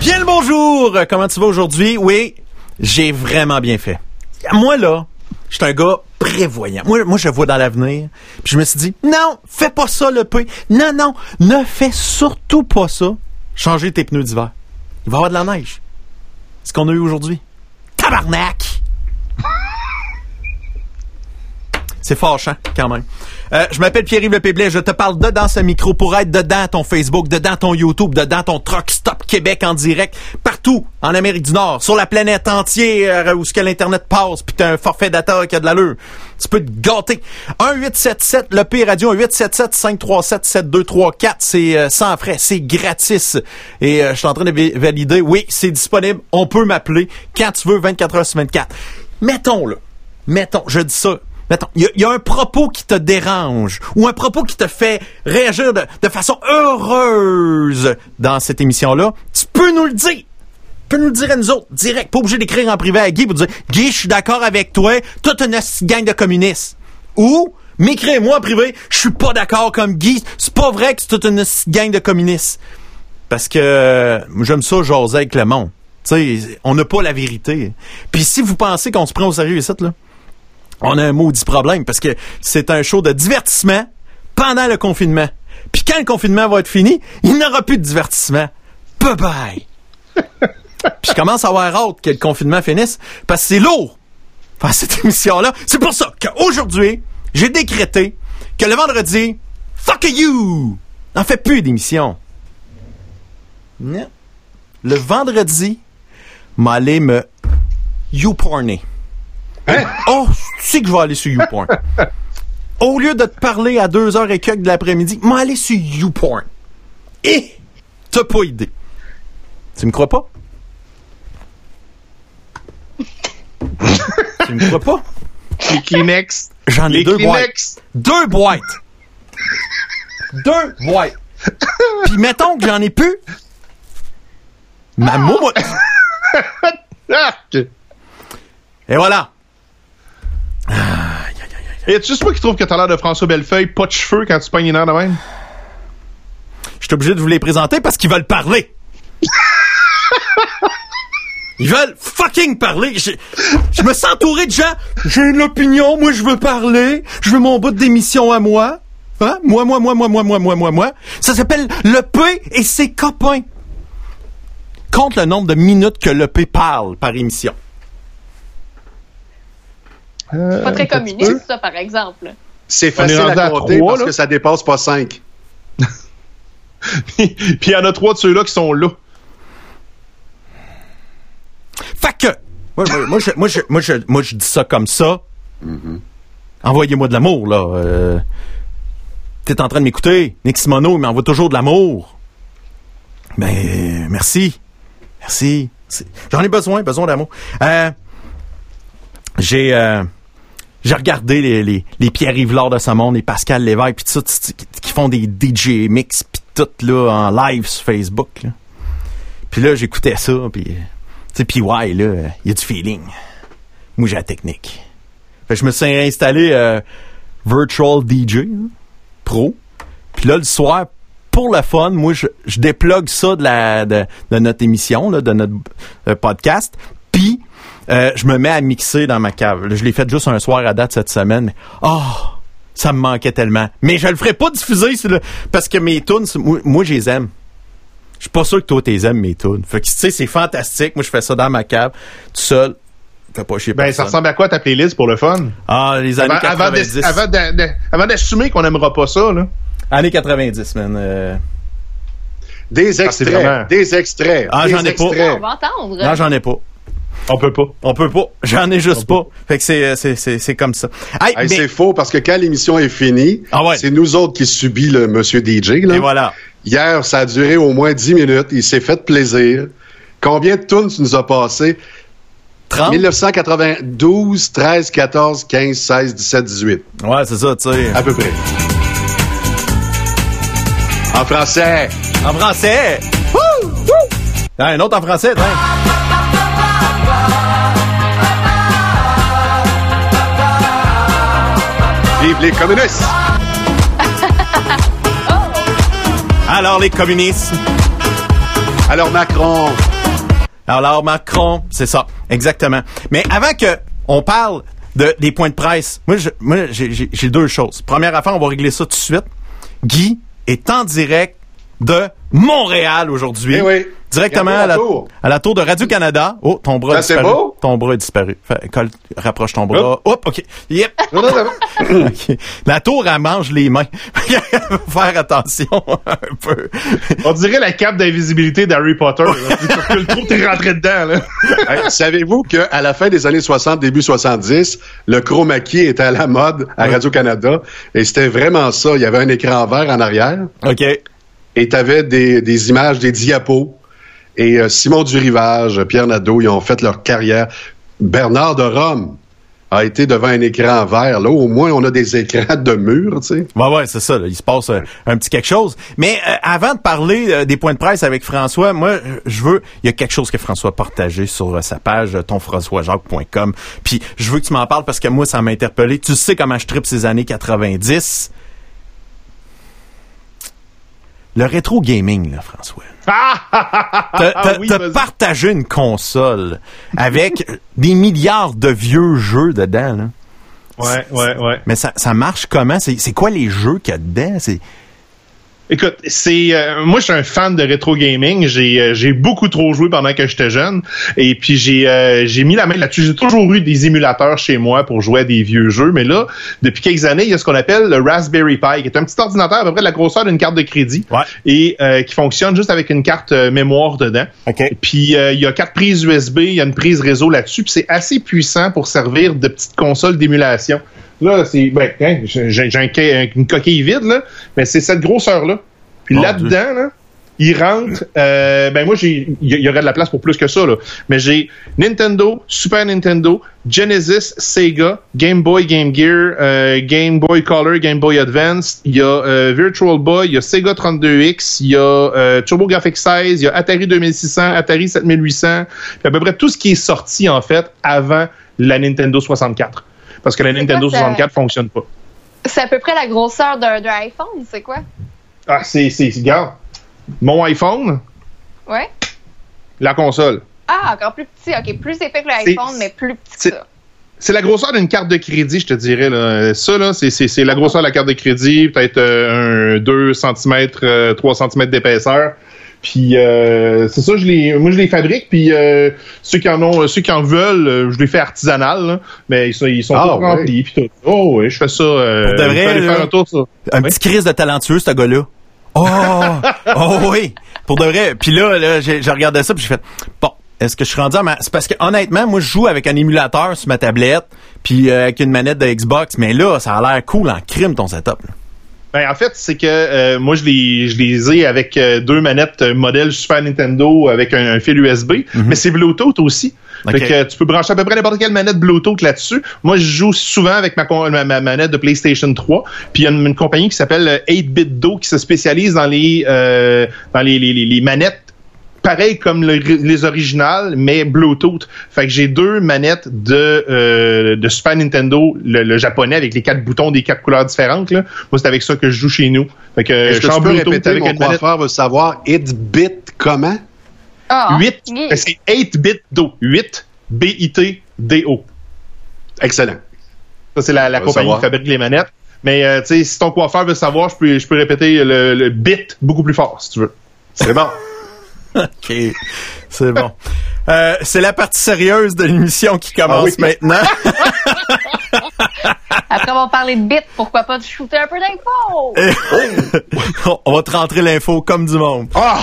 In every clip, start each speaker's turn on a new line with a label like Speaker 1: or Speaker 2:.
Speaker 1: Bien le bonjour! Comment tu vas aujourd'hui? Oui, j'ai vraiment bien fait. Moi, là, je suis un gars prévoyant. Moi, je vois dans l'avenir. Puis je me suis dit, non, fais pas ça, le P. Non, non, ne fais surtout pas ça. Changer tes pneus d'hiver. Il va y avoir de la neige. Ce qu'on a eu aujourd'hui. Tabarnak! C'est fâchant, quand même. Euh, je m'appelle Pierre-Yves Lepéblet. Je te parle dedans ce micro pour être dedans ton Facebook, dedans ton YouTube, dedans ton Truck Stop Québec en direct, partout en Amérique du Nord, sur la planète entière où ce que l'Internet passe, puis t'as un forfait data qui a de l'allure. Tu peux te gâter. 1-877, le P Radio, 1-877-537-7234. C'est euh, sans frais, c'est gratis. Et euh, je suis en train de valider. Oui, c'est disponible. On peut m'appeler quand tu veux, 24 heures sur 24. Mettons, là. Mettons, je dis ça Mettons, il y, a un propos qui te dérange ou un propos qui te fait réagir de, façon heureuse dans cette émission-là, tu peux nous le dire. Tu peux nous le dire à nous autres, direct. Pas obligé d'écrire en privé à Guy pour dire Guy, je suis d'accord avec toi, toute une gang de communistes. Ou m'écrire moi en privé, je suis pas d'accord comme Guy, c'est pas vrai que c'est toute une gang de communistes. Parce que j'aime ça jaser avec le monde. Tu sais, on n'a pas la vérité. Puis si vous pensez qu'on se prend au sérieux ici, là, on a un maudit problème parce que c'est un show de divertissement pendant le confinement. Puis quand le confinement va être fini, il n'y aura plus de divertissement. Bye bye. Puis je commence à avoir hâte que le confinement finisse parce que c'est lourd faire cette émission-là. C'est pour ça qu'aujourd'hui, j'ai décrété que le vendredi, fuck you! N'en fait plus d'émission. Le vendredi, m'aller me youporner. Hein? Oh, tu sais que je vais aller sur YouPorn. Au lieu de te parler à 2h et quelques de l'après-midi, m'en aller sur YouPorn. Et t'as pas idée. Tu me crois pas? tu me crois pas?
Speaker 2: Les Kleenex.
Speaker 1: J'en ai deux boîtes. Deux boîtes. deux boîtes. Puis mettons que j'en ai plus. Ma moue. Et voilà.
Speaker 2: Et tu juste moi qui trouve que t'as l'air de François Bellefeuille, pas de cheveux quand tu pognes une heure de même?
Speaker 1: Je suis obligé de vous les présenter parce qu'ils veulent parler. Ils veulent fucking parler. Je, me sens entouré de gens. J'ai une opinion, moi je veux parler. Je veux mon bout d'émission à moi. Hein? Moi, moi, moi, moi, moi, moi, moi, moi, moi. Ça s'appelle le P et ses copains. Compte le nombre de minutes que le P parle par émission.
Speaker 3: C'est pas très communiste, ça, par exemple.
Speaker 4: C'est facile à compter parce que ça dépasse pas 5.
Speaker 2: Puis il y en a trois de ceux-là qui sont là.
Speaker 1: Fait que, moi, moi, je, moi, je, moi, je, moi, je dis ça comme ça. Mm-hmm. Envoyez-moi de l'amour, là. Euh, T'es en train de m'écouter. Nick Simono, il m'envoie toujours de l'amour. Ben, merci. Merci. J'en ai besoin, besoin d'amour. Euh, j'ai... Euh, j'ai regardé les, les, les Pierre Yvelard de ce monde, les Pascal Lévesque, puis tout ça, qui font des DJ mix, puis tout là, en live sur Facebook. Puis là, j'écoutais ça, puis... Tu sais, puis ouais, là, il y a du feeling. Moi, j'ai la technique. Fait que je me suis installé euh, Virtual DJ hein, Pro. Puis là, le soir, pour le fun, moi, je, je déplogue ça de, la, de, de notre émission, là, de notre euh, podcast. Puis euh, je me mets à mixer dans ma cave. Je l'ai fait juste un soir à date cette semaine. Mais, oh, ça me manquait tellement. Mais je le ferai pas diffuser parce que mes tunes, moi, je les aime. Je suis pas sûr que toi, tu les aimes, mes tunes. Fait que, tu sais, c'est fantastique. Moi, je fais ça dans ma cave, tout seul. Fais pas chier
Speaker 2: Ben, ça ressemble à quoi ta playlist pour le fun?
Speaker 1: Ah, les années 90.
Speaker 2: Avant d'assumer qu'on n'aimera pas ça, là.
Speaker 1: Années 90, man. Euh.
Speaker 4: Des ah, extraits. des extraits.
Speaker 1: Ah, j'en ai pas.
Speaker 3: On va entendre.
Speaker 1: Non, j'en ai pas.
Speaker 2: On peut pas.
Speaker 1: On peut pas. J'en ai juste pas. Fait que c'est, c'est, c'est, comme ça.
Speaker 4: C'est faux parce que quand l'émission est finie,
Speaker 1: ah
Speaker 4: c'est nous autres qui subit le monsieur DJ. Là.
Speaker 1: Et voilà.
Speaker 4: Hier, ça a duré au moins 10 minutes. Il s'est fait plaisir. Combien de tunes tu nous as passé?
Speaker 1: 30?
Speaker 4: 1992, 13, 14, 15, 16, 17, 18.
Speaker 1: Ouais, c'est ça, tu sais.
Speaker 4: À peu près. En français.
Speaker 1: En français. Wouh! Wouh! un autre en français, tiens.
Speaker 4: Vive les communistes!
Speaker 1: Alors, les communistes.
Speaker 4: Alors, Macron.
Speaker 1: Alors, Macron, c'est ça, exactement. Mais avant que on parle de, des points de presse, moi, j'ai deux choses. Première affaire, on va régler ça tout de suite. Guy est en direct de Montréal aujourd'hui.
Speaker 4: Eh oui.
Speaker 1: Directement à la,
Speaker 4: tour.
Speaker 1: à la tour de Radio-Canada. Oh, ton bras a
Speaker 4: Ça, c'est
Speaker 1: disparu.
Speaker 4: beau?
Speaker 1: Ton bras a disparu. Fait, colle, rapproche ton bras. Hop, OK. Yep.
Speaker 4: Non, non, non.
Speaker 1: OK. La tour, elle mange les mains. Faut faire attention un peu.
Speaker 2: On dirait la cape d'invisibilité d'Harry Potter. recules trop, t'es rentré dedans. Là.
Speaker 4: Hey, Savez-vous qu'à la fin des années 60, début 70, le chroma key était à la mode à Radio-Canada? Et c'était vraiment ça. Il y avait un écran vert en arrière
Speaker 1: OK.
Speaker 4: Et tu avais des, images, des diapos. Et euh, Simon Durivage, Pierre Nadeau, ils ont fait leur carrière. Bernard de Rome a été devant un écran vert. Là, au moins, on a des écrans de mur, tu sais.
Speaker 1: Ouais, ouais, c'est ça. Il se passe euh, un petit quelque chose. Mais euh, avant de parler euh, des points de presse avec François, moi, je veux... Il y a quelque chose que François a partagé sur sa page, tonfrançoisjacques.com. Puis je veux que tu m'en parles parce que moi, ça m'a interpellé. Tu sais comment je tripe ces années 90. Le rétro gaming, là, François. T'as t'as-
Speaker 2: oui, vas-y.
Speaker 1: partagé une console avec des milliards de vieux jeux dedans, là.
Speaker 2: Ouais, ouais, ouais.
Speaker 1: Mais ça, ça marche comment? C'est c'est quoi les jeux qu'il y a dedans? C'est...
Speaker 2: Écoute, c'est euh, moi je suis un fan de rétro gaming. J'ai euh, j'ai beaucoup trop joué pendant que j'étais jeune et puis j'ai euh, j'ai mis la main là-dessus. J'ai toujours eu des émulateurs chez moi pour jouer à des vieux jeux, mais là depuis quelques années, il y a ce qu'on appelle le Raspberry Pi, qui est un petit ordinateur à peu près de la grosseur d'une carte de crédit
Speaker 1: Ouais.
Speaker 2: et euh, qui fonctionne juste avec une carte euh, mémoire dedans.
Speaker 1: OK.
Speaker 2: Puis euh, il y a quatre prises USB, il y a une prise réseau là-dessus, puis c'est assez puissant pour servir de petite console d'émulation. Là, c'est ben, hein, j'ai un une coquille vide là, mais c'est cette grosseur là. Puis là-dedans là, il rentre euh, ben moi j'ai il y, y aurait de la place pour plus que ça là, mais j'ai Nintendo, Super Nintendo, Genesis, Sega, Game Boy, Game Gear, euh, Game Boy Color, Game Boy Advance, il y a euh, Virtual Boy, il y a Sega 32X, il y a euh, TurboGrafx 16, il y a Atari 2600, Atari 7800, puis à peu près tout ce qui est sorti en fait avant la Nintendo 64. Parce que la Nintendo
Speaker 3: ça?
Speaker 2: 64 fonctionne pas.
Speaker 3: C'est à peu près la grosseur d'un d'un iPhone, c'est quoi?
Speaker 2: Ah, c'est, c'est, regarde. Mon iPhone,
Speaker 3: Ouais?
Speaker 2: la console.
Speaker 3: Ah, encore plus petit. OK, plus épais que l'iPhone, mais plus petit
Speaker 2: c'est-
Speaker 3: que ça.
Speaker 2: C'est la grosseur d'une carte de crédit, je te dirais. Là. Ça, là, c'est, c'est, c'est la grosseur de la carte de crédit, peut-être euh, un 2 cm, 3 cm d'épaisseur. Puis euh, c'est ça, je les, moi je les fabrique. Puis euh, ceux qui en ont, ceux qui en veulent, euh, je les fais artisanal, là. mais ils sont, ils sont
Speaker 4: Ah,
Speaker 2: tous
Speaker 4: ouais.
Speaker 2: remplis. Puis tout. Oh oui, je fais ça. Euh,
Speaker 1: Pour de vrai,
Speaker 2: je peux aller
Speaker 1: là?
Speaker 2: faire un tour ça.
Speaker 1: Un
Speaker 2: Oui.
Speaker 1: petit crise de talentueux, ce gars-là. Oh! oh oui! Pour de vrai. Puis là, là j'ai j'ai regardé ça, puis j'ai fait, bon, est-ce que je suis rendu à ma... C'est parce que, honnêtement, moi, je joue avec un émulateur sur ma tablette, puis euh, avec une manette de Xbox, mais là, ça a l'air cool en crime, ton setup. là.
Speaker 2: Ben, en fait, c'est que euh, moi, je les, je les ai avec euh, deux manettes euh, modèle Super Nintendo avec un, un fil USB, mais c'est Bluetooth aussi.
Speaker 1: Ok.
Speaker 2: Fait que euh, tu peux brancher à peu près n'importe quelle manette Bluetooth là-dessus. Moi, je joue souvent avec ma, ma, ma manette de PlayStation 3. Puis il y a une, une compagnie qui s'appelle euh, 8-Bit Do qui se spécialise dans les euh, dans les, les, les- les manettes pareil comme le- les originales, mais Bluetooth. Fait que j'ai deux manettes de, euh, de Super Nintendo, le, le japonais, avec les quatre boutons des quatre couleurs différentes. Là. Moi, c'est avec ça que je joue chez nous. Fait que
Speaker 4: Est-ce
Speaker 2: je
Speaker 4: que
Speaker 2: suis en
Speaker 4: tu peux
Speaker 2: Bluetooth
Speaker 4: répéter,
Speaker 2: avec
Speaker 4: mon coiffeur veut savoir, it bit comment?
Speaker 3: Ah,
Speaker 2: 8.
Speaker 3: oui.
Speaker 2: C'est 8-bit Do. 8 B-I-T-D-O.
Speaker 4: Excellent.
Speaker 2: Ça, c'est la, compagnie
Speaker 4: savoir.
Speaker 2: qui fabrique les manettes. Mais euh, tu sais, si ton coiffeur veut savoir, je peux, je peux répéter le, le bit beaucoup plus fort, si tu veux.
Speaker 4: C'est bon.
Speaker 1: OK. C'est bon. Euh, c'est la partie sérieuse de l'émission qui commence
Speaker 2: Ah oui.
Speaker 1: maintenant.
Speaker 3: Après avoir parlé de bits, pourquoi pas de shooter un peu d'infos?
Speaker 1: On va te rentrer l'info comme du monde.
Speaker 2: Ah!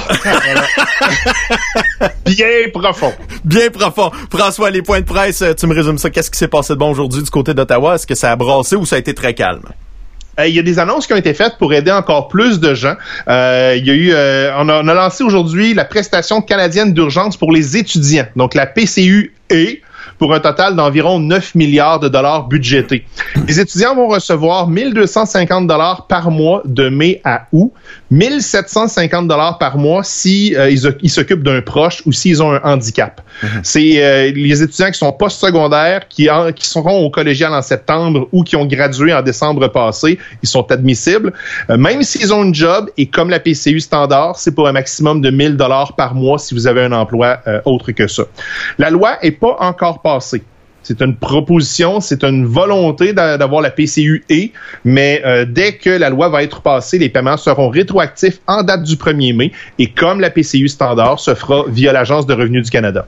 Speaker 2: Bien profond.
Speaker 1: Bien profond. François, les points de presse, tu me résumes ça. Qu'est-ce qui s'est passé de bon aujourd'hui du côté d'Ottawa? Est-ce que ça a brassé ou ça a été très calme?
Speaker 2: Euh, Il y a des annonces qui ont été faites pour aider encore plus de gens. Euh, il y a eu, euh, on, a, lancé aujourd'hui la prestation canadienne d'urgence pour les étudiants, donc la PCU et pour un total d'environ 9 milliards de dollars budgétés. Les étudiants vont recevoir 1250 dollars par mois de mai à août, 1750 dollars par mois si euh, ils, s'occupent d'un proche ou s'ils ont un handicap. C'est euh, les étudiants qui sont post-secondaires, qui, en- qui seront au collégial en septembre ou qui ont gradué en décembre passé, ils sont admissibles. Euh, même s'ils ont une job, et comme la PCU standard, c'est pour un maximum de 1000 dollars par mois si vous avez un emploi euh, autre que ça. La loi est pas encore passée. C'est une proposition, c'est une volonté d'a- d'avoir la PCUE, mais euh, dès que la loi va être passée, les paiements seront rétroactifs en date du 1er mai et comme la PCU standard se fera via l'Agence de revenus du Canada.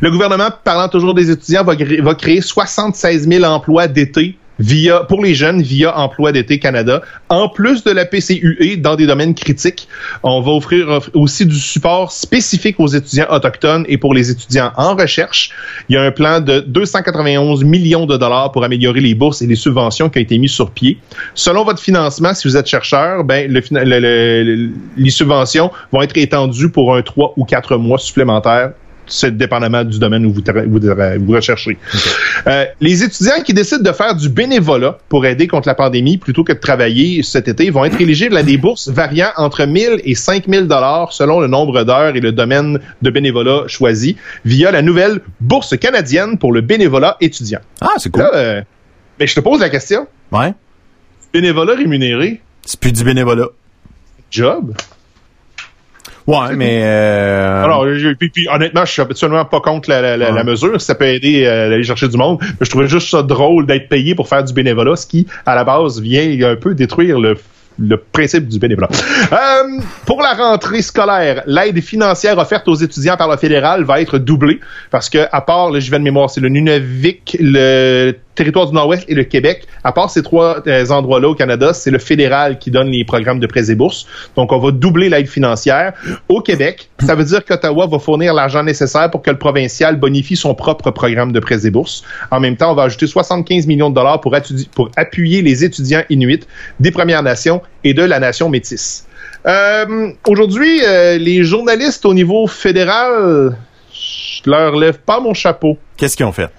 Speaker 2: Le gouvernement, parlant toujours des étudiants, va, va créer 76 000 emplois d'été via pour les jeunes via Emploi d'été Canada. En plus de la PCUE dans des domaines critiques, on va offrir off- aussi du support spécifique aux étudiants autochtones et pour les étudiants en recherche. Il y a un plan de 291 millions de dollars pour améliorer les bourses et les subventions qui ont été mis sur pied. Selon votre financement, si vous êtes chercheur, ben les subventions vont être étendues pour un 3 ou 4 mois supplémentaires c'est dépendamment du domaine où vous, vous, recherchez. Euh, les étudiants qui décident de faire du bénévolat pour aider contre la pandémie plutôt que de travailler cet été vont être éligibles à des bourses variant entre 1000 et 5000 dollars selon le nombre d'heures et le domaine de bénévolat choisi via la nouvelle bourse canadienne pour le bénévolat étudiant.
Speaker 1: Ah, c'est cool.
Speaker 2: Là, euh, mais je te pose la question.
Speaker 1: Ouais.
Speaker 2: Bénévolat rémunéré,
Speaker 1: C'est plus du bénévolat.
Speaker 2: job?
Speaker 1: Ouais, mais... Euh...
Speaker 2: Alors, puis, puis, honnêtement, je suis absolument pas contre la, la- la-
Speaker 1: Ouais.
Speaker 2: la mesure. Ça peut aider euh, à aller chercher du monde. Mais je trouvais juste ça drôle d'être payé pour faire du bénévolat, ce qui, à la base, vient un peu détruire le le principe du bénévolat. Euh, pour la rentrée scolaire, l'aide financière offerte aux étudiants par le fédéral va être doublée parce que, à part, là, je vais de mémoire, c'est le Nunavik, le territoire du Nord-Ouest et le Québec. À part ces trois euh, endroits-là au Canada, c'est le fédéral qui donne les programmes de prêts et bourses. Donc, on va doubler l'aide financière. Au Québec, ça veut dire qu'Ottawa va fournir l'argent nécessaire pour que le provincial bonifie son propre programme de prêts et bourses. En même temps, on va ajouter 75 millions de dollars pour, pour appuyer les étudiants inuits des Premières Nations et de la nation métisse. Euh, Aujourd'hui, euh, les journalistes au niveau fédéral, je leur lève pas mon chapeau.
Speaker 1: Qu'est-ce qu'ils ont fait?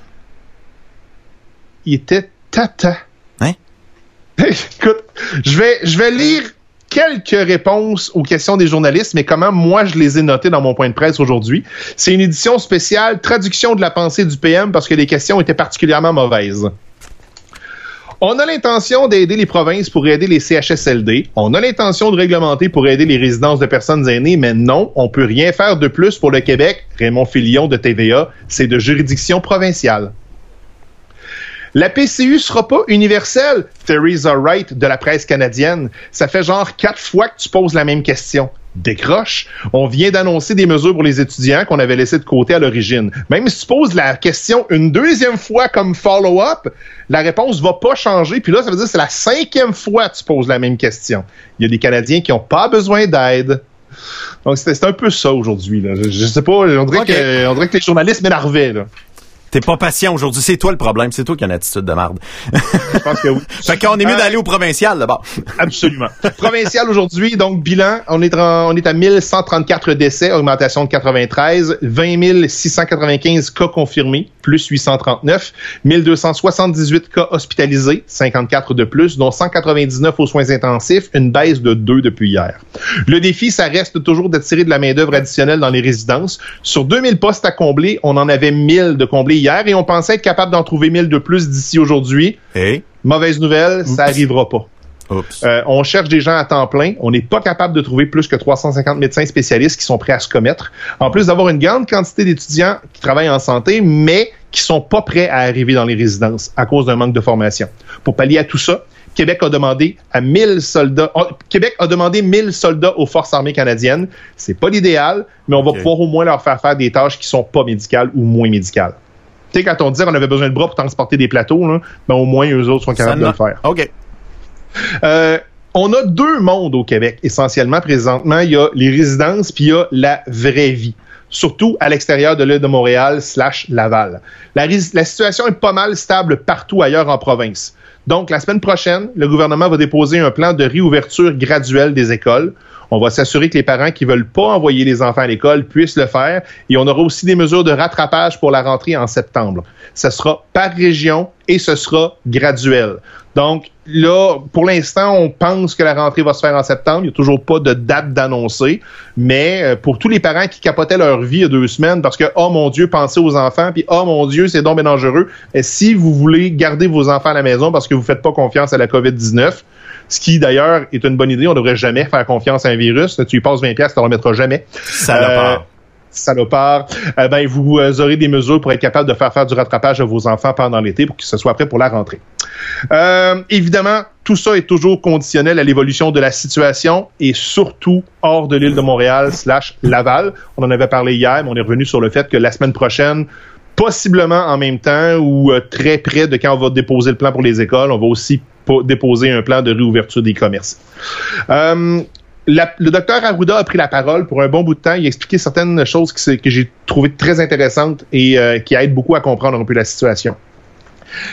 Speaker 2: Ils étaient tata.
Speaker 1: Hein?
Speaker 2: Écoute, je vais, je vais lire quelques réponses aux questions des journalistes, mais comment moi je les ai notées dans mon point de presse aujourd'hui. C'est une édition spéciale traduction de la pensée du PM parce que les questions étaient particulièrement mauvaises. On a l'intention d'aider les provinces pour aider les CHSLD. On a l'intention de réglementer pour aider les résidences de personnes aînées, mais non, on peut rien faire de plus pour le Québec. Raymond Filion de TVA, c'est de juridiction provinciale. La PCU sera pas universelle. Theresa Wright de la presse canadienne. Ça fait genre quatre fois que tu poses la même question. Décroche. On vient d'annoncer des mesures pour les étudiants qu'on avait laissées de côté à l'origine. Même si tu poses la question une deuxième fois comme follow-up, la réponse va pas changer. Puis là, ça veut dire que c'est la cinquième fois que tu poses la même question. Il y a des Canadiens qui ont pas besoin d'aide. Donc, c'est un peu ça aujourd'hui. là. Je, je sais pas, on dirait, que, on dirait que les journalistes m'énervaient.
Speaker 1: T'es pas patient aujourd'hui. C'est toi le problème. C'est toi qui as une attitude de merde.
Speaker 2: Je pense que oui.
Speaker 1: fait qu'on est mieux
Speaker 2: Euh,
Speaker 1: d'aller au provincial, d'abord.
Speaker 2: Absolument. Provincial aujourd'hui, donc bilan, on est, en- on est à 1134 décès, augmentation de 93, 20 695 cas confirmés, plus 839, 1278 cas hospitalisés, 54 de plus, dont 199 aux soins intensifs, une baisse de 2 depuis hier. Le défi, ça reste toujours d'attirer de la main-d'œuvre additionnelle dans les résidences. Sur 2000 postes à combler, on en avait 1000 de comblés hier et on pensait être capable d'en trouver 1000 de plus d'ici aujourd'hui.
Speaker 1: Hey.
Speaker 2: Mauvaise nouvelle, ça arrivera pas. Euh, on cherche des gens à temps plein. On n'est pas capable de trouver plus que 350 médecins spécialistes qui sont prêts à se commettre. En plus d'avoir une grande quantité d'étudiants qui travaillent en santé, mais qui sont pas prêts à arriver dans les résidences à cause d'un manque de formation. Pour pallier à tout ça, Québec a demandé à 1000 soldats. oh, Québec a demandé 1000 soldats aux forces armées canadiennes. C'est pas l'idéal, mais on va pouvoir au moins leur faire faire des tâches qui sont pas médicales ou moins médicales. Tu sais, quand on dit qu'on avait besoin de bras pour transporter des plateaux, là, ben au moins eux autres sont capables de le faire.
Speaker 1: OK.
Speaker 2: Euh, on a deux mondes au Québec, essentiellement, présentement. Il y a les résidences, puis il y a la vraie vie. Surtout à l'extérieur de l'île de Montréal slash Laval. La situation est pas mal stable partout ailleurs en province. Donc, la semaine prochaine, le gouvernement va déposer un plan de réouverture graduelle des écoles. On va s'assurer que les parents qui veulent pas envoyer les enfants à l'école puissent le faire. Et on aura aussi des mesures de rattrapage pour la rentrée en septembre. Ce sera par région et ce sera graduel. Donc là, pour l'instant, on pense que la rentrée va se faire en septembre. Il n'y a toujours pas de date d'annoncer. Mais euh, pour tous les parents qui capotaient leur vie il y a deux semaines parce que, oh mon Dieu, pensez aux enfants, puis oh mon Dieu, c'est donc bien dangereux. Si vous voulez garder vos enfants à la maison parce que vous faites pas confiance à la COVID-19, ce qui d'ailleurs est une bonne idée, on devrait jamais faire confiance à un virus. Tu lui passes 20$, tu ne le remettras jamais.
Speaker 1: Ça
Speaker 2: Euh, salopard, euh, ben vous euh, aurez des mesures pour être capable de faire faire du rattrapage à vos enfants pendant l'été pour que ce soit prêt pour la rentrée. Euh, évidemment, tout ça est toujours conditionnel à l'évolution de la situation et surtout hors de l'île de Montréal slash Laval. On en avait parlé hier, mais on est revenu sur le fait que la semaine prochaine, possiblement en même temps ou euh, très près de quand on va déposer le plan pour les écoles, on va aussi po- déposer un plan de réouverture des commerces. Euh, le docteur Arruda a pris la parole pour un bon bout de temps. Il a expliqué certaines choses que j'ai trouvées très intéressantes et euh, qui aident beaucoup à comprendre un peu la situation.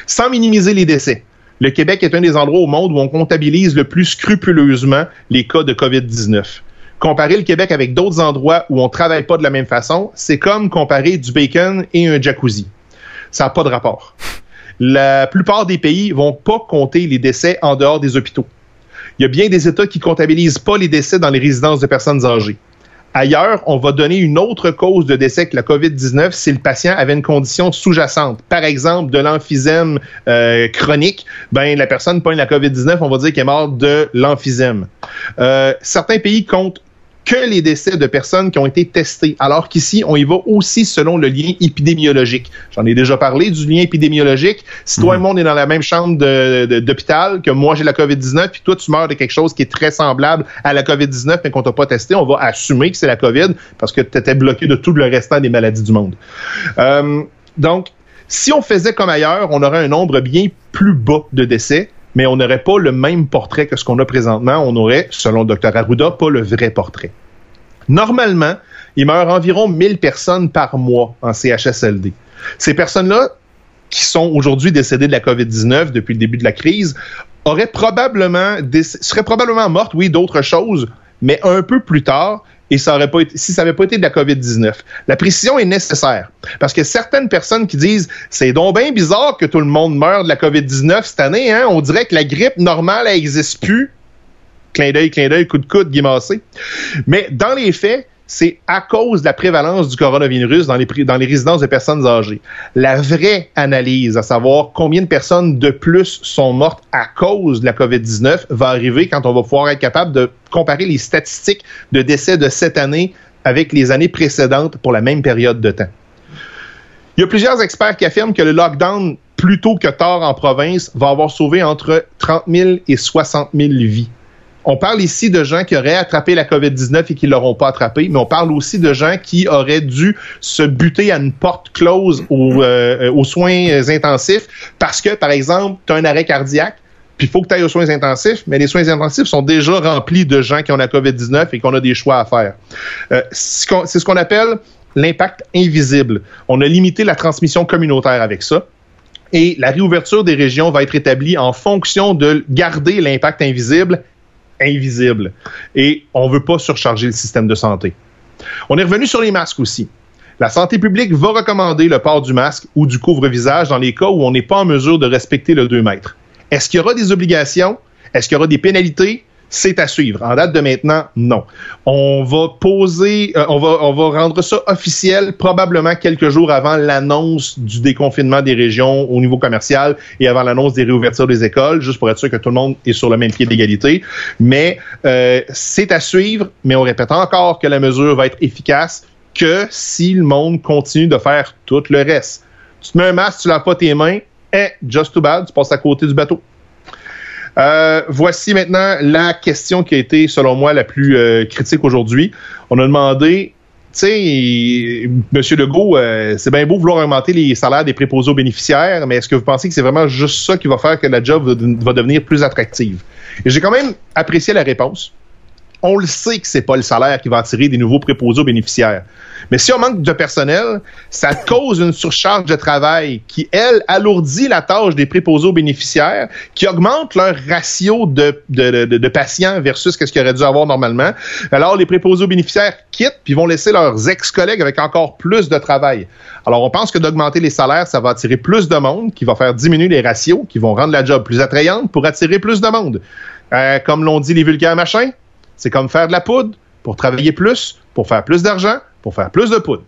Speaker 2: Sans minimiser les décès, le Québec est un des endroits au monde où on comptabilise le plus scrupuleusement les cas de COVID-19. Comparer le Québec avec d'autres endroits où on travaille pas de la même façon, c'est comme comparer du bacon et un jacuzzi. Ça n'a pas de rapport. La plupart des pays vont pas compter les décès en dehors des hôpitaux. Il y a bien des États qui comptabilisent pas les décès dans les résidences de personnes âgées. Ailleurs, on va donner une autre cause de décès que la COVID-19 si le patient avait une condition sous-jacente. Par exemple, de l'emphysème euh, chronique, ben la personne pogne la COVID-19, on va dire qu'elle est morte de l'emphysème. Euh, certains pays comptent que les décès de personnes qui ont été testées, alors qu'ici, on y va aussi selon le lien épidémiologique. J'en ai déjà parlé du lien épidémiologique. Si toi et moi, on est dans la même chambre d'hôpital, que moi j'ai la COVID-19, puis toi tu meurs de quelque chose qui est très semblable à la COVID-19, mais qu'on t'a pas testé, on va assumer que c'est la COVID parce que tu étais bloqué de tout le restant des maladies du monde. Euh, donc, si on faisait comme ailleurs, on aurait un nombre bien plus bas de décès, mais on n'aurait pas le même portrait que ce qu'on a présentement. On aurait, selon le Dr Arruda, pas le vrai portrait. Normalement, il meurt environ 1000 personnes par mois en CHSLD. Ces personnes-là, qui sont aujourd'hui décédées de la COVID-19 depuis le début de la crise, auraient probablement seraient probablement mortes, oui, d'autres choses, mais un peu plus tard, et ça pas été, si ça n'avait pas été de la COVID-19. La précision est nécessaire. Parce que certaines personnes qui disent c'est donc bien bizarre que tout le monde meurt de la COVID-19 cette année, hein? On dirait que la grippe normale, n'existe plus. Clin d'œil, clin d'œil, coup de coude, guimassé. Mais dans les faits, c'est à cause de la prévalence du coronavirus dans les, résidences de personnes âgées. La vraie analyse, à savoir combien de personnes de plus sont mortes à cause de la COVID-19, va arriver quand on va pouvoir être capable de comparer les statistiques de décès de cette année avec les années précédentes pour la même période de temps. Il y a plusieurs experts qui affirment que le lockdown, plus tôt que tard en province, va avoir sauvé entre 30 000 et 60 000 vies. On parle ici de gens qui auraient attrapé la COVID-19 et qui ne l'auront pas attrapé, mais on parle aussi de gens qui auraient dû se buter à une porte close aux, euh, aux soins intensifs parce que, par exemple, tu as un arrêt cardiaque, puis il faut que tu ailles aux soins intensifs, mais les soins intensifs sont déjà remplis de gens qui ont la COVID-19 et qu'on a des choix à faire. Euh, c'est ce qu'on appelle l'impact invisible. On a limité la transmission communautaire avec ça. Et la réouverture des régions va être établie en fonction de garder l'impact invisible invisible. Et on veut pas surcharger le système de santé. On est revenu sur les masques aussi. La santé publique va recommander le port du masque ou du couvre-visage dans les cas où on n'est pas en mesure de respecter le 2 mètres. Est-ce qu'il y aura des obligations? Est-ce qu'il y aura des pénalités? C'est à suivre. En date de maintenant, non. On va poser, euh, on va, on va rendre ça officiel probablement quelques jours avant l'annonce du déconfinement des régions au niveau commercial et avant l'annonce des réouvertures des écoles, juste pour être sûr que tout le monde est sur le même pied d'égalité. Mais euh, c'est à suivre, mais on répète encore que la mesure va être efficace que si le monde continue de faire tout le reste. Tu te mets un masque, tu laves pas tes mains, eh, just too bad, tu passes à côté du bateau. Euh, voici maintenant la question qui a été, selon moi, la plus euh, critique aujourd'hui. On a demandé, tu sais, M. Legault, euh, c'est bien beau vouloir augmenter les salaires des préposés aux bénéficiaires, mais est-ce que vous pensez que c'est vraiment juste ça qui va faire que la job va, va devenir plus attractive? Et j'ai quand même apprécié la réponse. On le sait que c'est pas le salaire qui va attirer des nouveaux préposés aux bénéficiaires. Mais si on manque de personnel, ça cause une surcharge de travail qui, elle, alourdit la tâche des préposés aux bénéficiaires, qui augmente leur ratio de, de, de, patients versus ce qu'ils auraient dû avoir normalement. Alors, les préposés aux bénéficiaires quittent puis vont laisser leurs ex-collègues avec encore plus de travail. Alors, on pense que d'augmenter les salaires, ça va attirer plus de monde, qui va faire diminuer les ratios, qui vont rendre la job plus attrayante pour attirer plus de monde. Euh, comme l'ont dit les vulgaires machins, c'est comme faire de la poudre pour travailler plus, pour faire plus d'argent, pour faire plus de poudre.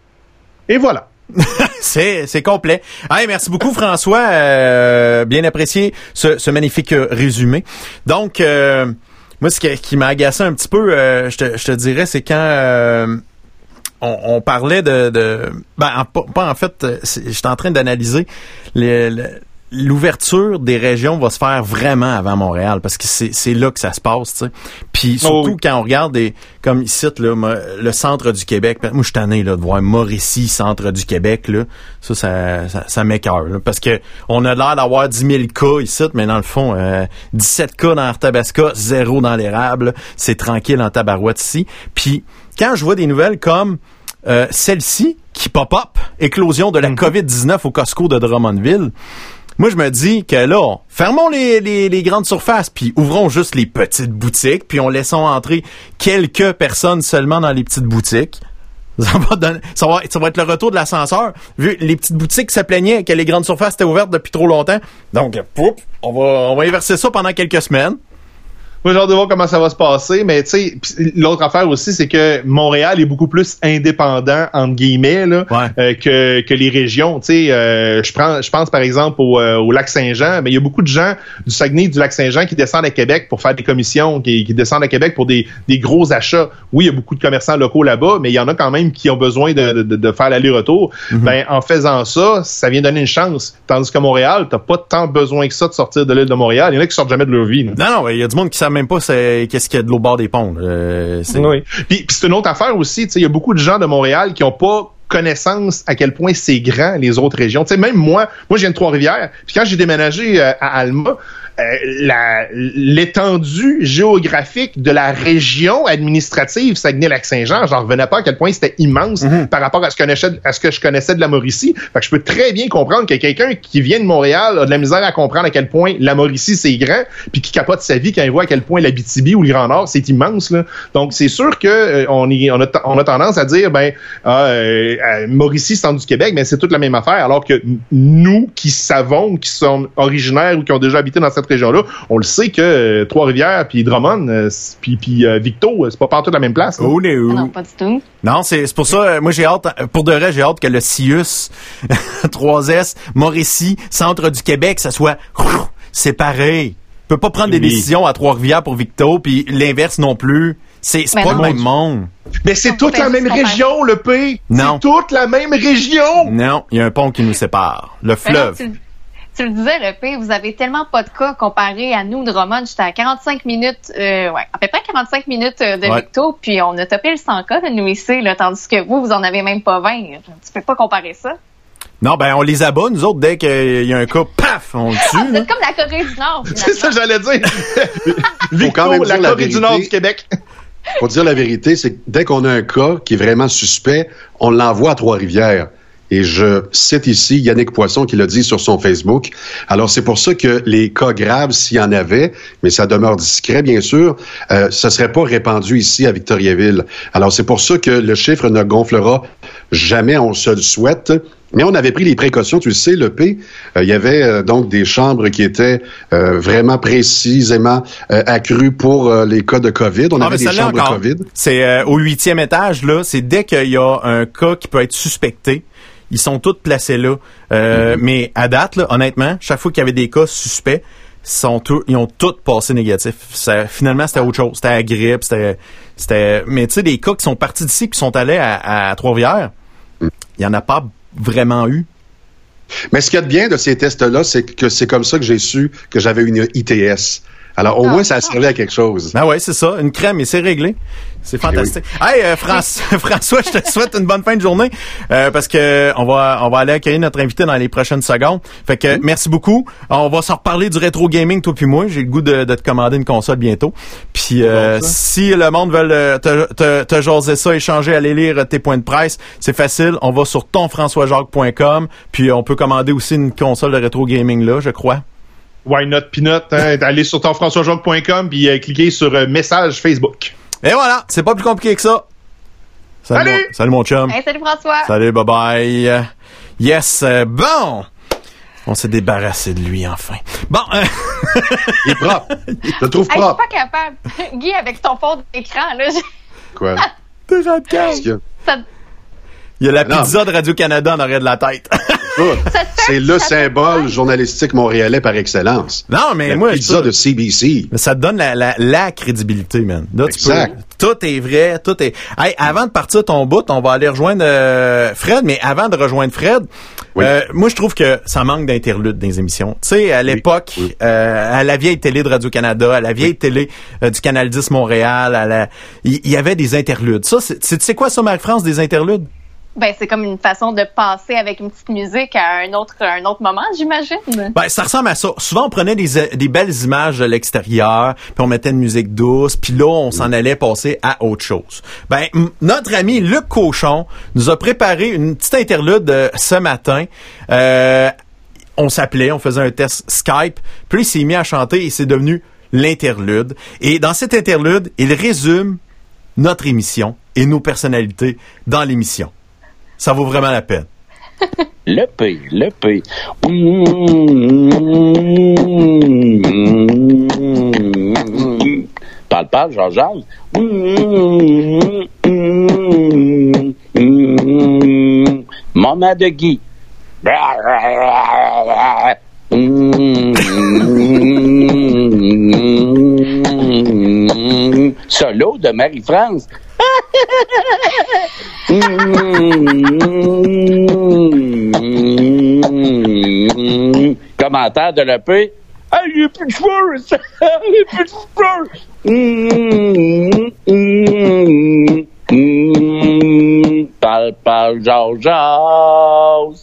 Speaker 2: Et voilà.
Speaker 1: c'est complet. Merci beaucoup François, euh, bien apprécié ce, magnifique euh, résumé. Donc euh, moi ce qui, m'a agacé un petit peu, je, te, dirais, c'est quand on, parlait de, ben en, pas, en fait, j'étais en train d'analyser le- l'ouverture des régions va se faire vraiment avant Montréal parce que c'est c'est là que ça se passe, tu sais. Puis surtout
Speaker 2: oui.
Speaker 1: quand on regarde des comme ici là, le centre du Québec, moi je suis tanné là de voir Mauricie, centre du Québec là, ça ça ça, là, parce que on a l'air d'avoir 10 000 cas ici, mais dans le fond euh, 17 cas dans Arthabasca, zéro dans l'érable, c'est tranquille en tabarouette ici. Puis quand je vois des nouvelles comme euh, celle-ci qui pop-up, éclosion de la COVID-19 au Costco de Drummondville. Moi, je me dis que là, fermons les, les, les grandes surfaces, puis ouvrons juste les petites boutiques, puis on laissons entrer quelques personnes seulement dans les petites boutiques. Ça va, donner- ça va, ça va être le retour de l'ascenseur. Vu les petites boutiques se plaignaient que les grandes surfaces étaient ouvertes depuis trop longtemps. Donc, poup, on va, on va inverser ça pendant quelques semaines.
Speaker 2: Moi, j'ai hâte de voir comment ça va se passer, mais tu sais, pis l'autre affaire aussi, c'est que Montréal est beaucoup plus indépendant, entre guillemets, là,
Speaker 1: Ouais.
Speaker 2: euh, que, que les régions. Tu sais, euh, je prends, je pense par exemple au, euh, au lac Saint-Jean, mais il y a beaucoup de gens du Saguenay, du lac Saint-Jean qui descendent à Québec pour faire des commissions, qui, qui descendent à Québec pour des, des gros achats. Oui, il y a beaucoup de commerçants locaux là-bas, mais il y en a quand même qui ont besoin de, de, de faire l'aller-retour. Ben, en faisant ça, ça vient donner une chance. Tandis qu'à Montréal, t'as pas tant besoin que ça de sortir de l'île de Montréal. Il y en a qui sortent jamais de leur vie. là.
Speaker 1: Non, non, il y a du monde qui même pas qu'est-ce qu'il y a de l'eau au bord des ponts. Euh.
Speaker 2: Puis, c'est une autre affaire aussi. Il y a beaucoup de gens de Montréal qui ont pas connaissance à quel point c'est grand les autres régions. Même moi, moi je viens de Trois-Rivières. Puis quand j'ai déménagé euh, à Alma, euh, la- l'étendue géographique de la région administrative Saguenay-Lac-Saint-Jean, j'en revenais pas à quel point c'était immense par rapport à ce, que je connaissais, à ce que je connaissais de la Mauricie. Fait que je peux très bien comprendre que quelqu'un qui vient de Montréal a de la misère à comprendre à quel point la Mauricie c'est grand, puis qui capote sa vie quand il voit à quel point l'Abitibi ou le Grand Nord c'est immense. Là. Donc c'est sûr que euh, on, y- on, a, on a tendance à dire ben ah, euh, euh, Mauricie c'est du Québec, mais c'est toute la même affaire. Alors que nous qui savons, qui sont originaires ou qui ont déjà habité dans cette région-là, on le sait que euh, Trois-Rivières puis Drummond euh, puis puis euh, Victo, c'est pas partout la même place. là.
Speaker 1: Oh, no.
Speaker 3: Non, pas du tout.
Speaker 1: Non, c'est pour ça, moi j'ai hâte, pour de vrai, j'ai hâte que le CIUS 3S, Mauricie, centre du Québec, ça soit séparé. peut pas prendre des
Speaker 2: Oui.
Speaker 1: décisions à Trois-Rivières pour Victo, puis l'inverse non plus. C'est pas
Speaker 3: non.
Speaker 1: le même monde.
Speaker 2: Mais c'est
Speaker 3: On
Speaker 2: toute la même région, le P.
Speaker 1: Non.
Speaker 2: C'est toute la même région.
Speaker 1: Non, il y a un pont qui nous sépare. Le fleuve.
Speaker 3: Tu, tu le disais, le P, vous avez tellement pas de cas comparé à nous, Drummond. J'étais à 45 minutes, euh, ouais, à peu près 45 minutes euh, de
Speaker 1: Ouais.
Speaker 3: Victo, puis on a topé le 100 cas de nous ici, là, tandis que vous, vous en avez même pas 20. Tu peux pas comparer ça.
Speaker 1: Non, ben on les abat, nous autres, dès qu'il y a un cas, paf, on le
Speaker 3: Ah, vous
Speaker 1: tue. là.
Speaker 3: êtes comme la Corée du Nord,
Speaker 2: C'est ça que j'allais dire. Victo,
Speaker 4: quand même
Speaker 2: la
Speaker 4: dire la
Speaker 2: Corée du
Speaker 4: vérité.
Speaker 2: Nord du Québec.
Speaker 4: Faut dire la vérité, c'est que dès qu'on a un cas qui est vraiment suspect, on l'envoie à Trois-Rivières. Et je cite ici Yannick Poisson qui l'a dit sur son Facebook. Alors, c'est pour ça que les cas graves, s'il y en avait, mais ça demeure discret, bien sûr, euh, ce serait pas répandu ici à Victoriaville. Alors, c'est pour ça que le chiffre ne gonflera jamais, on se le souhaite. Mais on avait pris les précautions, tu le sais, le P. euh, il y avait euh, donc des chambres qui étaient euh, vraiment précisément euh, accrues pour euh, les cas de COVID. On
Speaker 1: Ah,
Speaker 4: avait des chambres
Speaker 1: encore,
Speaker 4: COVID.
Speaker 1: C'est euh, au huitième étage, là. C'est dès qu'il y a un cas qui peut être suspecté. Ils sont tous placés là. Euh,
Speaker 4: Mm-hmm.
Speaker 1: Mais à date, là, honnêtement, chaque fois qu'il y avait des cas suspects, sont ils ont tous passé négatif. Ça, finalement, c'était autre chose. C'était la grippe, c'était, c'était. Mais tu sais, des cas qui sont partis d'ici, qui sont allés à, à Trois-Rivières,
Speaker 4: Mm.
Speaker 1: il y en a pas vraiment eu.
Speaker 4: Mais ce qu'il y a de bien de ces tests-là, c'est que c'est comme ça que j'ai su que j'avais une ITS. Alors, au
Speaker 3: Ah,
Speaker 4: moins, ça a
Speaker 3: ah.
Speaker 4: servi à quelque chose.
Speaker 1: Ben ouais, c'est ça, une crème et c'est réglé. C'est fantastique. Hey euh, France- François, je te souhaite une bonne fin de journée euh, parce que on va on va aller accueillir notre invité dans les prochaines secondes. Fait que merci beaucoup. On va se reparler du rétro gaming toi puis moi. J'ai le goût de, de te commander une console bientôt. Puis euh,
Speaker 2: Bon,
Speaker 1: si le monde veut euh, te, te, te jaser ça, échanger, aller lire tes points de presse, c'est facile. On va sur tonfrançoisjacques.com puis on peut commander aussi une console de rétro gaming là, je crois.
Speaker 2: Why not peanut? Hein? Allez sur tonfrançoisjacques.com puis euh, cliquez sur euh, message Facebook.
Speaker 1: Et voilà, c'est pas plus compliqué que ça.
Speaker 2: Salut!
Speaker 1: Mon, salut mon chum.
Speaker 3: Hey, salut François.
Speaker 1: Salut, bye bye. Yes, euh, bon. On s'est débarrassé de lui enfin. Bon, euh,
Speaker 4: Il est propre. Je le trouve
Speaker 3: Hey, je suis
Speaker 4: propre.
Speaker 3: pas capable. Guy, avec ton fond d'écran, là,
Speaker 4: Quoi?
Speaker 1: t'es
Speaker 3: ça,
Speaker 1: Il y a la
Speaker 4: Non.
Speaker 1: pizza de Radio-Canada en arrière de la tête.
Speaker 4: Écoute, C'est le symbole journalistique montréalais par excellence.
Speaker 1: non, mais
Speaker 4: La
Speaker 1: moi,
Speaker 4: pizza
Speaker 1: ça,
Speaker 4: de CBC.
Speaker 1: mais ça te donne la, la, la crédibilité, man. Là, tu
Speaker 4: Exact.
Speaker 1: peux- tout est vrai, tout est. Hey, avant de partir ton bout, on va aller rejoindre euh, Fred, mais avant de rejoindre Fred,
Speaker 4: Oui.
Speaker 1: euh, moi je trouve que ça manque d'interlude dans les émissions. Tu sais, à l'époque,
Speaker 4: oui.
Speaker 1: euh, à la vieille télé de Radio Canada, à la vieille télé euh, du Canal 10 Montréal, à la, il y, avait des interludes. Ça, c'est quoi ça, Marie-France, des interludes?
Speaker 3: Ben, c'est comme une façon de passer avec une petite musique à un autre, un autre moment, j'imagine.
Speaker 1: Ben, ça ressemble à ça. Souvent, on prenait des, des belles images de l'extérieur, puis on mettait une musique douce, puis là, on s'en allait passer à autre chose. Ben, notre ami Luc Cochon nous a préparé une petite interlude euh, ce matin. Euh, on s'appelait, on faisait un test Skype, puis il s'est mis à chanter et c'est devenu l'interlude. Et dans cet interlude, il résume notre émission et nos personnalités dans l'émission. Ça vaut vraiment la peine.
Speaker 5: Le P, le P. Parle, parle, Jean-Jacques. Maman de Guy. Solo de Marie-France. Commentaire de l'EP. Ah, j'ai plus de cheveux! ça. J'ai plus de cheveux! Parle, parle, Georges.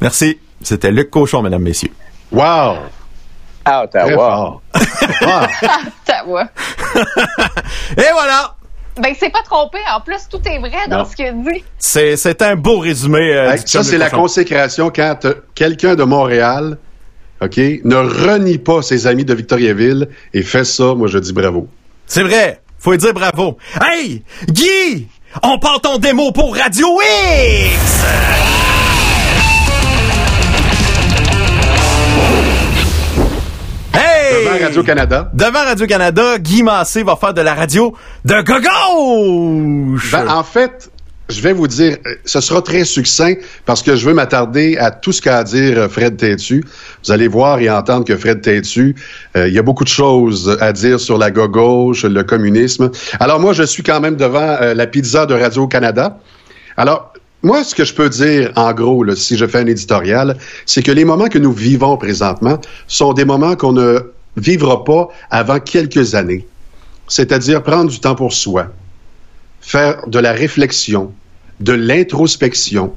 Speaker 1: Merci. C'était Luc Cochon, mesdames, messieurs.
Speaker 4: Wow! Très
Speaker 5: Ottawa.
Speaker 4: Ah,
Speaker 3: Ça, ouais.
Speaker 1: Et voilà!
Speaker 3: Ben, c'est pas trompé. En plus, tout est vrai dans
Speaker 4: Non.
Speaker 3: ce qu'il dit.
Speaker 1: C'est, c'est un beau résumé. euh,
Speaker 4: hey, ça, c'est la consécration quand euh, quelqu'un de Montréal, OK, ne renie pas ses amis de Victoriaville et fait ça, moi, je dis bravo.
Speaker 1: C'est vrai. Faut lui dire bravo. Hey! Guy! On part ton démo pour Radio X!
Speaker 4: Devant Radio-Canada.
Speaker 1: Devant Radio-Canada, Guy Massé va faire de la radio de gauche!
Speaker 4: Ben, en fait, je vais vous dire, euh, ce sera très succinct parce que je veux m'attarder à tout ce qu'a à dire euh, Fred Têtu. Vous allez voir et entendre que Fred Têtu, euh, il y a beaucoup de choses à dire sur la gauche, le communisme. Alors moi, je suis quand même devant euh, la pizza de Radio-Canada. Alors, moi, ce que je peux dire, en gros, là, si je fais un éditorial, c'est que les moments que nous vivons présentement sont des moments qu'on ne vivra pas avant quelques années. C'est-à-dire prendre du temps pour soi, faire de la réflexion, de l'introspection,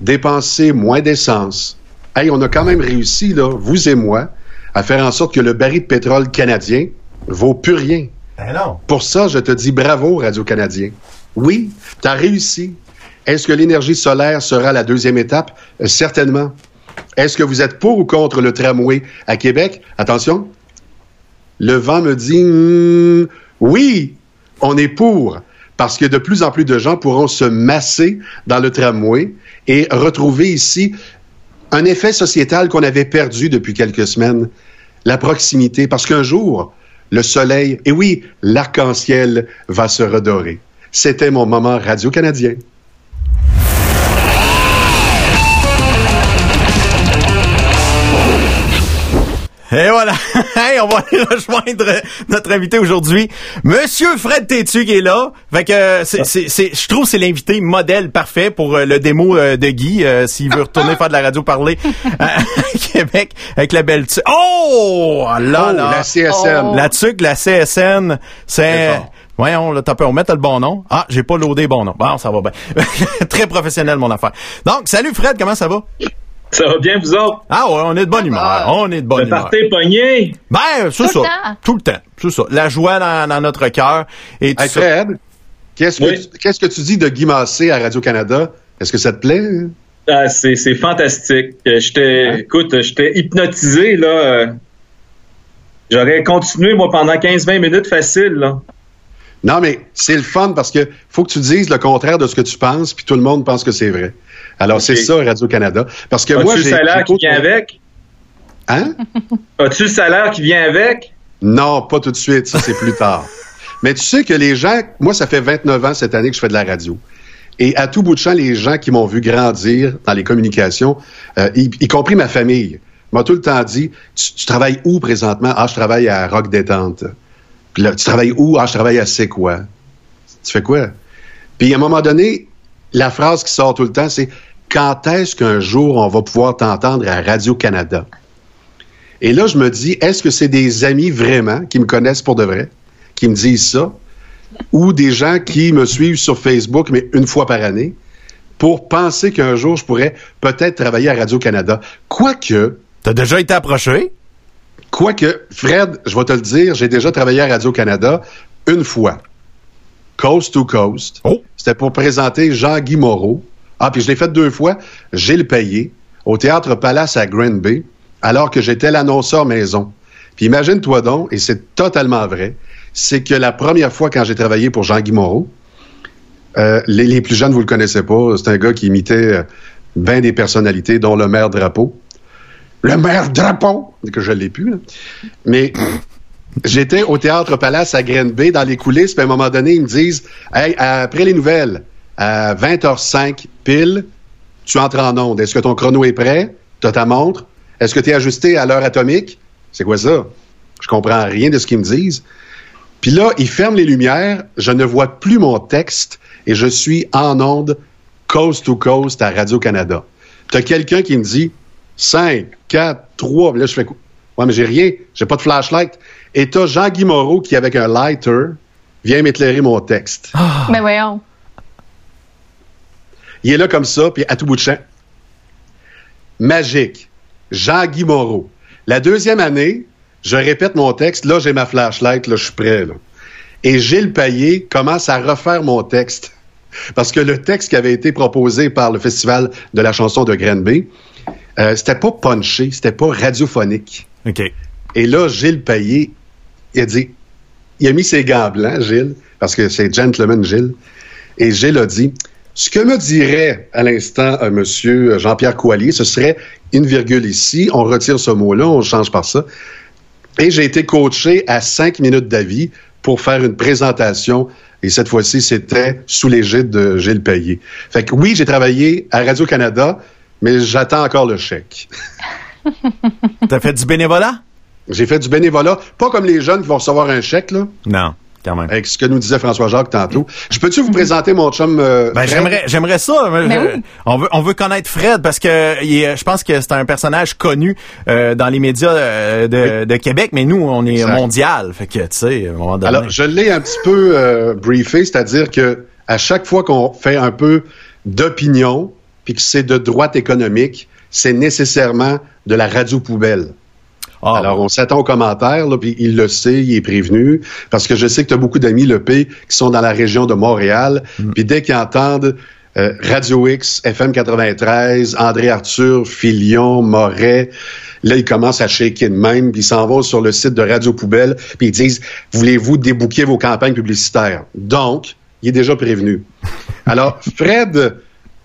Speaker 4: dépenser moins d'essence. Hey, on a quand même réussi, là, vous et moi, à faire en sorte que le baril de pétrole canadien vaut plus rien.
Speaker 1: Ben non.
Speaker 4: Pour ça, je te dis bravo, Radio-Canadien. Oui, tu as réussi. Est-ce que l'énergie solaire sera la deuxième étape? Euh, certainement. Est-ce que vous êtes pour ou contre le tramway à Québec? Attention. Le vent me dit hmm, oui, on est pour. Parce que de plus en plus de gens pourront se masser dans le tramway et retrouver ici un effet sociétal qu'on avait perdu depuis quelques semaines, la proximité. Parce qu'un jour, le soleil, et oui, l'arc-en-ciel va se redorer. C'était mon moment radio-canadien.
Speaker 1: Et voilà. Hey, on va aller rejoindre notre invité aujourd'hui, Monsieur Fred Tétu qui est là. Fait que c'est, c'est, c'est- je trouve que c'est l'invité modèle parfait pour euh, le démo euh, de Guy euh, s'il veut retourner faire de la radio parler à Québec avec la belle tu- Oh là
Speaker 4: Oh,
Speaker 1: là.
Speaker 4: la CSN.
Speaker 3: Oh.
Speaker 1: La TUC, la CSN, c'est. Voyons, là, t'as peu, on met le bon nom. Ah, j'ai pas loadé bon nom. Bon, ça va bien. Très professionnel, mon affaire. Donc, salut Fred, comment ça va?
Speaker 6: Ça va bien, vous autres?
Speaker 1: Ah ouais, on est de bonne humeur. On est de bonne
Speaker 6: Le
Speaker 1: humeur.
Speaker 6: partez pogné?
Speaker 1: Ben, c'est
Speaker 3: Tout
Speaker 1: ça.
Speaker 3: le temps.
Speaker 1: Tout le temps. C'est ça. La joie dans, dans notre cœur. Et tout
Speaker 4: Hey. Fred, qu'est-ce que,
Speaker 6: Oui.
Speaker 4: tu- qu'est-ce que tu dis de Guy Massé à Radio-Canada? Est-ce que ça te plaît?
Speaker 6: Ah, c'est, c'est fantastique. Euh, J'étais,
Speaker 4: Hein?
Speaker 6: écoute, j'étais hypnotisé, là. J'aurais continué, moi, pendant 15-20 minutes facile, là.
Speaker 4: Non, mais c'est le fun parce que faut que tu dises le contraire de ce que tu penses, puis tout le monde pense que c'est vrai. Alors, c'est ça, Radio-Canada. Parce que
Speaker 6: As-tu
Speaker 4: moi,
Speaker 6: le
Speaker 4: j'ai.
Speaker 6: salaire qui vient avec?
Speaker 4: Hein?
Speaker 6: As-tu le salaire qui vient avec?
Speaker 4: Non, pas tout de suite. Ça, c'est plus tard. Mais tu sais que les gens, moi, ça fait 29 ans cette année que je fais de la radio. Et à tout bout de champ, les gens qui m'ont vu grandir dans les communications, euh, y, y compris ma famille, m'ont tout le temps dit tu, tu travailles où présentement? Ah, je travaille à Rock Détente. Puis là, tu travailles où? Ah, je travaille à C'est quoi? Tu fais quoi? Puis à un moment donné, la phrase qui sort tout le temps, c'est quand est-ce qu'un jour on va pouvoir t'entendre à Radio-Canada et là, je me dis, est-ce que c'est des amis vraiment qui me connaissent pour de vrai, qui me disent ça, ou des gens qui me suivent sur Facebook, mais une fois par année, pour penser qu'un jour, je pourrais peut-être travailler à Radio-Canada? Quoique,
Speaker 1: T'as déjà été approché?
Speaker 4: quoique, Fred, je vais te le dire, j'ai déjà travaillé à Radio-Canada une fois. Coast to Coast.
Speaker 1: Oh.
Speaker 4: C'était pour présenter Jean-Guy Moreau. Ah, puis je l'ai fait deux fois. J'ai le payé au Théâtre Palace à Granby, alors que j'étais l'annonceur maison. Puis imagine-toi donc, et c'est totalement vrai, c'est que la première fois quand j'ai travaillé pour Jean-Guy Moreau, euh, les, les plus jeunes, vous le connaissez pas, c'est un gars qui imitait euh, bien des personnalités, dont le maire Drapeau. Le maire Drapeau, que je l'ai plus, là. Mais j'étais au Théâtre Palace à Granby, dans les coulisses, puis à un moment donné, ils me disent Hey, après les nouvelles, à 20h05 pile, tu entres en onde. Est-ce que ton chrono est prêt? Tu as ta montre? Est-ce que tu es ajusté à l'heure atomique? C'est quoi ça? Je comprends rien de ce qu'ils me disent. Puis là, ils ferment les lumières, je ne vois plus mon texte et je suis en onde coast to coast à Radio-Canada. Tu as quelqu'un qui me dit 5, 4, 3, là je fais quoi? Ouais, mais j'ai rien, j'ai pas de flashlight. Et t'as Jean-Guy Moreau qui, avec un lighter, vient m'éclairer mon texte.
Speaker 3: Mais voyons.
Speaker 4: Il est là comme ça, puis à tout bout de champ. Magique. Jean-Guy Moreau. La deuxième année, je répète mon texte. Là, j'ai ma flashlight. Là, je suis prêt. Là. Et Gilles Payet commence à refaire mon texte. Parce que le texte qui avait été proposé par le Festival de la chanson de Granby, euh, c'était pas punché, c'était pas radiophonique.
Speaker 1: OK.
Speaker 4: Et là, Gilles Payet, il a dit, il a mis ses gants blancs, Gilles, parce que c'est gentleman Gilles. Et Gilles a dit, ce que me dirait à l'instant euh, Monsieur Jean-Pierre Coallier, ce serait une virgule ici, on retire ce mot-là, on change par ça. Et j'ai été coaché à cinq minutes d'avis pour faire une présentation. Et cette fois-ci, c'était sous l'égide de Gilles Payet. Fait que oui, j'ai travaillé à Radio-Canada, mais j'attends encore le chèque.
Speaker 1: T'as fait du bénévolat?
Speaker 4: J'ai fait du bénévolat, pas comme les jeunes qui vont recevoir un chèque, là,
Speaker 1: Non, quand même.
Speaker 4: avec ce que nous disait François-Jacques tantôt. Je peux-tu vous présenter mon chum? euh,
Speaker 1: Ben, j'aimerais, j'aimerais ça. mais
Speaker 3: Ben
Speaker 1: je-
Speaker 3: oui.
Speaker 1: on veut, on veut connaître Fred parce que il est- je pense que c'est un personnage connu euh, dans les médias euh, de, de Québec, mais nous, on est
Speaker 4: Exact.
Speaker 1: mondial. Fait que, tu sais, à un moment donné.
Speaker 4: Alors, je l'ai un petit peu euh, briefé, c'est-à-dire que à chaque fois qu'on fait un peu d'opinion, puis que c'est de droite économique, c'est nécessairement de la radio poubelle.
Speaker 1: Ah,
Speaker 4: Alors, on s'attend aux commentaires, là, puis il le sait, il est prévenu, parce que je sais que tu as beaucoup d'amis, le P, qui sont dans la région de Montréal, puis dès qu'ils entendent euh, Radio X, FM 93, André Arthur, Filion, Moret, là, ils commencent à shaker de même, puis ils s'en vont sur le site de Radio Poubelle, puis ils disent, voulez-vous débouquer vos campagnes publicitaires? Donc, il est déjà prévenu. Alors, Fred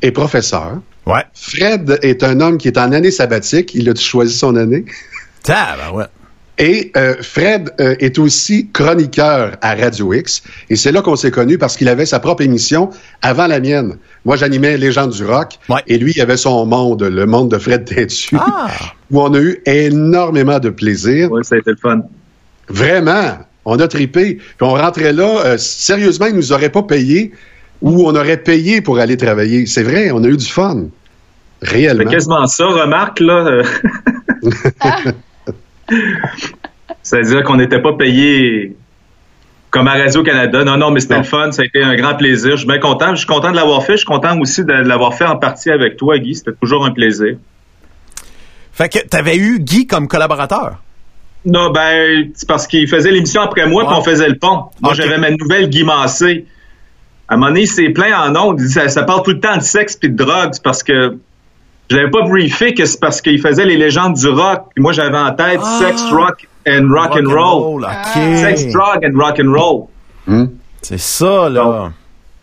Speaker 4: est professeur.
Speaker 1: ouais.
Speaker 4: Fred est un homme qui est en année sabbatique. Il a choisi son année.
Speaker 1: Ben ouais.
Speaker 4: Et euh, Fred euh, est aussi chroniqueur à Radio X. Et c'est là qu'on s'est connus parce qu'il avait sa propre émission avant la mienne. Moi, j'animais Légende du rock.
Speaker 1: Ouais.
Speaker 4: Et lui, il avait son monde, le monde de Fred Tintu,
Speaker 1: Ah!
Speaker 4: où on a eu énormément de plaisir.
Speaker 6: Oui, ça a été le fun.
Speaker 4: Vraiment, on a tripé. Puis on rentrait là, euh, sérieusement, ils nous auraient pas payé ou on aurait payé pour aller travailler. C'est vrai, on a eu du fun.
Speaker 6: C'est
Speaker 4: Réellement.
Speaker 6: quasiment ça, remarque, là. C'est-à-dire qu'on n'était pas payé comme à Radio-Canada. Non, non, mais c'était le fun. Ça a été un grand plaisir. Je suis bien content. Je suis content de l'avoir fait. Je suis content aussi de l'avoir fait en partie avec toi, Guy. C'était toujours un plaisir.
Speaker 1: Fait que t'avais eu Guy comme collaborateur?
Speaker 6: Non, ben, c'est parce qu'il faisait l'émission après moi, puis
Speaker 1: Ah.
Speaker 6: on faisait le pont. Moi, j'avais ma nouvelle Guy Massé. À un moment donné, il s'est plaint en ondes. Ça, ça parle tout le temps de sexe puis de drogue. C'est parce que je l'avais pas briefé que c'est parce qu'il faisait les légendes du rock. Puis moi, j'avais en tête
Speaker 1: Ah.
Speaker 6: sex, rock and rock and roll. Sex, drug and rock and roll.
Speaker 4: Hmm?
Speaker 1: C'est ça, là.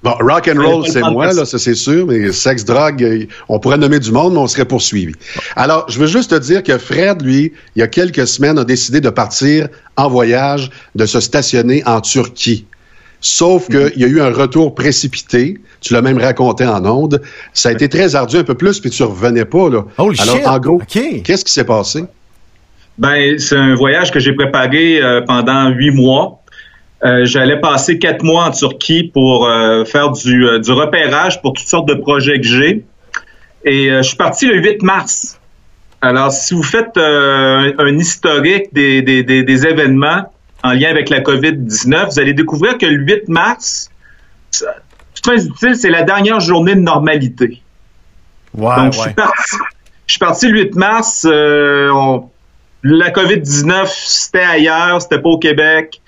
Speaker 4: Bon, rock and roll, c'est moi, là, ça c'est sûr, mais sexe, drogue, euh, on pourrait nommer du monde, mais on serait poursuivi. Alors, je veux juste te dire que Fred, lui, il y a quelques semaines, a décidé de partir en voyage, de se stationner en Turquie. Sauf
Speaker 6: Mhm.
Speaker 4: qu'il y a eu un retour précipité. Tu l'as même raconté en ondes. Ça a été très ardu un peu plus, puis tu revenais pas, là.
Speaker 1: Holy
Speaker 4: Alors,
Speaker 1: shit.
Speaker 4: en gros, qu'est-ce qui s'est passé?
Speaker 6: Ben, c'est un voyage que j'ai préparé euh, pendant huit mois. Euh, J'allais passer quatre mois en Turquie pour euh, faire du, euh, du repérage pour toutes sortes de projets que j'ai. Et euh, je suis parti le 8 mars. Alors, si vous faites euh, un, un historique des, des, des, des événements en lien avec la COVID-19, vous allez découvrir que le 8 mars, fin utile, c'est la dernière journée de normalité.
Speaker 1: Ouais,
Speaker 6: Donc, je
Speaker 1: ouais.
Speaker 6: suis parti. Je suis parti le 8 mars. euh, on- la COVID-19, c'était ailleurs, c'était pas au Québec.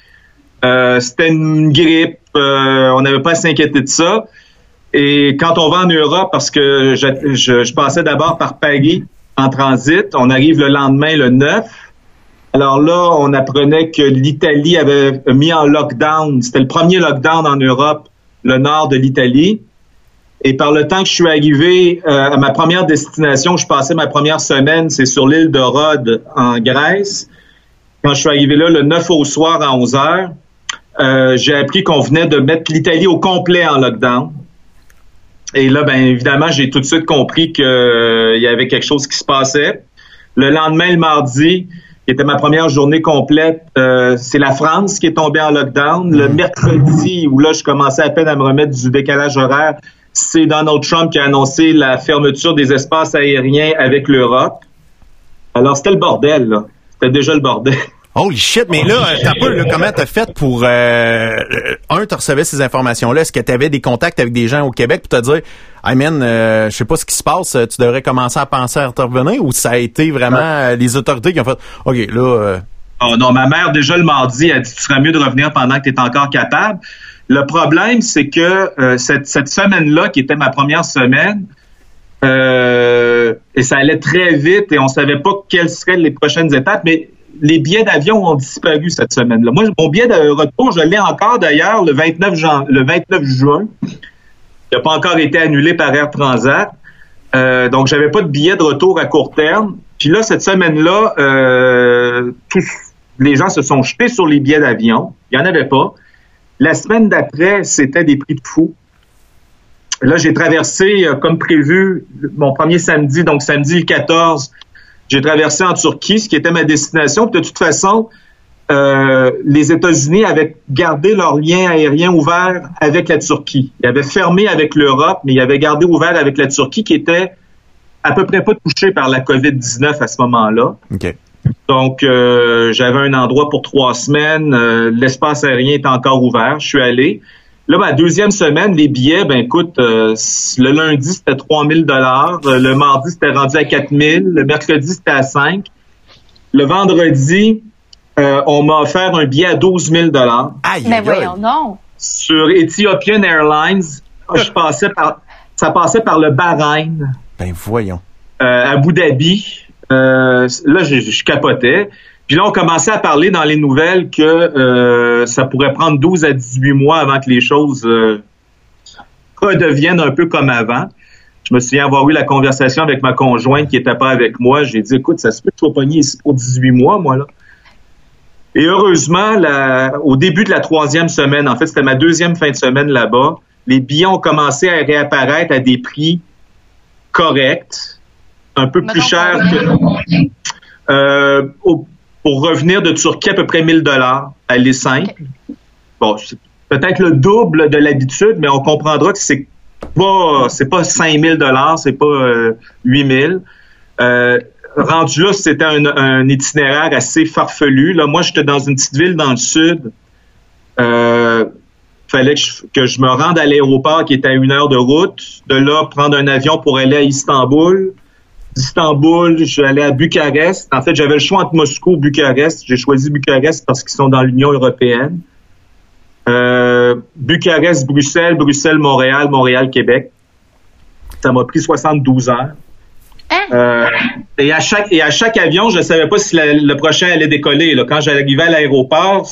Speaker 6: Euh, c'était une grippe. euh, on n'avait pas à s'inquiéter de ça. Et quand on va en Europe, parce que je, je, je passais d'abord par Paris en transit, on arrive le lendemain, le 9. Alors là, on apprenait que l'Italie avait mis en lockdown. C'était le premier lockdown en Europe, le nord de l'Italie. Et par le temps que je suis arrivé euh, à ma première destination, je passais ma première semaine, c'est sur l'île de Rhodes, en Grèce. Quand je suis arrivé là le 9 au soir à 11 heures, euh, j'ai appris qu'on venait de mettre l'Italie au complet en lockdown. Et là, ben évidemment, j'ai tout de suite compris qu'il y avait quelque chose qui se passait. Le lendemain, le mardi, qui était ma première journée complète, euh, c'est la France qui est tombée en lockdown. Le mercredi, où là, je commençais à peine à me remettre du décalage horaire, c'est Donald Trump qui a annoncé la fermeture des espaces aériens avec l'Europe. Alors, c'était le bordel, là. C'était déjà le bordel.
Speaker 1: Holy shit, mais là, t'as pas, là, comment t'as fait pour, euh, euh, un, tu recevais ces informations-là, est-ce que t'avais des contacts avec des gens au Québec pour te dire, hey man, euh, je sais pas ce qui se passe, euh, tu devrais commencer à penser à intervenir, ou ça a été vraiment euh, les autorités qui ont fait, OK, là,
Speaker 6: Oh non, ma mère, déjà le mardi, a dit tu serais mieux de revenir pendant que tu es encore capable. Le problème, c'est que cette, cette semaine-là, qui était ma première semaine, et ça allait très vite et on savait pas quelles seraient les prochaines étapes, mais les billets d'avion ont disparu cette semaine-là. Moi, mon billet de retour, je l'ai encore d'ailleurs le 29, jan- le 29 juin. Il n'a pas encore été annulé par Air Transat. Euh, donc, j'avais pas de billet de retour à court terme. Puis là, cette semaine-là, euh, tous les gens se sont jetés sur les billets d'avion. Il n'y en avait pas. La semaine d'après, c'était des prix de fou. Là, j'ai traversé, euh, comme prévu, mon premier samedi, donc samedi le 14, j'ai traversé en Turquie, ce qui était ma destination. Puis de toute façon, euh, les États-Unis avaient gardé leur lien aérien ouvert avec la Turquie. Ils avaient fermé avec l'Europe, mais ils avaient gardé ouvert avec la Turquie, qui était à peu près pas touchée par la COVID-19 à ce moment-là. Donc, euh, j'avais un endroit pour trois semaines. euh, L'espace aérien est encore ouvert. Je suis allé. Là, ma deuxième semaine, les billets, ben écoute, euh, le lundi, c'était 3000 dollars. Le mardi, c'était rendu à 4000. Le mercredi, c'était à 5. Le vendredi, euh, on m'a offert un billet à 12 000 dollars
Speaker 1: Aïe,
Speaker 3: Mais voyons donc.
Speaker 6: sur Ethiopian Airlines. Je passais par, ça passait par le Bahreïn
Speaker 1: Ben, voyons.
Speaker 6: euh, à Abu Dhabi. Euh, là, je, je capotais. Puis là, on commençait à parler dans les nouvelles que euh, ça pourrait prendre 12 à 18 mois avant que les choses euh, redeviennent un peu comme avant. Je me souviens avoir eu la conversation avec ma conjointe qui était pas avec moi. J'ai dit, écoute, ça se peut que tu sois pogné ici pour 18 mois, moi, là. Et heureusement, la- au début de la troisième semaine, en fait, c'était ma deuxième fin de semaine là-bas, les billets ont commencé à réapparaître à des prix corrects, un peu plus chers que euh, au- pour revenir de Turquie à peu près 1000 dollars à les 5. Bon, c'est peut-être le double de l'habitude, mais on comprendra que c'est pas c'est pas 5000 dollars, c'est pas euh, 8000. Euh, rendu là, c'était un, un itinéraire assez farfelu. Là, moi, j'étais dans une petite ville dans le sud. Euh, fallait que je, que je me rende à l'aéroport qui était à une heure de route. De là, prendre un avion pour aller à Istanbul. D'Istanbul, je suis allé à Bucarest. En fait, j'avais le choix entre Moscou et Bucarest. J'ai choisi Bucarest parce qu'ils sont dans l'Union européenne. Euh, Bucarest, Bruxelles, Bruxelles, Montréal, Montréal, Québec. Ça m'a pris 72 heures.
Speaker 3: Hein?
Speaker 6: Euh, et à chaque et à chaque avion, je savais pas si la- le prochain allait décoller. Là. Quand j'arrivais à l'aéroport,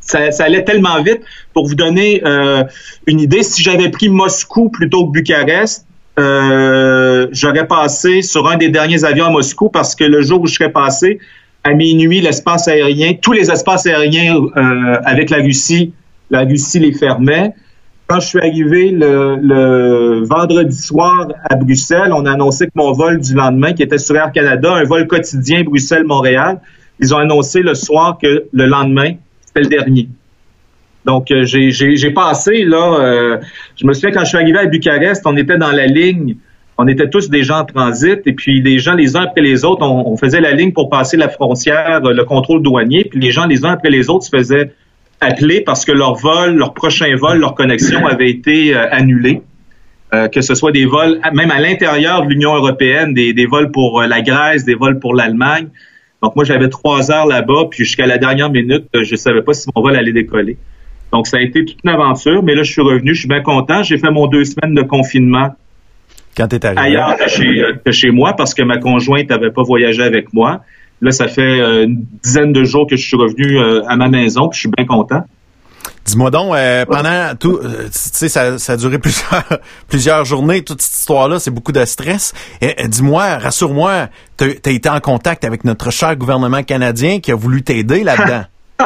Speaker 6: ça, ça allait tellement vite. Pour vous donner euh, une idée, si j'avais pris Moscou plutôt que Bucarest, euh, j'aurais passé sur un des derniers avions à Moscou parce que le jour où je serais passé, à minuit, l'espace aérien, tous les espaces aériens euh, avec la Russie, la Russie les fermait. Quand je suis arrivé le, le vendredi soir à Bruxelles, on a annoncé que mon vol du lendemain, qui était sur Air Canada, un vol quotidien Bruxelles-Montréal, ils ont annoncé le soir que le lendemain, c'était le dernier. Donc, euh, j'ai- passé, là, euh, je me souviens quand je suis arrivé à Bucarest, on était dans la ligne, on était tous des gens en transit, et puis les gens, les uns après les autres, on, on faisait la ligne pour passer la frontière, euh, le contrôle douanier, puis les gens, les uns après les autres, se faisaient appeler parce que leur vol, leur prochain vol, leur connexion avait été euh, annulée. Euh, que ce soit des vols, même à l'intérieur de l'Union européenne, des, des vols pour euh, la Grèce, des vols pour l'Allemagne. Donc moi, j'avais trois heures là-bas, puis jusqu'à la dernière minute, je savais pas si mon vol allait décoller. Donc ça a été toute une aventure, mais là, je suis revenu, je suis bien content. J'ai fait mon deux semaines de confinement
Speaker 1: Quand t'es arrivé.
Speaker 6: ailleurs que chez, que chez moi parce que ma conjointe n'avait pas voyagé avec moi. Là, ça fait euh, une dizaine de jours que je suis revenu euh, à ma maison, puis je suis bien content.
Speaker 1: Dis-moi donc, euh, pendant tout, euh, tu sais, ça, ça a duré plusieurs, plusieurs journées, toute cette histoire-là, c'est beaucoup de stress. Et, dis-moi, rassure-moi, t'as as été en contact avec notre cher gouvernement canadien qui a voulu t'aider là-dedans?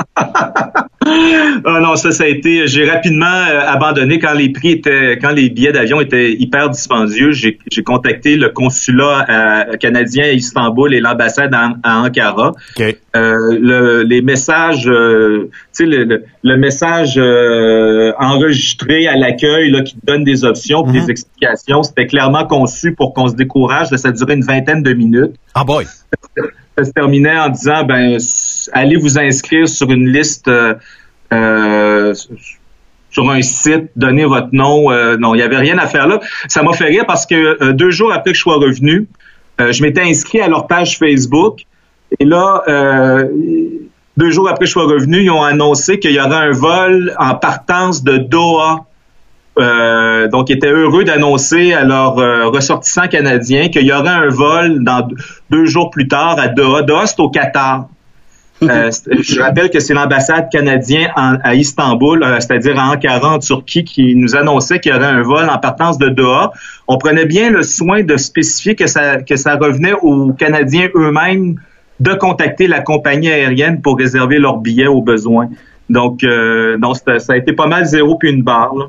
Speaker 6: Ah non, ça, ça a été. J'ai rapidement euh, abandonné quand les prix étaient, quand les billets d'avion étaient hyper dispendieux. J'ai contacté le consulat euh, canadien à Istanbul et l'ambassade à, à Ankara. Euh, le- les messages, euh, tu sais, le, le- le message enregistré à l'accueil là, qui te donne des options,
Speaker 1: Mhm.
Speaker 6: des explications, c'était clairement conçu pour qu'on se décourage. Ça durait une vingtaine de minutes.
Speaker 1: Ah boy.
Speaker 6: Ça se terminait en disant, ben, allez vous inscrire sur une liste, euh, euh, sur un site, donnez votre nom. Euh, non, il y avait rien à faire là. Ça m'a fait rire parce que deux jours après que je sois revenu, je m'étais inscrit à leur page Facebook. Et là, deux jours après que je sois revenu, ils ont annoncé qu'il y aurait un vol en partance de Doha. Euh, donc, ils étaient heureux d'annoncer à leurs euh, ressortissants canadiens qu'il y aurait un vol dans deux- jours plus tard à Doha. C'est au Qatar. Euh, je rappelle que c'est l'ambassade canadienne en- à Istanbul, euh, c'est-à-dire à Ankara, en Turquie, qui nous annonçait qu'il y aurait un vol en partance de Doha. On prenait bien le soin de spécifier que ça, que ça revenait aux Canadiens eux-mêmes de contacter la compagnie aérienne pour réserver leurs billets aux besoins. Donc, euh, ça a été pas mal zéro puis une barre. là.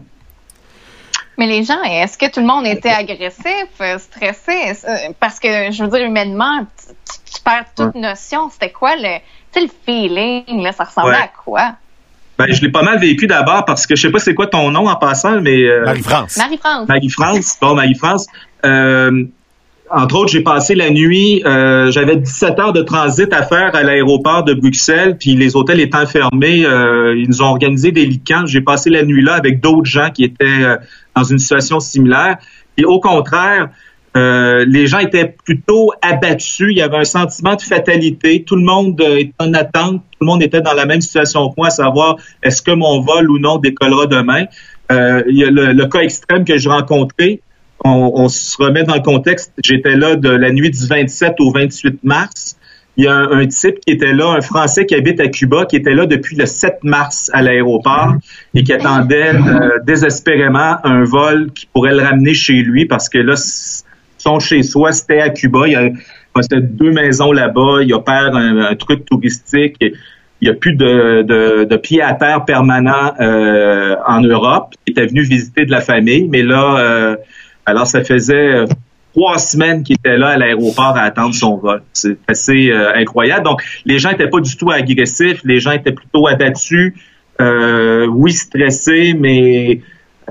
Speaker 3: Mais les gens, est-ce que tout le monde était agressif, euh, stressé? Euh, Parce que, je veux dire, humainement, tu, perds toute notion. C'était quoi le, tu sais, le feeling, là? Ça ressemblait
Speaker 6: Ouais.
Speaker 3: à quoi?
Speaker 6: Ben, je l'ai pas mal vécu d'abord parce que je sais pas c'est quoi ton nom en passant, mais euh,
Speaker 1: Marie-France.
Speaker 3: Marie-France.
Speaker 6: Marie-France. Bon, Marie-France. Euh, entre autres, j'ai passé la nuit, euh, j'avais 17 heures de transit à faire à l'aéroport de Bruxelles, puis les hôtels étant fermés, euh, ils nous ont organisé des camp. J'ai passé la nuit là avec d'autres gens qui étaient euh, dans une situation similaire. Et au contraire, euh, les gens étaient plutôt abattus. Il y avait un sentiment de fatalité. Tout le monde euh, était en attente. Tout le monde était dans la même situation que moi, à savoir est-ce que mon vol ou non décollera demain? Euh, il y a le, le cas extrême que j'ai rencontré. On, on se remet dans le contexte. J'étais là de la nuit du 27 au 28 mars. Il y a un, type qui était là, un Français qui habite à Cuba, qui était là depuis le 7 mars à l'aéroport et qui attendait euh, désespérément un vol qui pourrait le ramener chez lui parce que là, son chez soi, c'était à Cuba. Il y a possédait deux maisons là-bas. Il opère un, un truc touristique. Il n'y a plus de, de, de pied à terre permanent euh, en Europe. Il était venu visiter de la famille, mais là, euh, alors ça faisait trois semaines qu'il était là à l'aéroport à attendre son vol. C'est assez euh, incroyable. Donc, les gens étaient pas du tout agressifs, les gens étaient plutôt abattus, euh, oui stressés, mais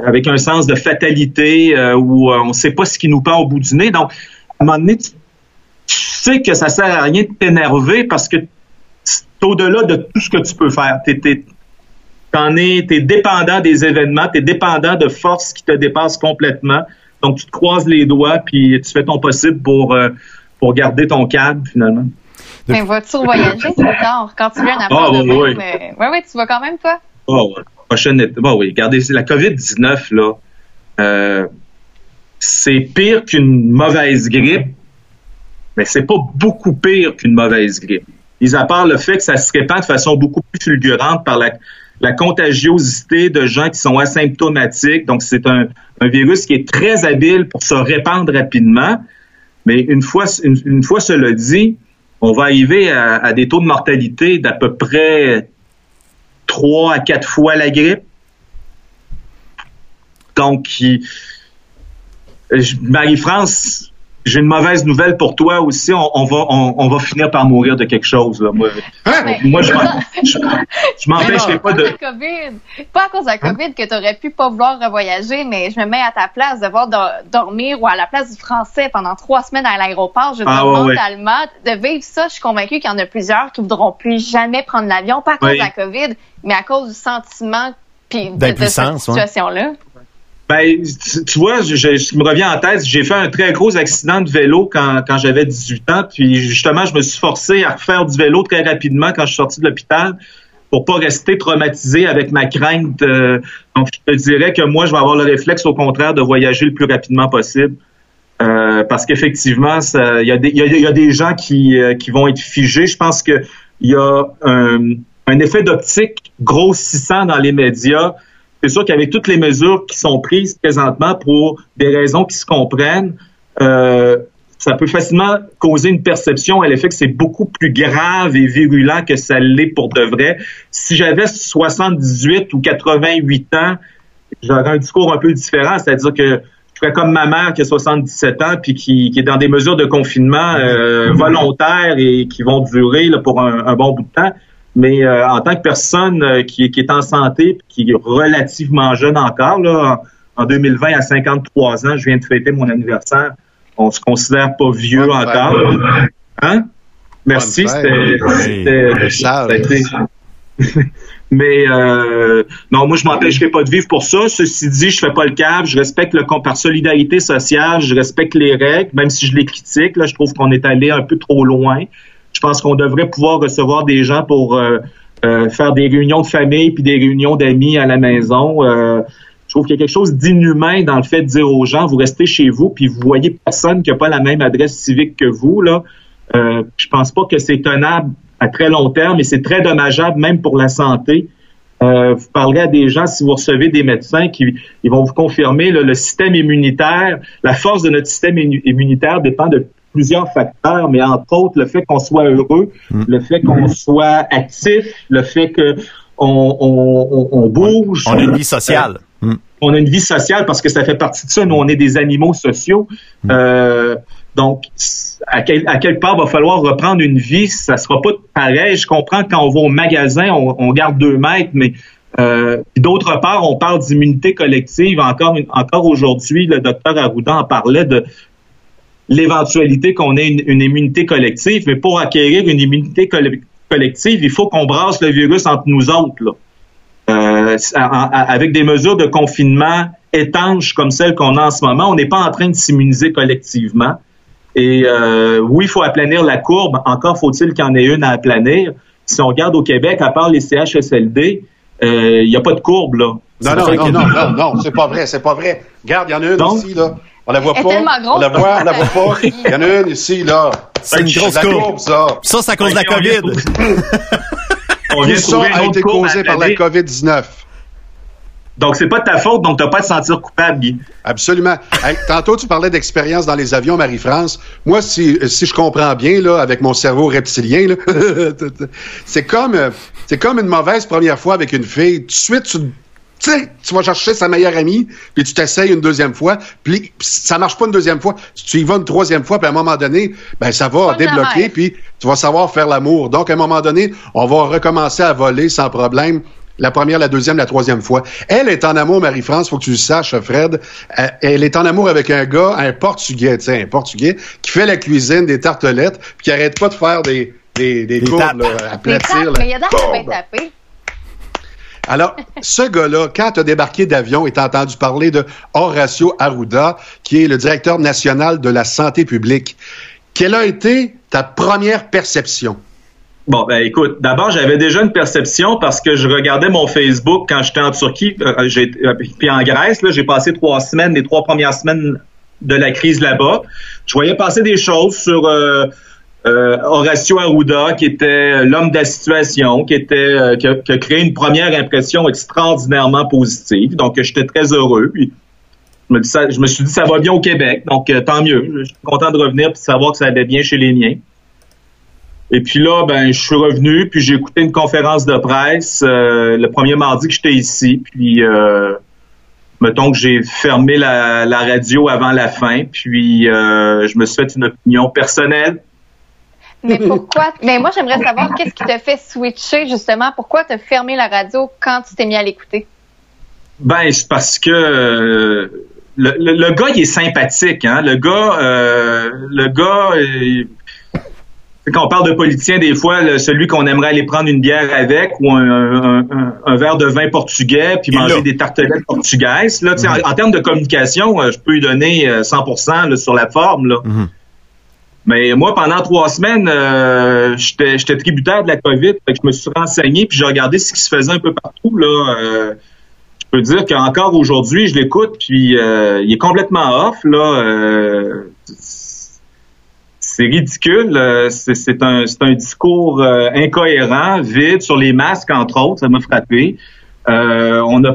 Speaker 6: avec un sens de fatalité euh, où on ne sait pas ce qui nous pend au bout du nez. Donc, à un moment donné, tu, sais que ça sert à rien de t'énerver parce que c'est au-delà de tout ce que tu peux faire. T'es, t'es, t'en es, t'es dépendant des événements, t'es dépendant de forces qui te dépassent complètement. Donc, tu te croises les doigts, puis tu fais ton possible pour, euh, pour garder ton cadre, finalement.
Speaker 3: Mais vas-tu voyager plus tard? Quand tu viens un appart
Speaker 6: Ah,
Speaker 3: de
Speaker 6: oui,
Speaker 3: même,
Speaker 6: oui.
Speaker 3: euh, ouais, ouais, tu vas quand même, toi?
Speaker 6: Oh, ouais. Prochaine étape. Bon, oui, regardez, c'est la COVID-19, là, euh, c'est pire qu'une mauvaise grippe, mais c'est pas beaucoup pire qu'une mauvaise grippe. Mis à part le fait que ça se répand de façon beaucoup plus fulgurante par la, la contagiosité de gens qui sont asymptomatiques. Donc, c'est un, virus qui est très habile pour se répandre rapidement. Mais une fois, cela dit, on va arriver à, à des taux de mortalité d'à peu près 3 à 4 fois la grippe. Donc, Marie-France, j'ai une mauvaise nouvelle pour toi aussi. On, on va, on, on va finir par mourir de quelque chose. Là. Moi,
Speaker 3: Mais-
Speaker 6: moi, je, m'en- je, je m'empêcherai pas
Speaker 3: à
Speaker 6: de.
Speaker 3: cause de la COVID. Pas à cause de la COVID que tu aurais pu pas vouloir revoyager, mais je me mets à ta place, devoir do- dormir ou à la place du français pendant trois semaines à l'aéroport. Je
Speaker 6: Ah,
Speaker 3: dire,
Speaker 6: ouais, ouais.
Speaker 3: mentalement, de vivre ça, je suis convaincue qu'il y en a plusieurs qui voudront plus jamais prendre l'avion, pas à cause
Speaker 6: Oui.
Speaker 3: de la COVID, mais à cause du sentiment puis de, de cette situation-là.
Speaker 6: Ben, tu, vois, je, je, ce qui me revient en tête, j'ai fait un très gros accident de vélo quand, quand j'avais 18 ans, puis justement, je me suis forcé à refaire du vélo très rapidement quand je suis sorti de l'hôpital pour pas rester traumatisé avec ma crainte. euh, donc, je te dirais que moi, je vais avoir le réflexe, au contraire, de voyager le plus rapidement possible. Euh, parce qu'effectivement, il y, a des- il y a y a des gens qui, euh, qui vont être figés. Je pense que il y a un, un effet d'optique grossissant dans les médias. C'est sûr qu'avec toutes les mesures qui sont prises présentement pour des raisons qui se comprennent, euh, ça peut facilement causer une perception à l'effet que c'est beaucoup plus grave et virulent que ça l'est pour de vrai. Si j'avais 78 ou 88 ans, j'aurais un discours un peu différent, c'est-à-dire que je ferais comme ma mère qui a 77 ans puis qui, qui est dans des mesures de confinement euh, volontaires et qui vont durer là, pour un, un bon bout de temps. Mais euh, en tant que personne euh, qui, qui est en santé, qui est relativement jeune encore, là, en en 2020 à 53 ans, je viens de fêter mon anniversaire. On se considère pas vieux encore. Hein? Merci, c'était Mais euh, non, moi je m'empêcherai pas de vivre pour ça. Ceci dit, je fais pas le câble. Je respecte le par solidarité sociale, je respecte les règles, même si je les critique. Là, je trouve qu'on est allé un peu trop loin. Je pense qu'on devrait pouvoir recevoir des gens pour euh, euh, faire des réunions de famille puis des réunions d'amis à la maison. Euh, je trouve qu'il y a quelque chose d'inhumain dans le fait de dire aux gens, vous restez chez vous, puis vous voyez personne qui n'a pas la même adresse civique que vous. Là, euh, je pense pas que c'est tenable à très long terme et c'est très dommageable même pour la santé. Euh, vous parlerez à des gens, si vous recevez des médecins qui ils vont vous confirmer là, le système immunitaire, la force de notre système immu- immunitaire dépend de plusieurs facteurs, mais entre autres le fait qu'on soit heureux, le fait qu'on soit actif, le fait que on, on, on, on bouge.
Speaker 1: On a une vie sociale. Mm.
Speaker 6: On a une vie sociale parce que ça fait partie de ça. Nous, on est des animaux sociaux. Euh, donc, à, quel, à quelque part, va falloir reprendre une vie. Ça sera pas pareil. Je comprends que quand on va au magasin, on, on garde deux mètres, mais euh, d'autre part, on parle d'immunité collective. Encore, encore aujourd'hui, le docteur Arruda en parlait de l'éventualité qu'on ait une, une immunité collective. Mais pour acquérir une immunité colle- collective, il faut qu'on brasse le virus entre nous autres. Là. Euh, en- en- avec des mesures de confinement étanches comme celles qu'on a en ce moment, on n'est pas en train de s'immuniser collectivement. Et euh, oui, il faut aplanir la courbe. Encore faut-il qu'il y en ait une à aplanir. Si on regarde au Québec, à part les CHSLD, euh, il n'y a pas de courbe là.
Speaker 4: Non, non, non, non, non, non, c'est pas vrai, c'est pas vrai. Regarde, il y en a une
Speaker 6: Donc?
Speaker 4: ici, là. On la voit
Speaker 3: Elle est
Speaker 4: pas.
Speaker 3: tellement grosse,
Speaker 4: on la voit, on la voit pas. Il y en a une ici, là.
Speaker 1: C'est une grosse
Speaker 4: la
Speaker 1: courbe.
Speaker 4: ça.
Speaker 1: Ça, c'est à cause de la
Speaker 6: vient
Speaker 1: COVID.
Speaker 6: On
Speaker 4: Tout ça a été causé par la
Speaker 6: aplanir.
Speaker 4: COVID-19?
Speaker 6: Donc, c'est pas de ta faute, donc t'as pas à te sentir coupable, Guy.
Speaker 4: Absolument. Hey, tantôt, tu parlais d'expérience dans les avions, Marie-France. Moi, si, si je comprends bien, là, avec mon cerveau reptilien, là, c'est comme, euh, c'est comme une mauvaise première fois avec une fille. Tout de suite, tu, tu sais, tu vas chercher sa meilleure amie, puis tu t'essayes une deuxième fois, puis ça marche pas une deuxième fois, tu y vas une troisième fois, puis à un moment donné, ben ça va débloquer, puis tu vas savoir faire l'amour. Donc, à un moment donné, on va recommencer à voler sans problème. La première, la deuxième, la troisième fois. Elle est en amour, Marie-France, faut que tu le saches, Fred. Euh, Elle est en amour avec un gars, un Portugais, tu sais, un Portugais, qui fait la cuisine, des tartelettes, puis qui arrête pas de faire des, des, des,
Speaker 1: Des
Speaker 4: courbes, là,
Speaker 3: tapes, mais il y a
Speaker 4: Courbe.
Speaker 3: bien tapé.
Speaker 4: Alors, ce gars-là, quand tu as débarqué d'avion et t'as entendu parler de Horacio Arruda, qui est le directeur national de la santé publique, quelle a été ta première perception?
Speaker 6: Bon, ben écoute, d'abord, j'avais déjà une perception parce que je regardais mon Facebook quand j'étais en Turquie, euh, j'ai, euh, puis en Grèce, j'ai passé trois semaines, les trois premières semaines de la crise là-bas. Je voyais passer des choses sur euh, euh, Horacio Arruda, qui était l'homme de la situation, qui était euh, qui, a, créé une première impression extraordinairement positive. Donc, j'étais très heureux. Puis, je me, suis dit, ça va bien au Québec, donc euh, tant mieux. Je suis content de revenir et de savoir que ça allait bien chez les miens. Et puis là, ben, je suis revenu, puis j'ai écouté une conférence de presse euh, le premier mardi que j'étais ici, puis euh, mettons que j'ai fermé la, radio avant la fin, puis euh, je me suis fait une opinion personnelle.
Speaker 3: Mais pourquoi? Mais moi, j'aimerais savoir qu'est-ce qui t'a fait switcher, justement. Pourquoi t'as fermé la radio quand tu t'es mis à l'écouter?
Speaker 6: Ben, c'est parce que euh, le, le, le gars, il est sympathique, hein. Le gars, euh, le gars, euh, quand on parle de politicien, des fois, le- celui qu'on aimerait aller prendre une bière avec ou un, un- un- un verre de vin portugais, puis manger
Speaker 1: là.
Speaker 6: des tartelettes portugaises. Là, tu sais, en, en termes de communication, je peux lui donner euh, 100% là, sur la forme. Là.
Speaker 1: Mhm.
Speaker 6: Mais moi, pendant trois semaines, euh, j'étais tributaire de la COVID. Je me suis renseigné, puis j'ai regardé ce qui se faisait un peu partout. Là. Euh, je peux dire qu'encore aujourd'hui, je l'écoute, puis euh, il est complètement off. Là. C'est ridicule. C'est un, discours incohérent, vide, sur les masques, entre autres. Ça m'a frappé. On a,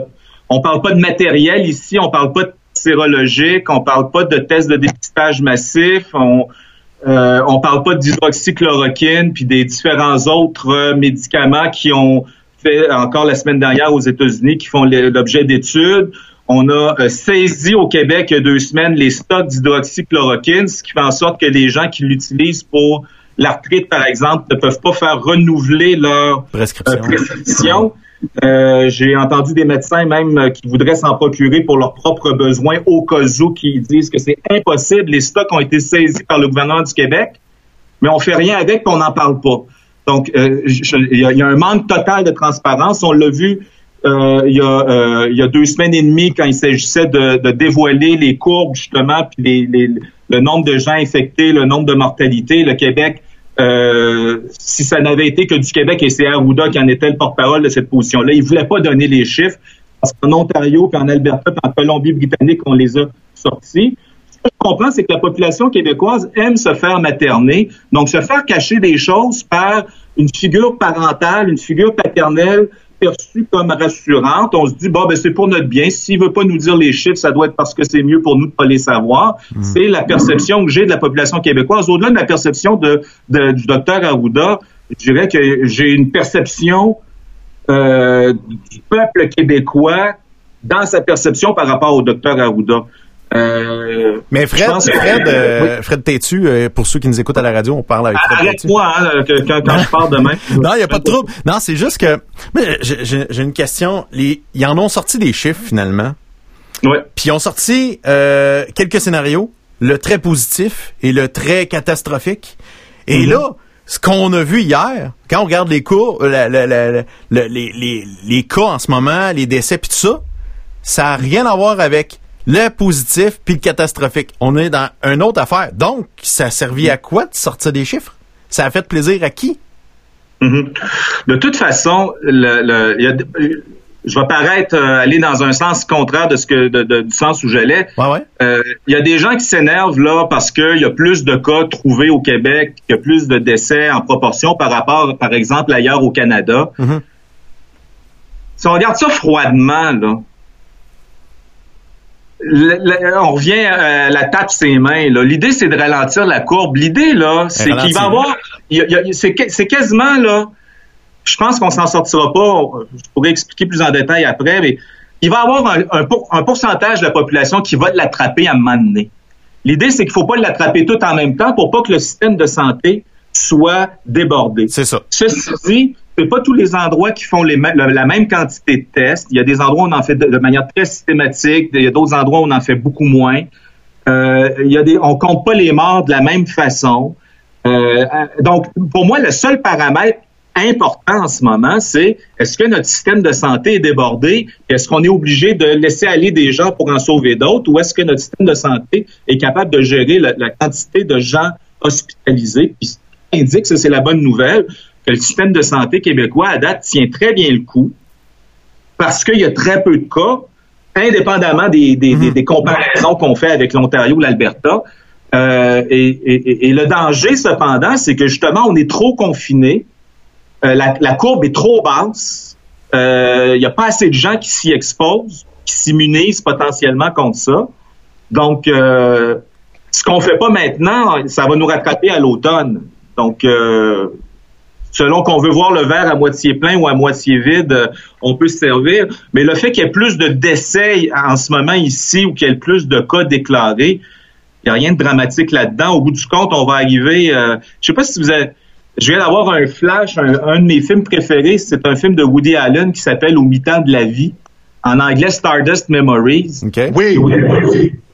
Speaker 6: on parle pas de matériel ici, on parle pas de sérologique, on parle pas de tests de dépistage massif, euh, on parle pas d'hydroxychloroquine puis des différents autres euh, médicaments qui ont fait encore la semaine dernière aux États-Unis qui font l'objet d'études. On a euh, saisi au Québec il y a deux semaines les stocks d'hydroxychloroquine, ce qui fait en sorte que les gens qui l'utilisent pour l'arthrite, par exemple, ne peuvent pas faire renouveler leur euh,
Speaker 1: Prescription.
Speaker 6: Euh, J'ai entendu des médecins même euh, qui voudraient s'en procurer pour leurs propres besoins au cas où qui disent que c'est impossible. Les stocks ont été saisis par le gouvernement du Québec, mais on fait rien avec et on n'en parle pas. Donc, euh, il y, a- un manque total de transparence. On l'a vu il, y a, deux semaines et demie quand il s'agissait de, dévoiler les courbes, justement, puis le nombre de gens infectés, le nombre de mortalités. Le Québec, euh, si ça n'avait été que du Québec et c'est Arruda qui en était le porte-parole de cette position-là, il voulait pas donner les chiffres parce qu'en Ontario, puis en Alberta, puis en Colombie-Britannique, on les a sortis. Ce que je comprends, c'est que la population québécoise aime se faire materner, donc se faire cacher des choses par une figure parentale, une figure paternelle perçue comme rassurante. On se dit, bon, ben, c'est pour notre bien. S'il veut pas nous dire les chiffres, ça doit être parce que c'est mieux pour nous de pas les savoir. C'est la perception que j'ai de la population québécoise. Au-delà de la perception de, de- du docteur Arruda, je dirais que j'ai une perception euh, du peuple québécois dans sa perception par rapport au docteur Arruda. Euh,
Speaker 1: Mais Fred,
Speaker 6: que-
Speaker 1: Fred, euh, Fred Tétu, euh, pour ceux qui nous écoutent à la radio, on parle avec Fred.
Speaker 6: Arrête-moi hein, quand, quand je parle demain.
Speaker 1: Non, il n'y a pas de trouble. Non, c'est juste que j'ai- une question. Les, ils en ont sorti des chiffres finalement.
Speaker 6: Ouais.
Speaker 1: Puis ils ont sorti quelques scénarios, le très positif et le très catastrophique. Et là, ce qu'on a vu hier, quand on regarde les cours, euh, la- la- la- la- le- les, les, les cas en ce moment, les décès puis tout ça, ça n'a rien à voir avec le positif puis le catastrophique. On est dans une autre affaire. Donc, ça a servi à quoi de sortir des chiffres? Ça a fait plaisir à qui?
Speaker 6: Mhm. De toute façon, le, le- il y a- je vais paraître euh, aller dans un sens contraire de ce que de- de- du sens où j'allais.
Speaker 1: Ouais, ouais.
Speaker 6: Euh, Il y a des gens qui s'énervent là parce qu'il y a plus de cas trouvés au Québec, qu'il y a plus de décès en proportion par rapport, par exemple, ailleurs au Canada.
Speaker 1: Mhm.
Speaker 6: Si on regarde ça froidement, là, le- le- on revient à la tape ses mains. L'idée, c'est de ralentir la courbe. L'idée, là, c'est qu'il va y avoir... c'est quasiment, là... Je pense qu'on s'en sortira pas. Je pourrais expliquer plus en détail après, mais il va y avoir un, un pour- un pourcentage de la population qui va l'attraper à un moment donné. L'idée, c'est qu'il faut pas l'attraper tout en même temps pour pas que le système de santé soit débordé.
Speaker 1: C'est ça.
Speaker 6: Ceci dit, c'est pas tous les endroits qui font la, même quantité de tests. Il y a des endroits où on en fait de, manière très systématique. Il y a d'autres endroits où on en fait beaucoup moins. Euh, il y a des, on compte pas les morts de la même façon. Euh, euh, donc, pour moi, le seul paramètre important en ce moment, c'est est-ce que notre système de santé est débordé? Est-ce qu'on est obligé de laisser aller des gens pour en sauver d'autres? Ou est-ce que notre système de santé est capable de gérer la, quantité de gens hospitalisés? Puis, indique, ça c'est la bonne nouvelle, que le système de santé québécois, à date, tient très bien le coup parce qu'il y a très peu de cas, indépendamment des, des, des- des comparaisons qu'on fait avec l'Ontario ou l'Alberta. Euh, et, et- et- et le danger, cependant, c'est que justement, on est trop confiné. Euh, la, la courbe est trop basse. Euh, Il n'y a pas assez de gens qui s'y exposent, qui s'immunisent potentiellement contre ça. Donc, ce qu'on fait pas maintenant, ça va nous rattraper à l'automne. Donc, selon qu'on veut voir le verre à moitié plein ou à moitié vide, euh, on peut se servir. Mais le fait qu'il y ait plus de décès en ce moment ici ou qu'il y ait plus de cas déclarés, il n'y a rien de dramatique là-dedans. Au bout du compte, on va arriver. Euh, je sais pas si vous avez. Je viens d'avoir un flash. Un, un de mes films préférés, c'est un film de Woody Allen qui s'appelle Au mi-temps de la vie. En anglais, Stardust Memories.
Speaker 1: OK?
Speaker 4: Oui,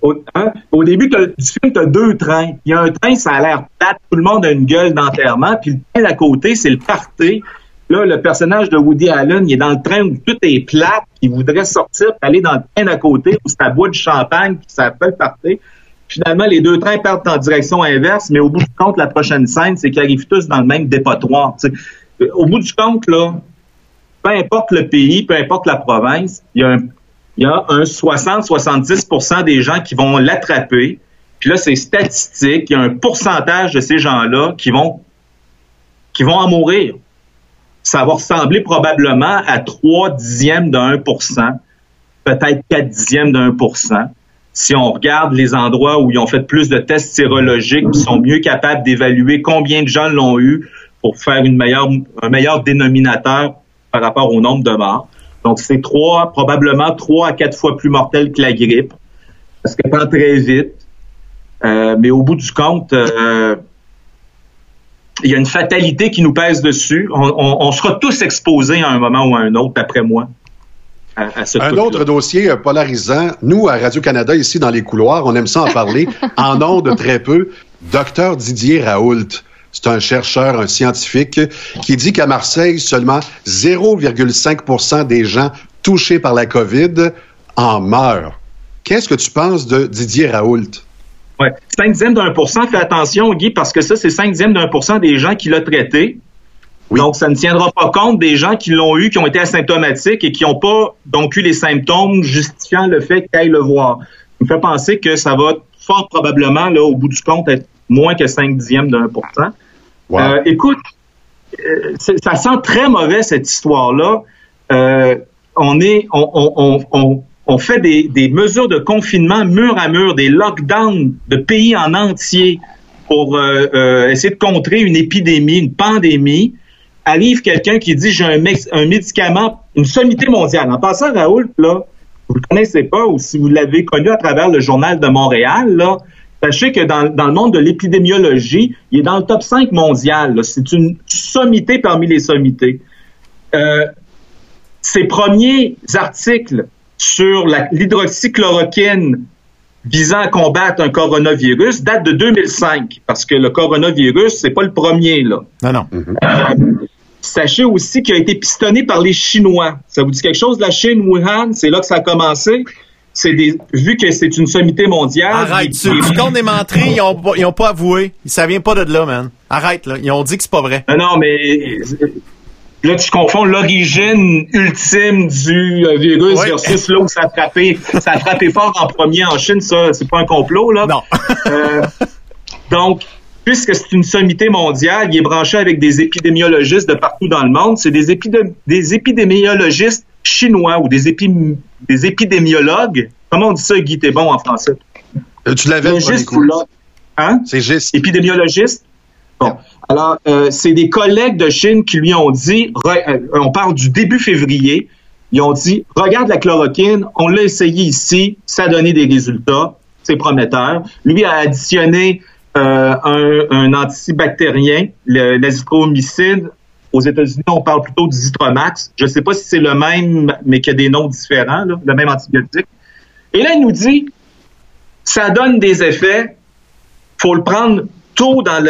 Speaker 6: Au, hein, au début t'as- du film, tu as deux trains. Il y a un train, ça a l'air plate, tout le monde a une gueule d'enterrement, puis le train d'à côté, c'est le party. Là, le personnage de Woody Allen, il est dans le train où tout est plate, il voudrait sortir, puis aller dans le train d'à côté où ça boit du champagne, puis ça fait le party. Finalement, les deux trains partent en direction inverse, mais au bout du compte, la prochaine scène, c'est qu'ils arrivent tous dans le même dépotoir. tu sais. Au bout du compte, là, peu importe le pays, peu importe la province, il y a un, il y a un 60-70% des gens qui vont l'attraper. Puis là, c'est statistique. Il y a un pourcentage de ces gens-là qui vont, qui vont en mourir. Ça va ressembler probablement à 3 dixièmes de 1% peut-être 4 dixièmes de 1 si on regarde les endroits où ils ont fait plus de tests sérologiques, ils sont mieux capables d'évaluer combien de gens l'ont eu pour faire un meilleur dénominateur par rapport au nombre de morts. Donc, c'est trois, probablement trois à quatre fois plus mortel que la grippe. Parce qu'elle prend très vite. Euh, mais au bout du compte, euh, il y a une fatalité qui nous pèse dessus. On, on- on sera tous exposés à un moment ou à un autre, d'après moi. À, à ce
Speaker 4: Un autre dossier euh, polarisant. Nous, à Radio-Canada, ici dans les couloirs, on aime ça en parler. en ondes, très peu. Docteur Didier Raoult. C'est un chercheur, un scientifique, qui dit qu'à Marseille, seulement 0,5% des gens touchés par la COVID en meurent. Qu'est-ce que tu penses de Didier Raoult?
Speaker 6: Ouais. 5 dixièmes d'un pour cent, fais attention, Guy, parce que ça, c'est 5 dixièmes d'un pour cent des gens qui l'ont traité.
Speaker 4: Oui.
Speaker 6: Donc, ça ne tiendra pas compte des gens qui l'ont eu, qui ont été asymptomatiques et qui n'ont pas donc eu les symptômes justifiant le fait qu'ils aillent le voir. Ça me fait penser que ça va fort probablement, là, au bout du compte, être moins que 5 dixièmes d'un pour cent.
Speaker 4: Wow.
Speaker 6: Euh, écoute, euh, ça sent très mauvais cette histoire-là. Euh, on est, on, on, on, on, on fait des, des mesures de confinement mur à mur, des lockdowns de pays en entier pour euh, essayer de contrer une épidémie, une pandémie. Arrive quelqu'un qui dit j'ai un, un médicament, une sommité mondiale. En passant, Raoul, là, vous le connaissez pas ou si vous l'avez connu à travers le journal de Montréal, là, sachez que dans, dans le monde de l'épidémiologie, il est dans le top 5 mondial. C'est une sommité parmi les sommités. Euh, ses premiers articles sur l'hydroxychloroquine visant à combattre un coronavirus datent de 2005, parce que le coronavirus, c'est pas le premier, là.
Speaker 1: Non, non.
Speaker 6: Sachez aussi qu'il a été pistonné par les Chinois. Ça vous dit quelque chose, la Chine, Wuhan? C'est là que ça a commencé? C'est des, vu que c'est une sommité mondiale.
Speaker 1: Arrête, tu, tu comptes des menteries, ils ont, pas- ils ont pas avoué. Ça vient pas de là, man. Arrête, là. Ils ont dit que c'est pas vrai.
Speaker 6: Non, non, mais là, tu confonds l'origine ultime du euh, virus
Speaker 1: Ouais.
Speaker 6: versus là où ça a frappé. Ça a frappé fort en premier en Chine, ça, c'est pas un complot, là.
Speaker 1: Non.
Speaker 6: Euh, donc, puisque c'est une sommité mondiale, il est branché avec des épidémiologistes de partout dans le monde. C'est des, épidé- des épidémiologistes chinois ou des, épi- des épidémiologues Comment on dit ça, Guy, t'es bon en français?
Speaker 4: Euh, Tu l'avais?
Speaker 6: Hein?
Speaker 4: C'est juste.
Speaker 6: épidémiologiste? Bon. Alors, euh, c'est des collègues de Chine qui lui ont dit, re- euh, on parle du début février, ils ont dit, regarde la chloroquine, on l'a essayé ici, ça a donné des résultats, c'est prometteur. Lui a additionné euh, un, un antibactérien, l'azithromycine. Aux États-Unis, on parle plutôt du Zitromax. Je ne sais pas si c'est le même, mais qu'il y a des noms différents, le même antibiotique. Et là, il nous dit, ça donne des effets, faut le prendre tôt dans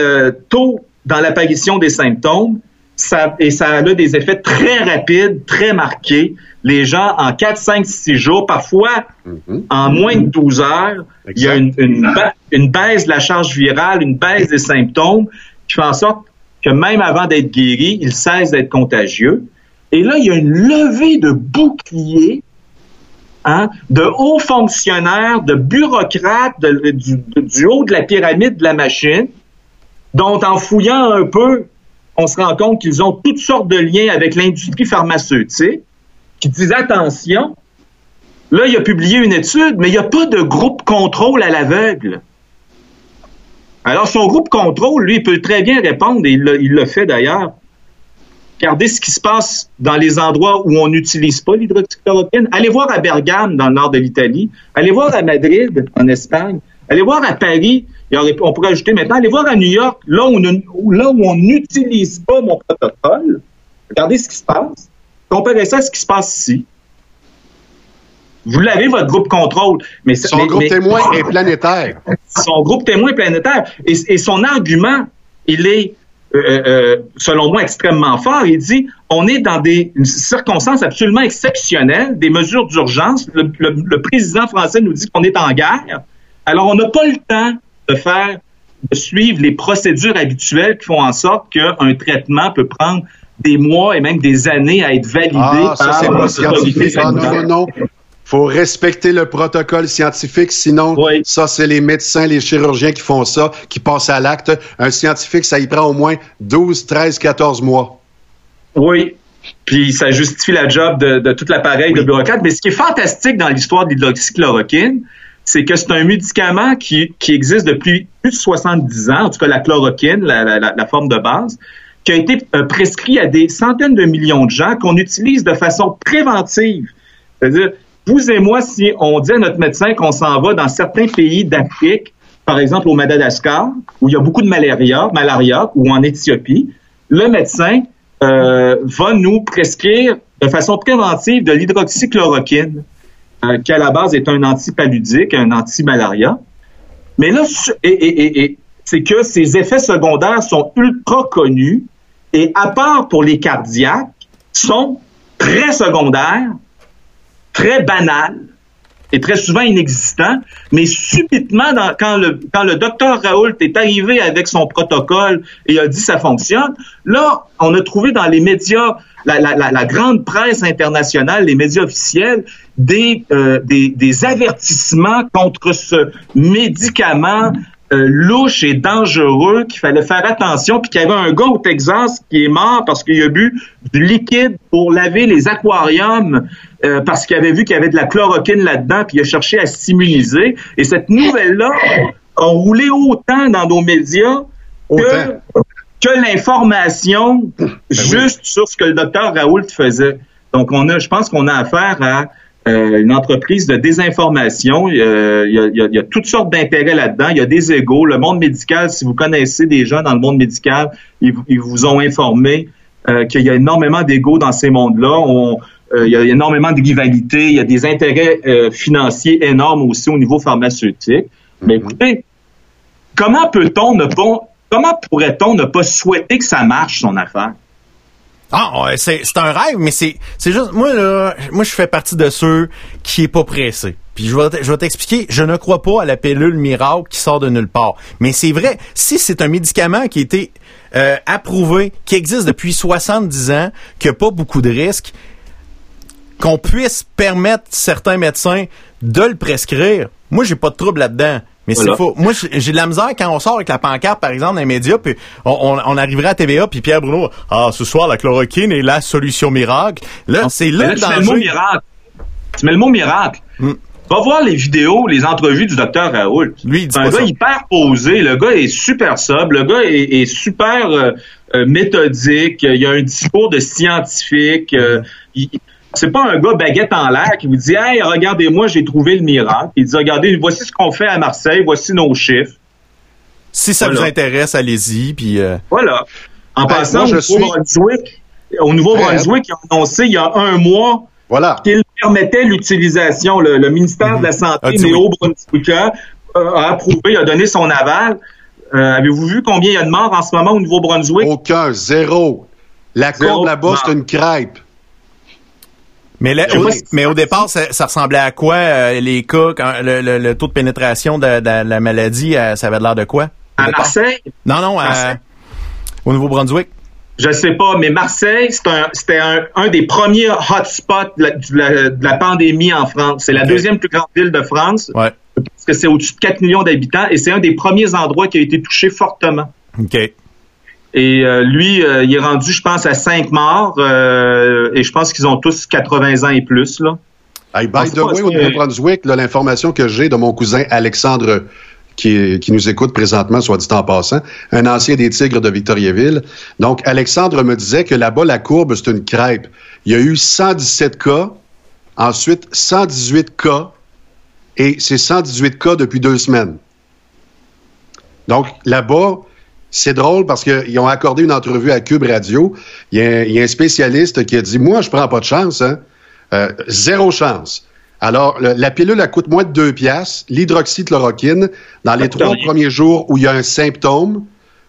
Speaker 6: tôt dans l'apparition des symptômes. Ça, et ça a des effets très rapides, très marqués. Les gens, en 4, 5, 6 jours, parfois
Speaker 4: Mhm.
Speaker 6: en moins de 12 heures, il y a une, une, ba- une baisse de la charge virale, une baisse des symptômes qui fait en sorte que même avant d'être guéri, il cesse d'être contagieux. Et là, il y a une levée de boucliers hein, de hauts fonctionnaires, de bureaucrates de- du, de- du haut de la pyramide de la machine, dont en fouillant un peu, on se rend compte qu'ils ont toutes sortes de liens avec l'industrie pharmaceutique, qui disent attention, là, il a publié une étude, mais il n'y a pas de groupe contrôle à l'aveugle. Alors, son groupe contrôle, lui, peut très bien répondre, et il le fait d'ailleurs. Regardez ce qui se passe dans les endroits où on n'utilise pas l'hydroxychloroquine. Allez voir à Bergame, dans le nord de l'Italie. Allez voir à Madrid, en Espagne. Allez voir à Paris. On pourrait ajouter maintenant, allez voir à New York, là où on n'utilise pas mon protocole. Regardez ce qui se passe. Comparez ça à ce qui se passe ici. Vous l'avez, votre groupe contrôle. Mais,
Speaker 4: Son
Speaker 6: mais-
Speaker 4: groupe
Speaker 6: mais-
Speaker 4: témoin est planétaire.
Speaker 6: son groupe témoin planétaire. Et, et son argument, il est, euh, euh, selon moi, extrêmement fort. Il dit, on est dans des circonstances absolument exceptionnelles, des mesures d'urgence. Le, le- le président français nous dit qu'on est en guerre. Alors, on n'a pas le temps de faire, de suivre les procédures habituelles qui font en sorte qu'un traitement peut prendre des mois et même des années à être validé
Speaker 4: Ah, ça,
Speaker 6: par
Speaker 4: c'est pas scientifique. Ah, non, non, non. Faut respecter le protocole scientifique, sinon,
Speaker 6: Oui.
Speaker 4: ça, c'est les médecins, les chirurgiens qui font ça, qui passent à l'acte. Un scientifique, ça y prend au moins 12, 13, 14 mois.
Speaker 6: Oui. Puis ça justifie la job de, de tout l'appareil de bureaucrate. Mais ce qui est fantastique dans l'histoire de l'hydroxychloroquine, c'est que c'est un médicament qui, qui existe depuis plus de 70 ans, en tout cas la chloroquine, la, la- la- la forme de base, qui a été euh, prescrit à des centaines de millions de gens, qu'on utilise de façon préventive. C'est-à-dire, vous et moi, si on dit à notre médecin qu'on s'en va dans certains pays d'Afrique, par exemple au Madagascar, où il y a beaucoup de malaria, malaria ou en Éthiopie, le médecin euh, va nous prescrire de façon préventive de l'hydroxychloroquine, euh, qui à la base est un antipaludique, un anti-malaria. Mais là, et, et- et- et c'est que ces effets secondaires sont ultra connus et à part pour les cardiaques, sont très secondaires, très banals et très souvent inexistants, mais subitement, quand, le, quand le docteur Raoult est arrivé avec son protocole et a dit ça fonctionne, là, on a trouvé dans les médias, la, grande presse internationale, les médias officiels, des, euh, des avertissements contre ce médicament euh, louche et dangereux qu'il fallait faire attention, puis qu'il y avait un gars au Texas qui est mort parce qu'il a bu du liquide pour laver les aquariums euh, parce qu'il avait vu qu'il y avait de la chloroquine là-dedans, puis il a cherché à s'immuniser. Et cette nouvelle-là a roulé autant dans nos médias que, l'information juste sur ce que le docteur Raoult faisait. Donc, on a, je pense qu'on a affaire à euh, une entreprise de désinformation. Il y, a, il y a- il y a toutes sortes d'intérêts là-dedans. Il y a des égaux. Le monde médical, si vous connaissez des gens dans le monde médical, ils, vous- ils vous ont informé euh, qu'il y a énormément d'égaux dans ces mondes-là. On- euh, il y a énormément de rivalités. Il y a des intérêts financiers énormes aussi au niveau pharmaceutique. Mais écoutez, comment peut-on ne pas, comment pourrait-on ne pas souhaiter que ça marche son affaire?
Speaker 1: Ah, c'est un rêve, mais c'est c'est juste moi là, moi je fais partie de ceux qui est pas pressé. Puis je vais je vais t'expliquer, je ne crois pas à la pilule miracle qui sort de nulle part. Mais c'est vrai, si c'est un médicament qui a été euh, approuvé, qui existe depuis 70 ans, qui a pas beaucoup de risques, qu'on puisse permettre certains médecins de le prescrire, moi j'ai pas de trouble là-dedans. Mais
Speaker 6: Voilà.
Speaker 1: c'est faux. Moi, j'ai de la misère quand on sort avec la pancarte, par exemple, dans les médias, puis on, on, on arriverait à TVA, puis Pierre Bruno, ah, ce soir, la chloroquine est la solution miracle. Là, c'est
Speaker 6: Mais
Speaker 1: là
Speaker 6: là,
Speaker 1: le
Speaker 6: tu mets le mot miracle. Tu mets le mot miracle.
Speaker 1: Mm.
Speaker 6: Va voir les vidéos, les entrevues du docteur Raoult.
Speaker 1: Lui, il dit
Speaker 6: C'est un gars
Speaker 1: ça.
Speaker 6: hyper posé. Le gars est super sobre. Le gars est, est super euh, euh, méthodique. Il a un discours de scientifique. Euh, il- c'est pas un gars baguette en l'air qui vous dit Hey, regardez-moi, j'ai trouvé le miracle. Il dit Regardez, voici ce qu'on fait à Marseille, voici nos chiffres.
Speaker 1: Si ça
Speaker 6: Voilà.
Speaker 1: vous intéresse, allez-y. Puis euh,
Speaker 6: Voilà. En
Speaker 4: Ben,
Speaker 6: passant
Speaker 4: moi,
Speaker 6: au
Speaker 4: je suis-
Speaker 6: Nouveau-Brunswick, au Nouveau-Brunswick, ils ont annoncé il y a un mois
Speaker 4: Voilà.
Speaker 6: qu'il permettait l'utilisation. Le, le ministère de la Santé
Speaker 1: Ah, dis oui.
Speaker 6: néo-brunswickien euh, a approuvé, a donné son aval. Euh, Avez-vous vu combien il y a de morts en ce moment au Nouveau-Brunswick?
Speaker 4: Aucun, zéro. La
Speaker 6: Zéro.
Speaker 4: courbe là-bas, c'est une crêpe.
Speaker 1: Mais, là, au, mais au départ, ça, ça ressemblait à quoi euh, les cas, quand, le, le- le taux de pénétration de, de la maladie, euh, ça avait l'air de quoi
Speaker 6: À? Marseille?
Speaker 1: Non, non,
Speaker 6: Marseille.
Speaker 1: au Nouveau-Brunswick.
Speaker 6: Je sais pas, mais Marseille, un- c'était un, un des premiers hotspots de la, de la- de la pandémie en France. C'est la deuxième plus grande ville de France,
Speaker 1: Ouais.
Speaker 6: parce que c'est au-dessus de 4 millions d'habitants, et c'est un des premiers endroits qui a été touché fortement.
Speaker 1: OK.
Speaker 6: Et euh, lui, euh, il est rendu, je pense, à 5 morts, euh, et je pense qu'ils ont tous 80 ans et plus. Là.
Speaker 4: Hey, by the way, au Nouveau-Brunswick, l'information que j'ai de mon cousin Alexandre, qui, qui nous écoute présentement, soit dit en passant, un ancien des Tigres de Victoriaville. Donc, Alexandre me disait que là-bas, la courbe, c'est une crêpe. Il y a eu 117 cas, ensuite 118 cas, et c'est 118 cas depuis deux semaines. Donc, là-bas, c'est drôle parce qu'ils ont accordé une entrevue à Cube Radio. Il y, a, un- il y a un spécialiste qui a dit Moi, je prends pas de chance, hein. Euh, zéro chance. Alors, le- la pilule, elle coûte moins de 2 piastres. L'hydroxychloroquine, dans les trois premiers jours où il y a un symptôme,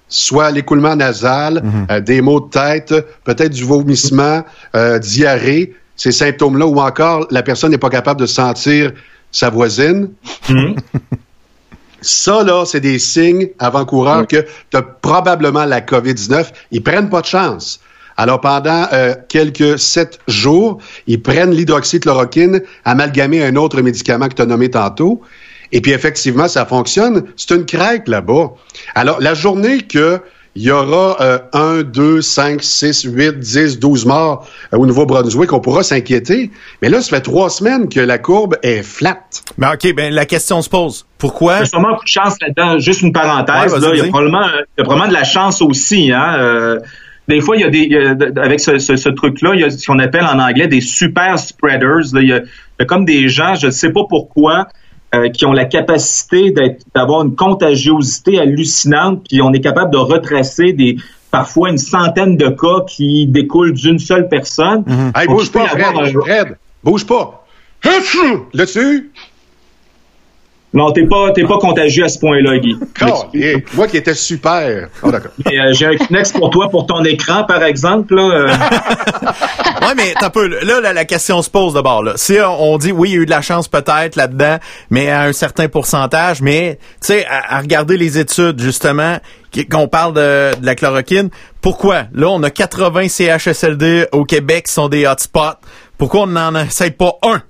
Speaker 4: soit l'écoulement nasal, euh, des maux de tête, peut-être du vomissement, euh, diarrhée, ces symptômes-là, ou encore la personne n'est pas capable de sentir sa voisine. Ça, là, c'est des signes avant-coureurs que tu as probablement la COVID-19. Ils prennent pas de chance. Alors, pendant euh, quelques sept jours, ils prennent l'hydroxychloroquine amalgamée à un autre médicament que tu as nommé tantôt. Et puis, effectivement, ça fonctionne. C'est une crêpe là-bas. Alors, la journée que il y aura euh, 1, 2, 5, 6, 8, 10, 12 morts euh, au Nouveau-Brunswick, on pourra s'inquiéter. Mais là, ça fait trois semaines que la courbe est flat.
Speaker 1: Mais OK, ben la question se pose. Pourquoi?
Speaker 6: Il y a sûrement un coup de chance là-dedans. Juste une parenthèse,
Speaker 1: Ouais,
Speaker 6: là, il, y a probablement, il y a probablement de la chance aussi. Hein? Euh, des fois, il y a des, il y a- avec ce, ce- ce truc-là, il y a ce qu'on appelle en anglais des super spreaders. là. Il, y a, il y a comme des gens, je ne sais pas pourquoi, euh, qui ont la capacité d'être- d'avoir une contagiosité hallucinante, puis on est capable de retracer des parfois une centaine de cas qui découlent d'une seule personne.
Speaker 4: Hey,
Speaker 6: Donc,
Speaker 4: bouge pas,
Speaker 6: un-
Speaker 4: Fred, bouge pas. Là-dessus?
Speaker 6: Non, t'es pas, t'es pas contagieux à ce point-là, Guy.
Speaker 4: Collier. Moi qui étais super. Oh, d'accord.
Speaker 6: Mais, euh, J'ai un Kleenex pour toi pour ton écran, par exemple. Là, euh.
Speaker 1: Ouais, mais t'as peu. Là, là, la question se pose d'abord. Là. Si on on dit oui, il y a eu de la chance peut-être là-dedans, mais à un certain pourcentage, mais tu sais, à, à regarder les études justement, qu'on parle de, de la chloroquine, pourquoi? Là on a 80 CHSLD au Québec qui sont des hotspots. Pourquoi on n'en essaye pas un?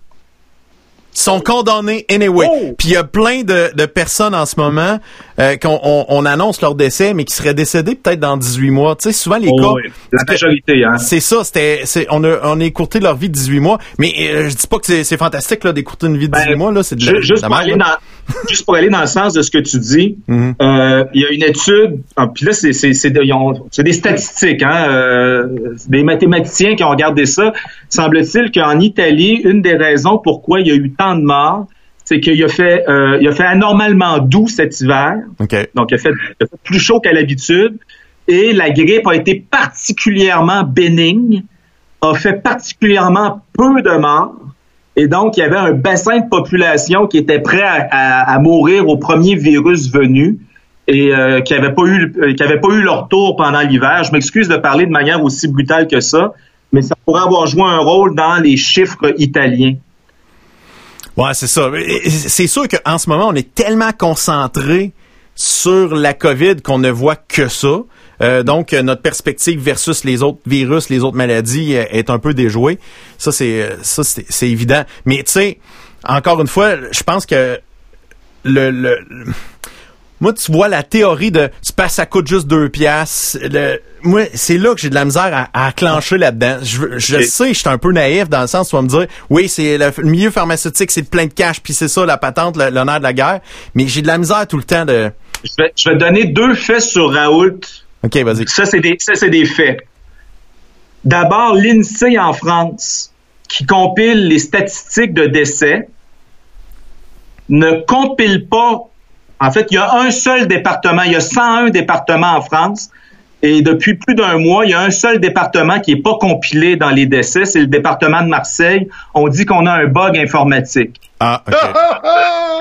Speaker 1: Sont condamnés anyway.
Speaker 6: Oh!
Speaker 1: Puis il y a plein de, de personnes en ce moment euh, qu'on on, on annonce leur décès, mais qui seraient décédés peut-être dans 18 mois. Tu sais, souvent les
Speaker 6: Oh,
Speaker 1: cas.
Speaker 6: oui, la majorité, hein.
Speaker 1: C'est ça, c'était, c'est, on a, on a écourté leur vie de 18 mois, mais euh, je dis pas que c'est, c'est fantastique là d'écourter une vie de 18
Speaker 6: Ben,
Speaker 1: mois là, c'est de la,
Speaker 6: juste,
Speaker 1: de la
Speaker 6: pour
Speaker 1: merde,
Speaker 6: aller
Speaker 1: là.
Speaker 6: dans, juste pour aller dans le sens de ce que tu dis,
Speaker 1: Mhm.
Speaker 6: euh, il y a une étude, ah, puis là, c'est, de- des statistiques, hein, euh, des mathématiciens qui ont regardé ça. Semble-t-il qu'en Italie, une des raisons pourquoi il y a eu tant de morts, c'est qu'il a fait, euh, il a fait anormalement doux cet hiver. Donc, il a fait, il a fait plus chaud qu'à l'habitude. Et la grippe a été particulièrement bénigne, a fait particulièrement peu de morts. Et donc, il y avait un bassin de population qui était prêt à, mourir au premier virus venu et euh, qui n'avait pas eu euh, qui pas eu leur tour pendant l'hiver. Je m'excuse de parler de manière aussi brutale que ça, mais ça pourrait avoir joué un rôle dans les chiffres italiens.
Speaker 1: Ouais, c'est ça. C'est sûr qu'en ce moment, on est tellement concentré sur la COVID qu'on ne voit que ça. Euh, donc, euh, notre perspective versus les autres virus, les autres maladies euh, est un peu déjouée. Ça, c'est ça, c'est c'est évident. Mais tu sais, encore une fois, je pense que le, le, le- moi, tu vois la théorie de tu passes, ça coûte juste deux piastres. Le- moi, c'est là que j'ai de la misère à, à clencher là-dedans. Je, je sais, je suis un peu naïf dans le sens où on va me dire, oui, c'est le, le milieu pharmaceutique, c'est plein de cash, puis c'est ça la patente, l'honneur de la guerre. Mais j'ai de la misère tout le temps de.
Speaker 6: Je vais, je vais donner deux faits sur Raoult.
Speaker 1: Ok, vas-y.
Speaker 6: Ça, c'est des, ça, c'est des faits. D'abord, l'INSEE en France, qui compile les statistiques de décès, ne compile pas. En fait, il y a un seul département, il y a 101 départements en France, et depuis plus d'un mois, il y a un seul département qui n'est pas compilé dans les décès, c'est le département de Marseille. On dit qu'on a un bug informatique.
Speaker 1: Ah, ok.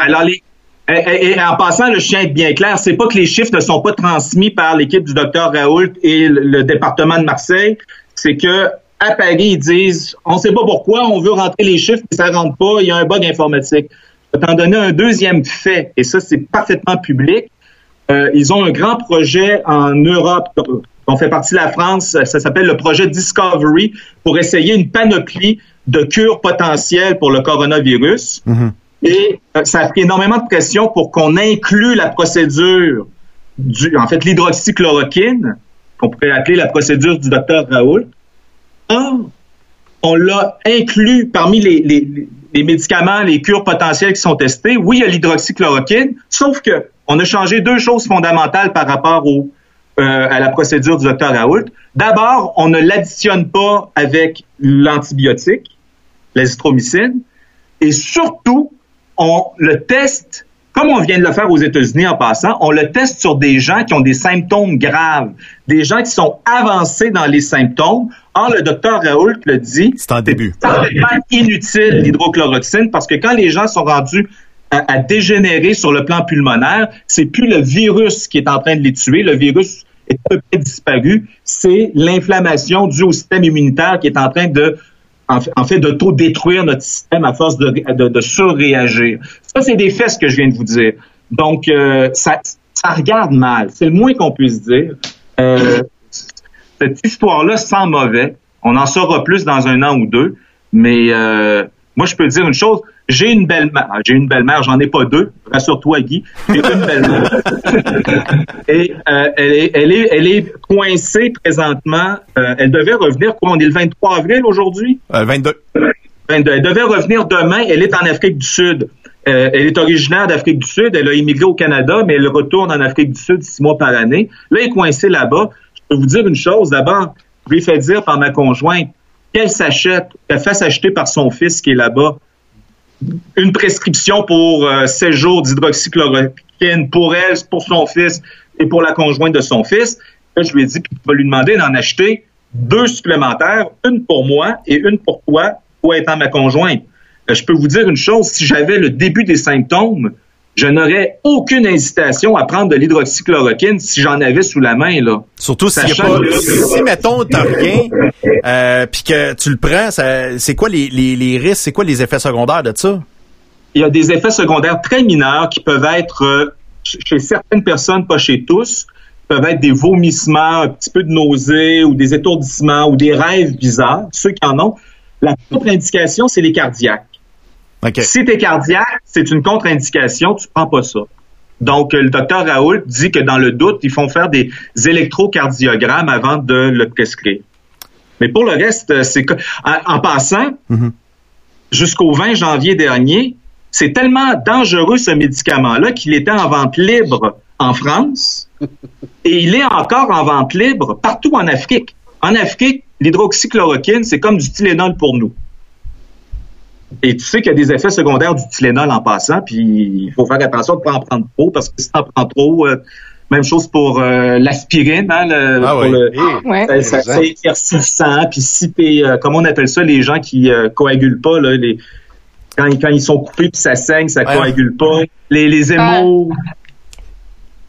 Speaker 6: Alors, les, et, en passant, le chien est bien clair, c'est pas que les chiffres ne sont pas transmis par l'équipe du docteur Raoult et le, département de Marseille, c'est que à Paris, ils disent, on sait pas pourquoi, on veut rentrer les chiffres, mais ça rentre pas, il y a un bug informatique. Je vais donner un deuxième fait, et ça, c'est parfaitement public. Euh, ils ont un grand projet en Europe, on fait partie de la France, ça s'appelle le projet Discovery, pour essayer une panoplie de cures potentielles pour le coronavirus. Et euh, ça a pris énormément de pression pour qu'on inclue la procédure du, en fait, l'hydroxychloroquine, qu'on pourrait appeler la procédure du docteur Raoult. Or, on l'a inclus parmi les, les- les médicaments, les cures potentielles qui sont testées. Oui, il y a l'hydroxychloroquine, sauf que on a changé deux choses fondamentales par rapport au, euh, à la procédure du docteur Raoult. D'abord, on ne l'additionne pas avec l'antibiotique, l'azithromycine, et surtout, on le teste, comme on vient de le faire aux États-Unis en passant, on le teste sur des gens qui ont des symptômes graves, des gens qui sont avancés dans les symptômes. Or, le docteur Raoult le dit,
Speaker 1: C'est en début.
Speaker 6: parfaitement inutile l'hydrochloroxine parce que quand les gens sont rendus à, à dégénérer sur le plan pulmonaire, c'est plus le virus qui est en train de les tuer, le virus est à peu près disparu, c'est l'inflammation due au système immunitaire qui est en train de en fait, fait d'auto-détruire notre système à force de, de, de surréagir. Ça, c'est des faits ce que je viens de vous dire. Donc, euh, ça, ça regarde mal. C'est le moins qu'on puisse dire. Euh, cette histoire-là sent mauvais. On en saura plus dans un an ou deux. Mais euh, moi, je peux dire une chose. J'ai une belle-mère. J'ai une belle-mère, j'en ai pas deux. Rassure-toi, Guy. J'ai une belle-mère. Et euh, elle, est, elle, est, elle est coincée présentement. Euh, elle devait revenir, quoi, on est le 23 avril aujourd'hui?
Speaker 1: Euh, 22.
Speaker 6: 22. Elle devait revenir demain. Elle est en Afrique du Sud. Euh, elle est originaire d'Afrique du Sud. Elle a immigré au Canada, mais elle retourne en Afrique du Sud six mois par année. Là, elle est coincée là-bas. Je peux vous dire une chose. D'abord, je lui ai fait dire par ma conjointe qu'elle s'achète, qu'elle fasse acheter par son fils qui est là-bas une prescription pour euh, 16 jours d'hydroxychloroquine pour elle, pour son fils et pour la conjointe de son fils. Je lui ai dit qu'il va lui demander d'en acheter deux supplémentaires, une pour moi et une pour toi, toi étant ma conjointe. Euh, je peux vous dire une chose, si j'avais le début des symptômes, je n'aurais aucune hésitation à prendre de l'hydroxychloroquine si j'en avais sous la main, là.
Speaker 1: Surtout s'il y a pas,
Speaker 6: que-
Speaker 1: si mettons t'as rien, euh, puis que tu le prends, c'est quoi les, les, les risques, c'est quoi les effets secondaires de ça?
Speaker 6: il y a des effets secondaires très mineurs qui peuvent être euh, ch- chez certaines personnes, pas chez tous, peuvent être des vomissements, un petit peu de nausées ou des étourdissements ou des rêves bizarres, ceux qui en ont. La contre-indication, c'est les cardiaques. Si tu es cardiaque, c'est une contre-indication, tu prends pas ça. Donc, euh, le docteur Raoult dit que dans le doute, ils font faire des électrocardiogrammes avant de le prescrire. Mais pour le reste, euh, c'est en passant,
Speaker 1: Mhm.
Speaker 6: jusqu'au 20 janvier dernier, c'est tellement dangereux ce médicament-là qu'il était en vente libre en France et il est encore en vente libre partout en Afrique. En Afrique, l'hydroxychloroquine, c'est comme du Tylenol pour nous. Et tu sais qu'il y a des effets secondaires du Tylenol en passant, puis il faut faire attention de ne pas en prendre trop, parce que si tu en prends trop, euh, même chose pour euh, l'aspirine, hein, le-
Speaker 1: Ah
Speaker 6: pour
Speaker 1: oui.
Speaker 6: le-
Speaker 3: Ouais.
Speaker 6: ça, ça, ça éclaircit le sang, puis si t'es, euh, comment on appelle ça, les gens qui euh, coagulent pas, là, les, quand, quand ils sont coupés puis ça saigne, ça
Speaker 1: Ouais.
Speaker 6: coagule pas. Les, les hémos,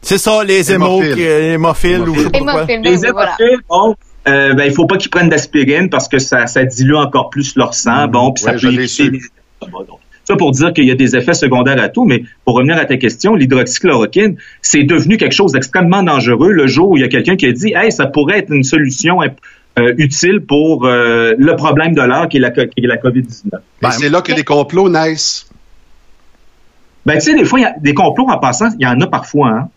Speaker 1: C'est ça, les hémos,
Speaker 4: Hémophiles.
Speaker 1: qui- euh, hémophiles ou je sais pas quoi.
Speaker 6: Les
Speaker 3: ben voilà.
Speaker 6: hémophiles, bon, euh, ben, il faut pas qu'ils prennent d'aspirine parce que ça, ça dilue encore plus leur sang, bon, puis ça
Speaker 4: Ouais,
Speaker 6: peut éviter les-. Ça pour dire qu'il y a des effets secondaires à tout, mais pour revenir à ta question, l'hydroxychloroquine, c'est devenu quelque chose d'extrêmement dangereux le jour où il y a quelqu'un qui a dit, hey, ça pourrait être une solution euh, utile pour euh, le problème de l'heure qui est la, co- qui est la COVID-19.
Speaker 4: Et
Speaker 1: Ben,
Speaker 4: c'est là que les complots naissent.
Speaker 6: Ben, tu sais, des fois, y a des complots en passant, il y en a parfois. Hein?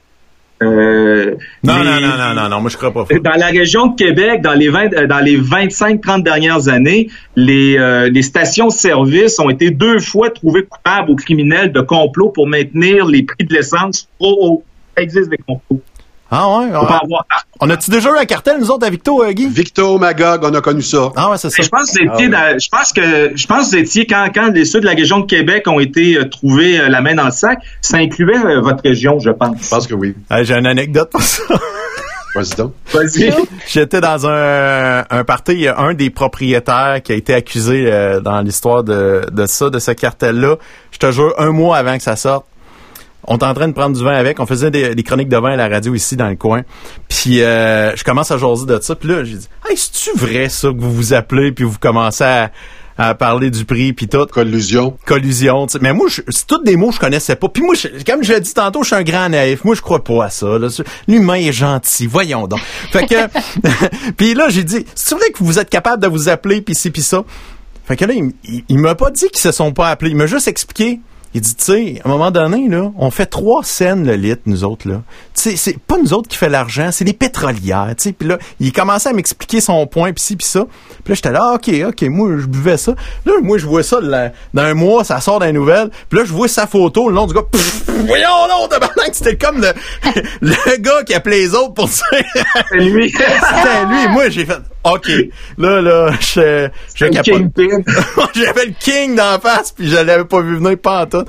Speaker 6: Euh,
Speaker 1: Non, non, non, non, non, non, moi je crois pas.
Speaker 6: Dans la région de Québec, dans les 20, euh, dans les 25-30 dernières années, les, euh, les stations-service ont été deux fois trouvées coupables aux criminels de complot pour maintenir les prix de l'essence trop hauts. Ça existe des complots.
Speaker 1: Ah ouais? Ah,
Speaker 6: avoir-
Speaker 1: On a-tu déjà eu un cartel, nous autres, à Victo, euh, Guy?
Speaker 4: Victo, Magog, on a connu ça.
Speaker 1: Ah ouais, c'est ça.
Speaker 6: Je pense que vous étiez,
Speaker 4: Ah
Speaker 6: dans- je pense que, je pense que vous étiez quand, quand les ceux de la région de Québec ont été euh, trouvés euh, la main dans le sac, ça incluait euh, votre région, je pense.
Speaker 4: Je pense que oui.
Speaker 1: Ah, J'ai une anecdote pour ça.
Speaker 4: Vas-y donc.
Speaker 6: Vas-y.
Speaker 1: J'étais dans un, un party, il y a un des propriétaires qui a été accusé euh, dans l'histoire de, de ça, de ce cartel-là. Je te jure, un mois avant que ça sorte, on était en train de prendre du vin avec. On faisait des, des chroniques de vin à la radio ici dans le coin. Puis euh, je commence à jaser de ça. Puis là, j'ai dit, hey, c'est-tu vrai ça que vous vous appelez puis vous commencez à, à parler du prix puis tout?
Speaker 4: Collusion.
Speaker 1: collusion. tu sais. Mais moi, je- c'est tous des mots que je connaissais pas. Puis moi, je- comme je l'ai dit tantôt, je suis un grand naïf. Moi, je crois pas à ça. L'humain est gentil. Voyons donc. Fait que, puis là, j'ai dit, c'est vrai que vous êtes capable de vous appeler puis ci puis ça? Fait que là, il, il, il m'a pas dit qu'ils se sont pas appelés. Il m'a juste expliqué. Il dit, tu sais, à un moment donné, là, on fait trois scènes le litre, nous autres, là. Tu sais, c'est pas nous autres qui fait l'argent, c'est les pétrolières, tu sais. Puis là, il commençait à m'expliquer son point, puis ci, puis ça. Puis là, j'étais là, ah, OK, OK, moi, je buvais ça. Là, moi, je vois ça là, dans un mois, ça sort dans les nouvelles. Puis là, je vois sa photo, le nom du gars. Pff, voyons, non, tabarnak, c'était comme le, le gars qui appelait les autres pour dire...
Speaker 6: C'est lui.
Speaker 1: C'était lui. Moi, j'ai fait, OK, là, là, je, je. J'avais le king d'en face, puis je l'avais pas vu venir pas en tout.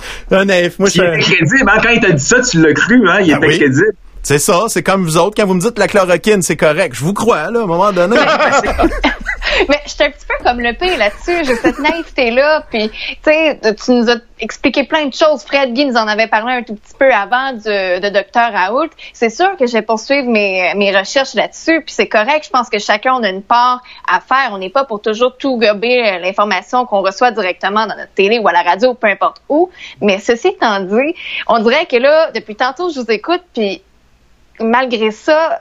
Speaker 1: Moi, je
Speaker 6: Il était crédible. Hein? Quand il t'a dit ça, tu l'as cru. Hein? Il
Speaker 1: Ah
Speaker 6: était
Speaker 1: oui.
Speaker 6: crédible.
Speaker 1: C'est ça, c'est comme vous autres, quand vous me dites la chloroquine, c'est correct. Je vous crois, là, à un moment donné.
Speaker 3: Mais je suis un petit peu comme le P là-dessus. J'ai cette naïveté-là. Puis, tu sais, tu nous as expliqué plein de choses. Fred Guy nous en avait parlé un tout petit peu avant de Docteur Raoult. C'est sûr que je vais poursuivre mes, mes recherches là-dessus. Puis c'est correct. Je pense que chacun on a une part à faire. On n'est pas pour toujours tout gober euh, l'information qu'on reçoit directement dans notre télé ou à la radio, peu importe où. Mais ceci étant dit, on dirait que là, depuis tantôt, je vous écoute. Puis malgré ça,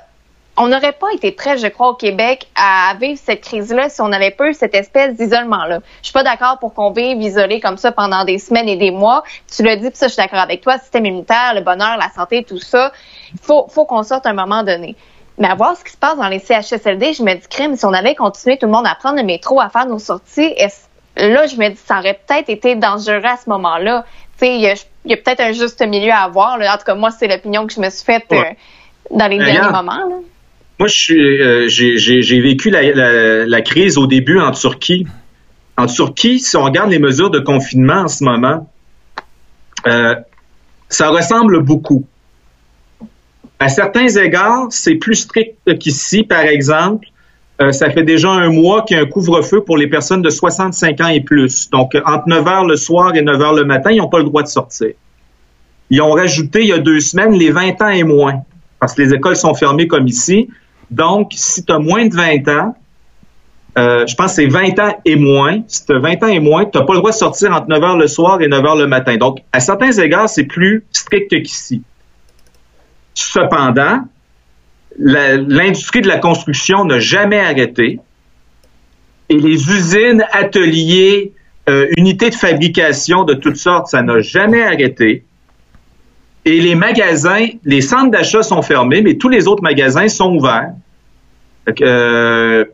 Speaker 3: on n'aurait pas été prêt, je crois, au Québec à vivre cette crise-là si on n'avait pas eu cette espèce d'isolement-là. Je suis pas d'accord pour qu'on vive isolé comme ça pendant des semaines et des mois. Tu l'as dit, puis ça, je suis d'accord avec toi, système immunitaire, le bonheur, la santé, tout ça, il faut, faut qu'on sorte à un moment donné. Mais à voir ce qui se passe dans les CHSLD, je me dis, crime, si on avait continué tout le monde à prendre le métro, à faire nos sorties, là, je me dis, ça aurait peut-être été dangereux à ce moment-là. Tu sais, il y a, peut-être un juste milieu à avoir. là. En tout cas, moi, c'est l'opinion que je me suis faite euh. Dans les derniers moments. Là.
Speaker 6: Moi, euh, j'ai, vécu la, la- la crise au début en Turquie. En Turquie, si on regarde les mesures de confinement en ce moment, euh, ça ressemble beaucoup. À certains égards, c'est plus strict qu'ici. Par exemple, euh, ça fait déjà un mois qu'il y a un couvre-feu pour les personnes de 65 ans et plus. Donc, entre 9 heures le soir et 9 heures le matin, ils n'ont pas le droit de sortir. Ils ont rajouté il y a deux semaines les 20 ans et moins, parce que les écoles sont fermées comme ici. Donc, si tu as moins de 20 ans, euh, je pense que c'est 20 ans et moins. Si tu as 20 ans et moins, tu n'as pas le droit de sortir entre 9 heures le soir et 9 heures le matin. Donc, à certains égards, c'est plus strict qu'ici. Cependant, l'industrie de la construction n'a jamais arrêté et les usines, ateliers, euh, unités de fabrication de toutes sortes, ça n'a jamais arrêté. Et les magasins, les centres d'achat sont fermés, mais tous les autres magasins sont ouverts. Que, euh,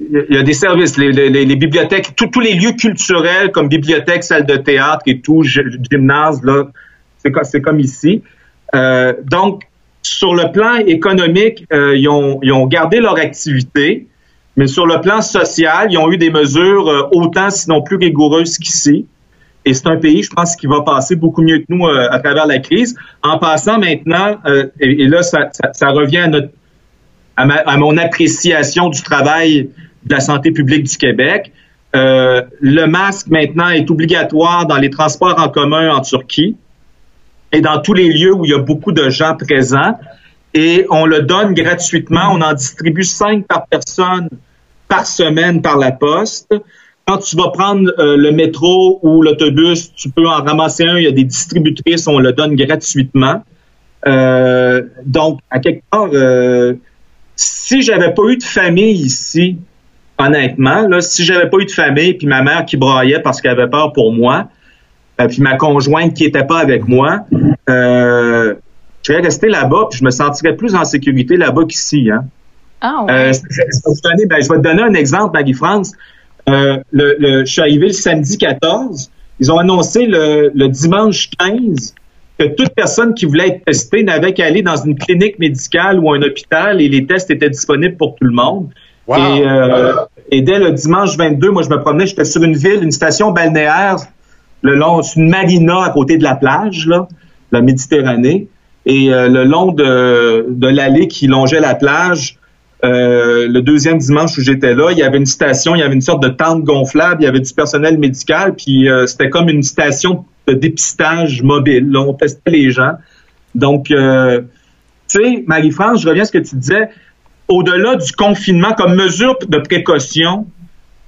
Speaker 6: il y a des services, les, bibliothèques, tous- les lieux culturels comme bibliothèque, salle de théâtre et tout, gy- gymnase, là, c'est co- c'est comme ici. Euh, donc, sur le plan économique, euh, ils, ont, gardé leur activité, mais sur le plan social, ils ont eu des mesures autant, sinon plus rigoureuses qu'ici. Et c'est un pays, je pense, qui va passer beaucoup mieux que nous euh, à travers la crise. En passant maintenant, euh, et, là, ça, revient à mon appréciation du travail de la santé publique du Québec. Euh, le masque maintenant est obligatoire dans les transports en commun en Turquie et dans tous les lieux où il y a beaucoup de gens présents. Et on le donne gratuitement. On en distribue cinq par personne par semaine par la poste. Quand tu vas prendre euh, le métro ou l'autobus, tu peux en ramasser un. Il y a des distributrices, on le donne gratuitement. Euh, donc, à quelque part, euh, si j'avais pas eu de famille ici, honnêtement, là, si j'avais pas eu de famille, puis ma mère qui braillait parce qu'elle avait peur pour moi, euh, puis ma conjointe qui était pas avec moi, je vais rester là-bas, puis je me sentirais plus en sécurité là-bas qu'ici. Hein.
Speaker 3: Ah ouais.
Speaker 6: Je, vais donner- ben, je vais te donner un exemple, Marie-France. Euh, le, le- je suis arrivé le samedi 14. Ils ont annoncé le, le dimanche 15 que toute personne qui voulait être testée n'avait qu'à aller dans une clinique médicale ou un hôpital et les tests étaient disponibles pour tout le monde.
Speaker 4: Wow.
Speaker 6: Et, euh, et dès le dimanche 22, moi, je me promenais, j'étais sur une ville, une station balnéaire, le long, c'est une marina à côté de la plage, là, la Méditerranée. Et euh, le long de, de l'allée qui longeait la plage, euh, le deuxième dimanche où j'étais là, il y avait une station, il y avait une sorte de tente gonflable, il y avait du personnel médical, puis euh, c'était comme une station de dépistage mobile. Là, on testait les gens. Donc, euh, tu sais, Marie-France, je reviens à ce que tu disais. Au-delà du confinement comme mesure de précaution,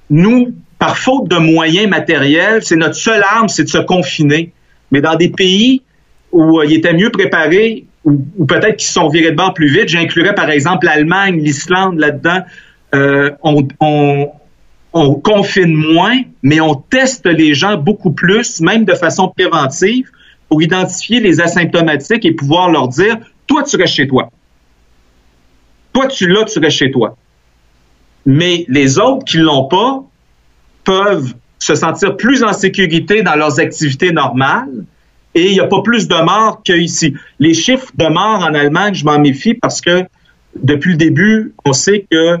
Speaker 6: nous, par faute de moyens matériels, c'est notre seule arme, c'est de se confiner. Mais dans des pays où euh, ils étaient mieux préparés, ou, ou peut-être se sont virés de bord plus vite, j'inclurais par exemple l'Allemagne, l'Islande là-dedans, euh, on, on, on confine moins, mais on teste les gens beaucoup plus, même de façon préventive, pour identifier les asymptomatiques et pouvoir leur dire, toi, tu restes chez toi. Toi, tu l'as, tu restes chez toi. Mais les autres qui l'ont pas peuvent se sentir plus en sécurité dans leurs activités normales et il n'y a pas plus de morts qu'ici. Les chiffres de morts en Allemagne, je m'en méfie parce que depuis le début, on sait que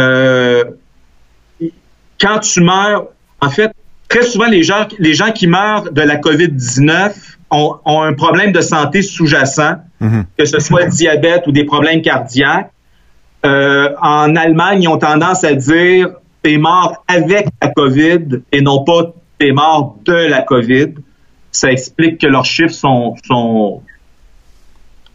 Speaker 6: euh, quand tu meurs, en fait, très souvent les gens, les gens qui meurent de la COVID-19 ont, ont un problème de santé sous-jacent, que ce soit le diabète ou des problèmes cardiaques. Euh, en Allemagne, ils ont tendance à dire t'es mort avec la COVID et non pas t'es mort de la COVID. Ça explique que leurs chiffres sont, sont,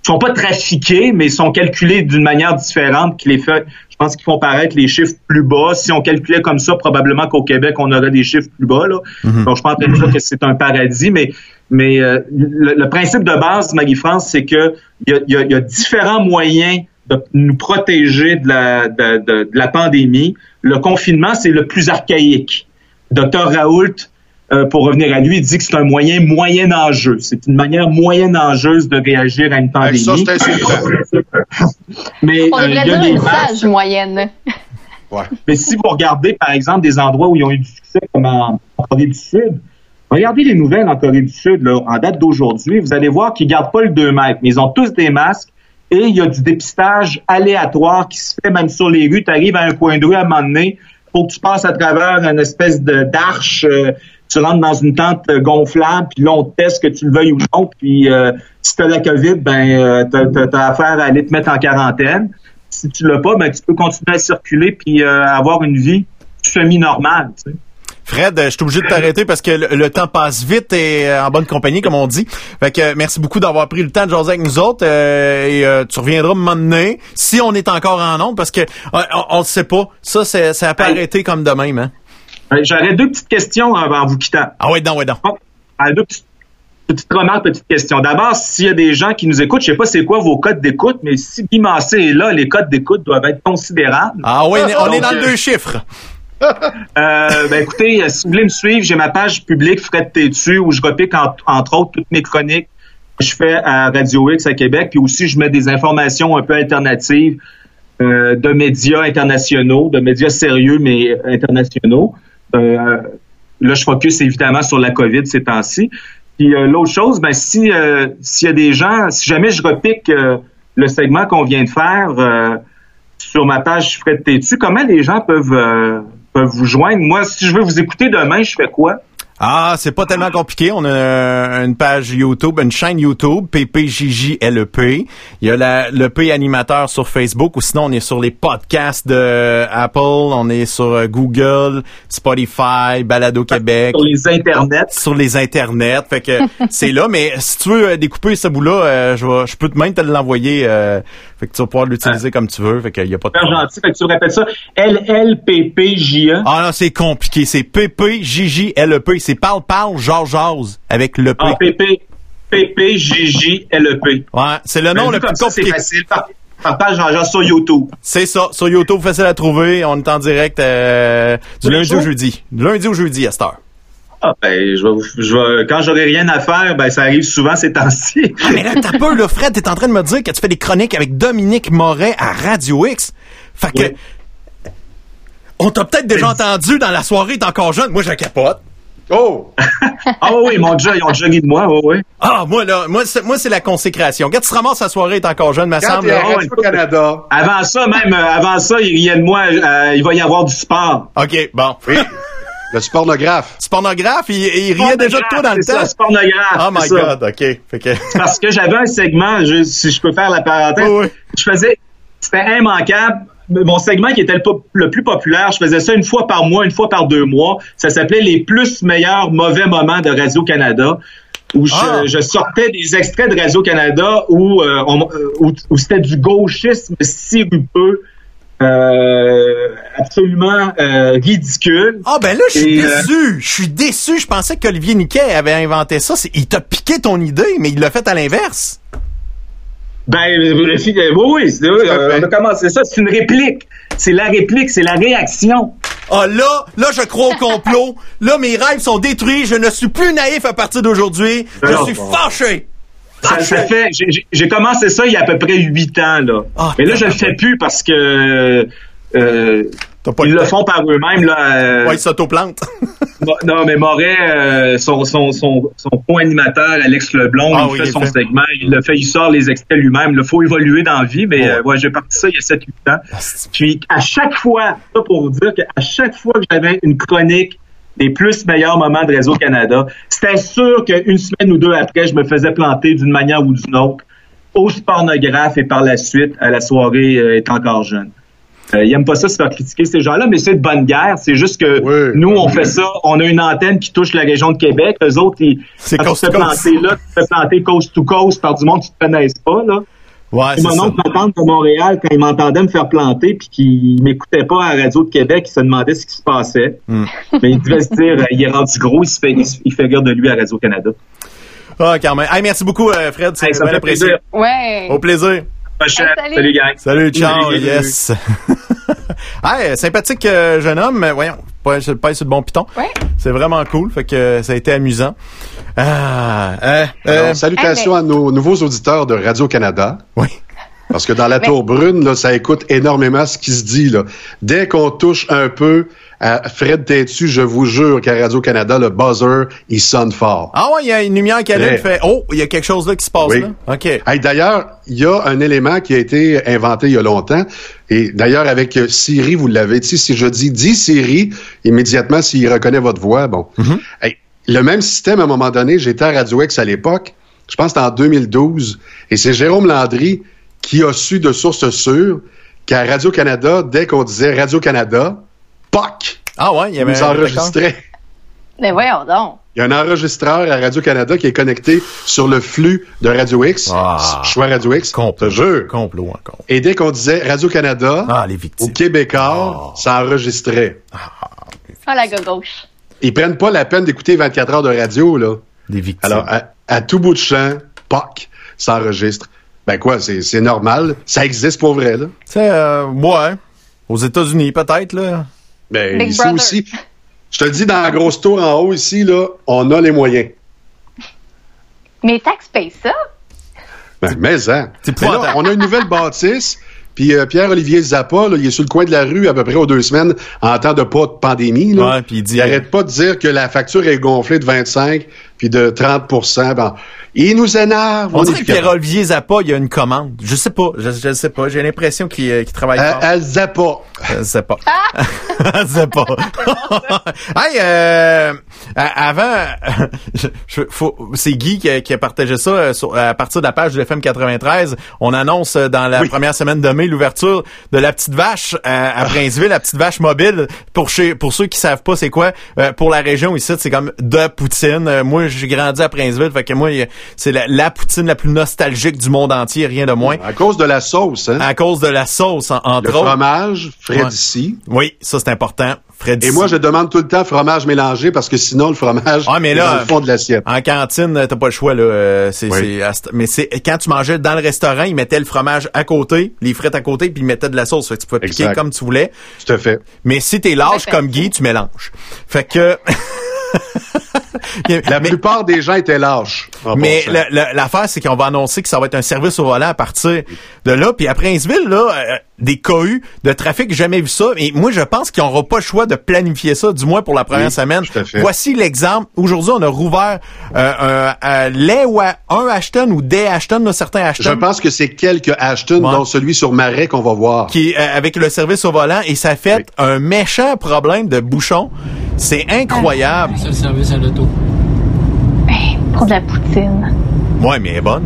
Speaker 6: sont pas trafiqués, mais sont calculés d'une manière différente qui les fait, je pense qu'ils font paraître les chiffres plus bas. Si on calculait comme ça, probablement qu'au Québec, on aurait des chiffres plus bas, là. Donc, je pense pas dire que c'est un paradis, mais, mais euh, le, le principe de base, Marie-France, c'est que il y a, y y différents moyens de nous protéger de la, de, de- de la pandémie. Le confinement, c'est le plus archaïque. Docteur Raoult, euh, pour revenir à lui, il dit que c'est un moyen moyen-âgeux. C'est une manière moyen-âgeuse de réagir à une
Speaker 4: ça,
Speaker 6: pandémie.
Speaker 4: c'est insultant.
Speaker 6: Mais
Speaker 3: On
Speaker 6: euh,
Speaker 3: devrait
Speaker 6: il y a
Speaker 3: dire
Speaker 6: des
Speaker 3: une sage moyenne.
Speaker 4: Ouais.
Speaker 6: Mais si vous regardez, par exemple, des endroits où ils ont eu du succès, comme en, en Corée du Sud, regardez les nouvelles en Corée du Sud, là, en date d'aujourd'hui, vous allez voir qu'ils gardent pas le 2 mètres, mais ils ont tous des masques et il y a du dépistage aléatoire qui se fait même sur les rues. Tu arrives à un coin de rue à un moment donné, faut que tu passes à travers une espèce de d'arche, euh, tu rentres dans une tente euh, gonflable, puis là, on te teste que tu le veuilles ou non, puis euh, si tu as la COVID, ben, euh, t'as, t'as- t'as affaire à aller te mettre en quarantaine. Si tu l'as pas, ben, tu peux continuer à circuler puis euh, avoir une vie semi-normale. tu sais.
Speaker 1: Fred, je suis obligé de t'arrêter parce que le, le temps passe vite et euh, en bonne compagnie, comme on dit. Fait que euh, merci beaucoup d'avoir pris le temps de jaser avec nous autres. euh, et euh, tu reviendras me donner si on est encore en onde parce que euh, on, le sait pas. Ça, c'est, ça pas arrêté comme de même. Hein?
Speaker 6: Euh, J'aurais deux petites questions avant vous quittant.
Speaker 1: Ah ouais, non, ouais, non.
Speaker 6: Bon, deux petites, petites remarques, petites questions. D'abord, s'il y a des gens qui nous écoutent, je sais pas c'est quoi vos codes d'écoute, mais si Guy Massé est là, les codes d'écoute doivent être considérables.
Speaker 1: Ah ouais, on est dans le
Speaker 6: euh,
Speaker 1: deux chiffres.
Speaker 6: Euh, ben écoutez, euh, si vous voulez me suivre, j'ai ma page publique Fred Tétu où je repique en- entre autres toutes mes chroniques que je fais à Radio X à Québec, puis aussi je mets des informations un peu alternatives euh, de médias internationaux, de médias sérieux mais internationaux. Euh, là, je focus évidemment sur la COVID ces temps-ci. Puis euh, l'autre chose, ben si euh, s'il y a des gens, si jamais je repique euh, le segment qu'on vient de faire euh, sur ma page Fred Tétu, comment les gens peuvent peuvent vous joindre? Moi, si je veux vous écouter demain, je fais quoi?
Speaker 1: Ah, c'est pas tellement compliqué. On a une page YouTube, une chaîne YouTube, PPJJLEP. E Il y a la, le P animateur sur Facebook ou sinon on est sur les podcasts de Apple, on est sur euh, Google, Spotify, Balado Québec.
Speaker 6: Sur les internets.
Speaker 1: sur les internets. Fait que c'est là, mais si tu veux euh, découper ce bout-là, euh, je, vais- je peux te même te l'envoyer. euh, fait que tu vas pouvoir l'utiliser comme tu veux. Fait qu'il y a pas de
Speaker 6: gentil. Fait que tu répètes ça. LLPPJE.
Speaker 1: Ah non, c'est compliqué. C'est PPJJLEP. E C'est parle parle jase jase avec le P.
Speaker 6: Ah, PP, PPJJLEP.
Speaker 1: Ouais, c'est le nom
Speaker 6: Ben,
Speaker 1: le
Speaker 6: comme
Speaker 1: plus
Speaker 6: ça, c'est
Speaker 1: compliqué.
Speaker 6: facile. Par- Partage genre sur YouTube.
Speaker 1: C'est ça, sur YouTube, facile à trouver. On est en direct euh, du lundi au jeudi. Du lundi au jeudi à cette heure.
Speaker 6: Ah, ben, je vais, vous- je vais, quand j'aurai rien à faire, ben, ça arrive souvent ces temps-ci.
Speaker 1: Ah, mais là, t'as peur, là, Fred, t'es en train de me dire que tu fais des chroniques avec Dominique Moret à Radio X. Fait que,
Speaker 6: Oui.
Speaker 1: on t'a peut-être déjà entendu dans la soirée, t'es encore jeune. Moi, je capote.
Speaker 4: Oh!
Speaker 6: ah oui, ils m'ont déjà, ils ont déjà de moi, oui, oui.
Speaker 1: Ah, moi, là, moi, c'est, moi, c'est la consécration. Quand tu te ramasses la soirée, t'es encore jeune, me
Speaker 4: Quand
Speaker 1: semble.
Speaker 6: ouais,
Speaker 4: Radio-Canada,
Speaker 6: Avant ça, même, euh, avant ça, ils riaient de moi, euh, il va y avoir du sport.
Speaker 1: OK, bon.
Speaker 4: le pornographe.
Speaker 1: C'est pornographe, il, il riait déjà de toi dans le
Speaker 6: C'est
Speaker 1: temps.
Speaker 6: ça, c'est pornographe.
Speaker 1: Oh my
Speaker 6: ça.
Speaker 1: God, OK.
Speaker 6: Parce que j'avais un segment, je- si je peux faire la parenthèse,
Speaker 1: oui.
Speaker 6: je faisais, c'était immanquable. Mon segment qui était le, pop- le plus populaire, je faisais ça une fois par mois, une fois par deux mois. Ça s'appelait les plus meilleurs mauvais moments de Radio-Canada. Où je,
Speaker 1: Ah.
Speaker 6: je sortais des extraits de Radio-Canada où, euh, on- euh, où, où c'était du gauchisme sirupeux, euh, absolument euh, ridicule.
Speaker 1: Ah, ben là, je suis
Speaker 6: euh,
Speaker 1: déçu. Je suis déçu. Je pensais qu'Olivier Niquet avait inventé ça. Il t'a piqué ton idée, mais il l'a fait à l'inverse.
Speaker 6: Ben, euh, euh, oui, oui, c'est- oui, on a commencé ça. C'est une réplique. C'est la réplique, c'est la réaction.
Speaker 1: Ah là, là, je crois au complot. Là, mes rêves sont détruits. Je ne suis plus naïf à partir d'aujourd'hui. Je suis
Speaker 6: bon.
Speaker 1: fâché.
Speaker 6: Ça, ça fait, j'ai- commencé ça il y a à peu près huit ans, là.
Speaker 1: Ah,
Speaker 6: Mais là, je le fais plus parce que, euh, ils
Speaker 1: le
Speaker 6: font par eux-mêmes, là. euh,
Speaker 1: Ouais, il s'autoplante.
Speaker 6: Mo- Non, mais Moret, euh, son, son, son, son co-animateur, Alex Leblond,
Speaker 1: Ah
Speaker 6: il
Speaker 1: oui,
Speaker 6: fait
Speaker 1: il
Speaker 6: son
Speaker 1: fait.
Speaker 6: segment, il le fait, il sort les extraits lui-même. Il faut évoluer dans la vie, mais
Speaker 1: Ouais.
Speaker 6: euh, ouais, j'ai parti ça il y a 7-8 ans.
Speaker 1: Ah,
Speaker 6: Puis à chaque fois, ça pour dire qu'à chaque fois que j'avais une chronique des plus meilleurs moments de Réseau-Canada, c'était sûr qu'une semaine ou deux après, je me faisais planter d'une manière ou d'une autre au pornographe et par la suite à la soirée euh, est encore jeune. Euh, ils pas ça se faire critiquer ces gens-là, mais c'est de bonne guerre. C'est juste que
Speaker 4: Oui.
Speaker 6: nous, on fait ça. On a une antenne qui touche la région de Québec. Eux autres, ils,
Speaker 1: coast.
Speaker 6: planter là, tu te fais planter coast to coast par du monde qui te connaissent pas, là.
Speaker 1: Ouais, c'est
Speaker 6: mon oncle m'entend de Montréal, quand il m'entendait me faire planter puis qu'il m'écoutait pas à la radio de Québec, il se demandait ce qui se passait.
Speaker 1: Hmm.
Speaker 6: Mais il devait se dire, euh, il est rendu gros, il, se fait, il, de lui à Radio-Canada.
Speaker 1: Ah, quand même. Hey, merci beaucoup, euh, Fred. C'est
Speaker 6: Hey,
Speaker 1: bien
Speaker 6: fait
Speaker 1: apprécié.
Speaker 6: plaisir.
Speaker 3: Ouais.
Speaker 1: Au plaisir.
Speaker 3: Hey, salut.
Speaker 6: salut, gang.
Speaker 1: Salut, ciao,
Speaker 6: Salut.
Speaker 1: yes. hey, sympathique euh, jeune homme. mais Voyons, pas pas sur le bon piton.
Speaker 3: Ouais.
Speaker 1: C'est vraiment cool. Fait que ça a été amusant. Ah, euh, euh,
Speaker 4: Alors, salutations à nos nouveaux auditeurs de Radio-Canada.
Speaker 1: oui.
Speaker 4: Parce que dans la
Speaker 3: Mais-
Speaker 4: tour brune, là, ça écoute énormément ce qui se dit. Là. Dès qu'on touche un peu à Fred Têtu, je vous jure qu'à Radio-Canada, le buzzer, il sonne fort.
Speaker 1: Ah ouais, il y a une lumière qui allume,
Speaker 4: Ouais.
Speaker 1: fait Oh, il y a quelque chose là qui se passe
Speaker 4: Oui.
Speaker 1: là. OK.
Speaker 4: Hey, d'ailleurs, il y a un élément qui a été inventé il y a longtemps. Et d'ailleurs, avec euh, Siri, vous l'avez dit, si je dis dis Siri, immédiatement, s'il reconnaît votre voix, bon. Hey, le même système, à un moment donné, j'étais à Radio X à l'époque, je pense que c'était en 2012, et c'est Jérôme Landry qui a su de sources sûres qu'à Radio-Canada, dès qu'on disait Radio-Canada, POC,
Speaker 1: Ah ouais, il y avait
Speaker 4: nous
Speaker 1: un
Speaker 4: enregistrait.
Speaker 3: Mais voyons donc.
Speaker 4: Il y a un enregistreur à Radio-Canada qui est connecté sur le flux de Radio X,
Speaker 1: Ah.
Speaker 4: choix Radio X,
Speaker 1: complot.
Speaker 4: je te jure.
Speaker 1: Complot encore.
Speaker 4: Et dès qu'on disait Radio-Canada,
Speaker 1: Ah, les
Speaker 4: au
Speaker 1: victimes.
Speaker 4: Québécois,
Speaker 1: Oh.
Speaker 4: ça enregistrait.
Speaker 3: Ah, la gauche.
Speaker 4: Ils prennent pas la peine d'écouter 24 heures de radio, là.
Speaker 1: Les victimes.
Speaker 4: Alors, à, à tout bout de champ, POC, ça enregistre. Ben quoi, c'est normal. Ça existe pour vrai, là.
Speaker 1: Tu sais, euh, ouais. Aux États-Unis, peut-être, là.
Speaker 4: Ben,
Speaker 3: Big
Speaker 4: ici
Speaker 3: Brother.
Speaker 4: aussi. Je te le dis, dans la grosse tour en haut, ici, là, on a les moyens.
Speaker 3: Mais taxes payent ça.
Speaker 4: Ben, mais, hein. Mais là, on a une nouvelle bâtisse. Puis euh, Pierre-Olivier Zappa, là, il est sur le coin de la rue à peu près aux deux semaines en temps de pas de pandémie. Là.
Speaker 1: Ouais, puis il dit-
Speaker 4: il arrête pas de dire que la facture est gonflée de 25 puis de 30 Bon, il nous énerve.
Speaker 1: On
Speaker 4: est
Speaker 1: dirait que
Speaker 4: plus capable.
Speaker 1: Pierre-Olivier Zappa, il y a une commande. Je sais pas. Je, je sais pas. J'ai l'impression qu'il euh, travaille fort.
Speaker 4: À, à Zappa.
Speaker 1: Pas. Je sais pas. hey, euh, avant, je- je- faut- c'est Guy qui a, qui a partagé ça euh, sur- à partir de la page de FM 93. On annonce euh, dans la première semaine de mai l'ouverture de la petite vache à, à Princeville, la petite vache mobile. Pour chez, pour ceux qui savent pas c'est quoi, euh, pour la région ici, c'est comme de poutine. Euh, moi, j'ai grandi à Princeville, fait que moi, c'est la, la poutine la plus nostalgique du monde entier, rien de moins.
Speaker 4: À cause de la sauce, hein?
Speaker 1: À cause de la sauce, en- entre
Speaker 4: Le
Speaker 1: autres.
Speaker 4: fromage, frais
Speaker 1: Ouais.
Speaker 4: d'ici.
Speaker 1: Oui, ça c'est important. Fred
Speaker 4: Et moi, je demande tout le temps fromage mélangé parce que sinon, le fromage
Speaker 1: Ah, mais
Speaker 4: est
Speaker 1: là,
Speaker 4: dans le fond de l'assiette.
Speaker 1: En cantine, t'as pas le choix là. euh, C'est,
Speaker 4: Oui.
Speaker 1: mais c'est quand tu mangeais dans le restaurant, ils mettaient le fromage à côté, les frites à côté, puis ils mettaient de la sauce. Fait que tu pouvais piquer comme tu voulais.
Speaker 4: Tout à fait.
Speaker 1: Mais si t'es lâche comme Guy, tu mélanges. Fait que
Speaker 4: La
Speaker 1: mais,
Speaker 4: plupart des gens étaient lâches.
Speaker 1: mais l'affaire, c'est qu'on va annoncer que ça va être un service au volant à partir de là. Puis à Princeville, là, euh, des cohues de trafic, jamais vu ça. Et moi, je pense qu'ils n'auront pas le choix de planifier ça, du moins pour la première
Speaker 4: Oui,
Speaker 1: semaine.
Speaker 4: tout à fait.
Speaker 1: Voici l'exemple. Aujourd'hui, on a rouvert euh, un, un lait ou à- un Ashton ou des Ashton, là, certains Ashton.
Speaker 4: Je pense que c'est quelques Ashton,
Speaker 1: Ouais.
Speaker 4: dont celui sur Marais qu'on va voir.
Speaker 1: qui euh, avec le service au volant et ça fait un méchant problème de bouchon. C'est incroyable.
Speaker 7: C'est le service à l'auto.
Speaker 3: Pour de la poutine.
Speaker 1: Ouais, mais elle est bonne.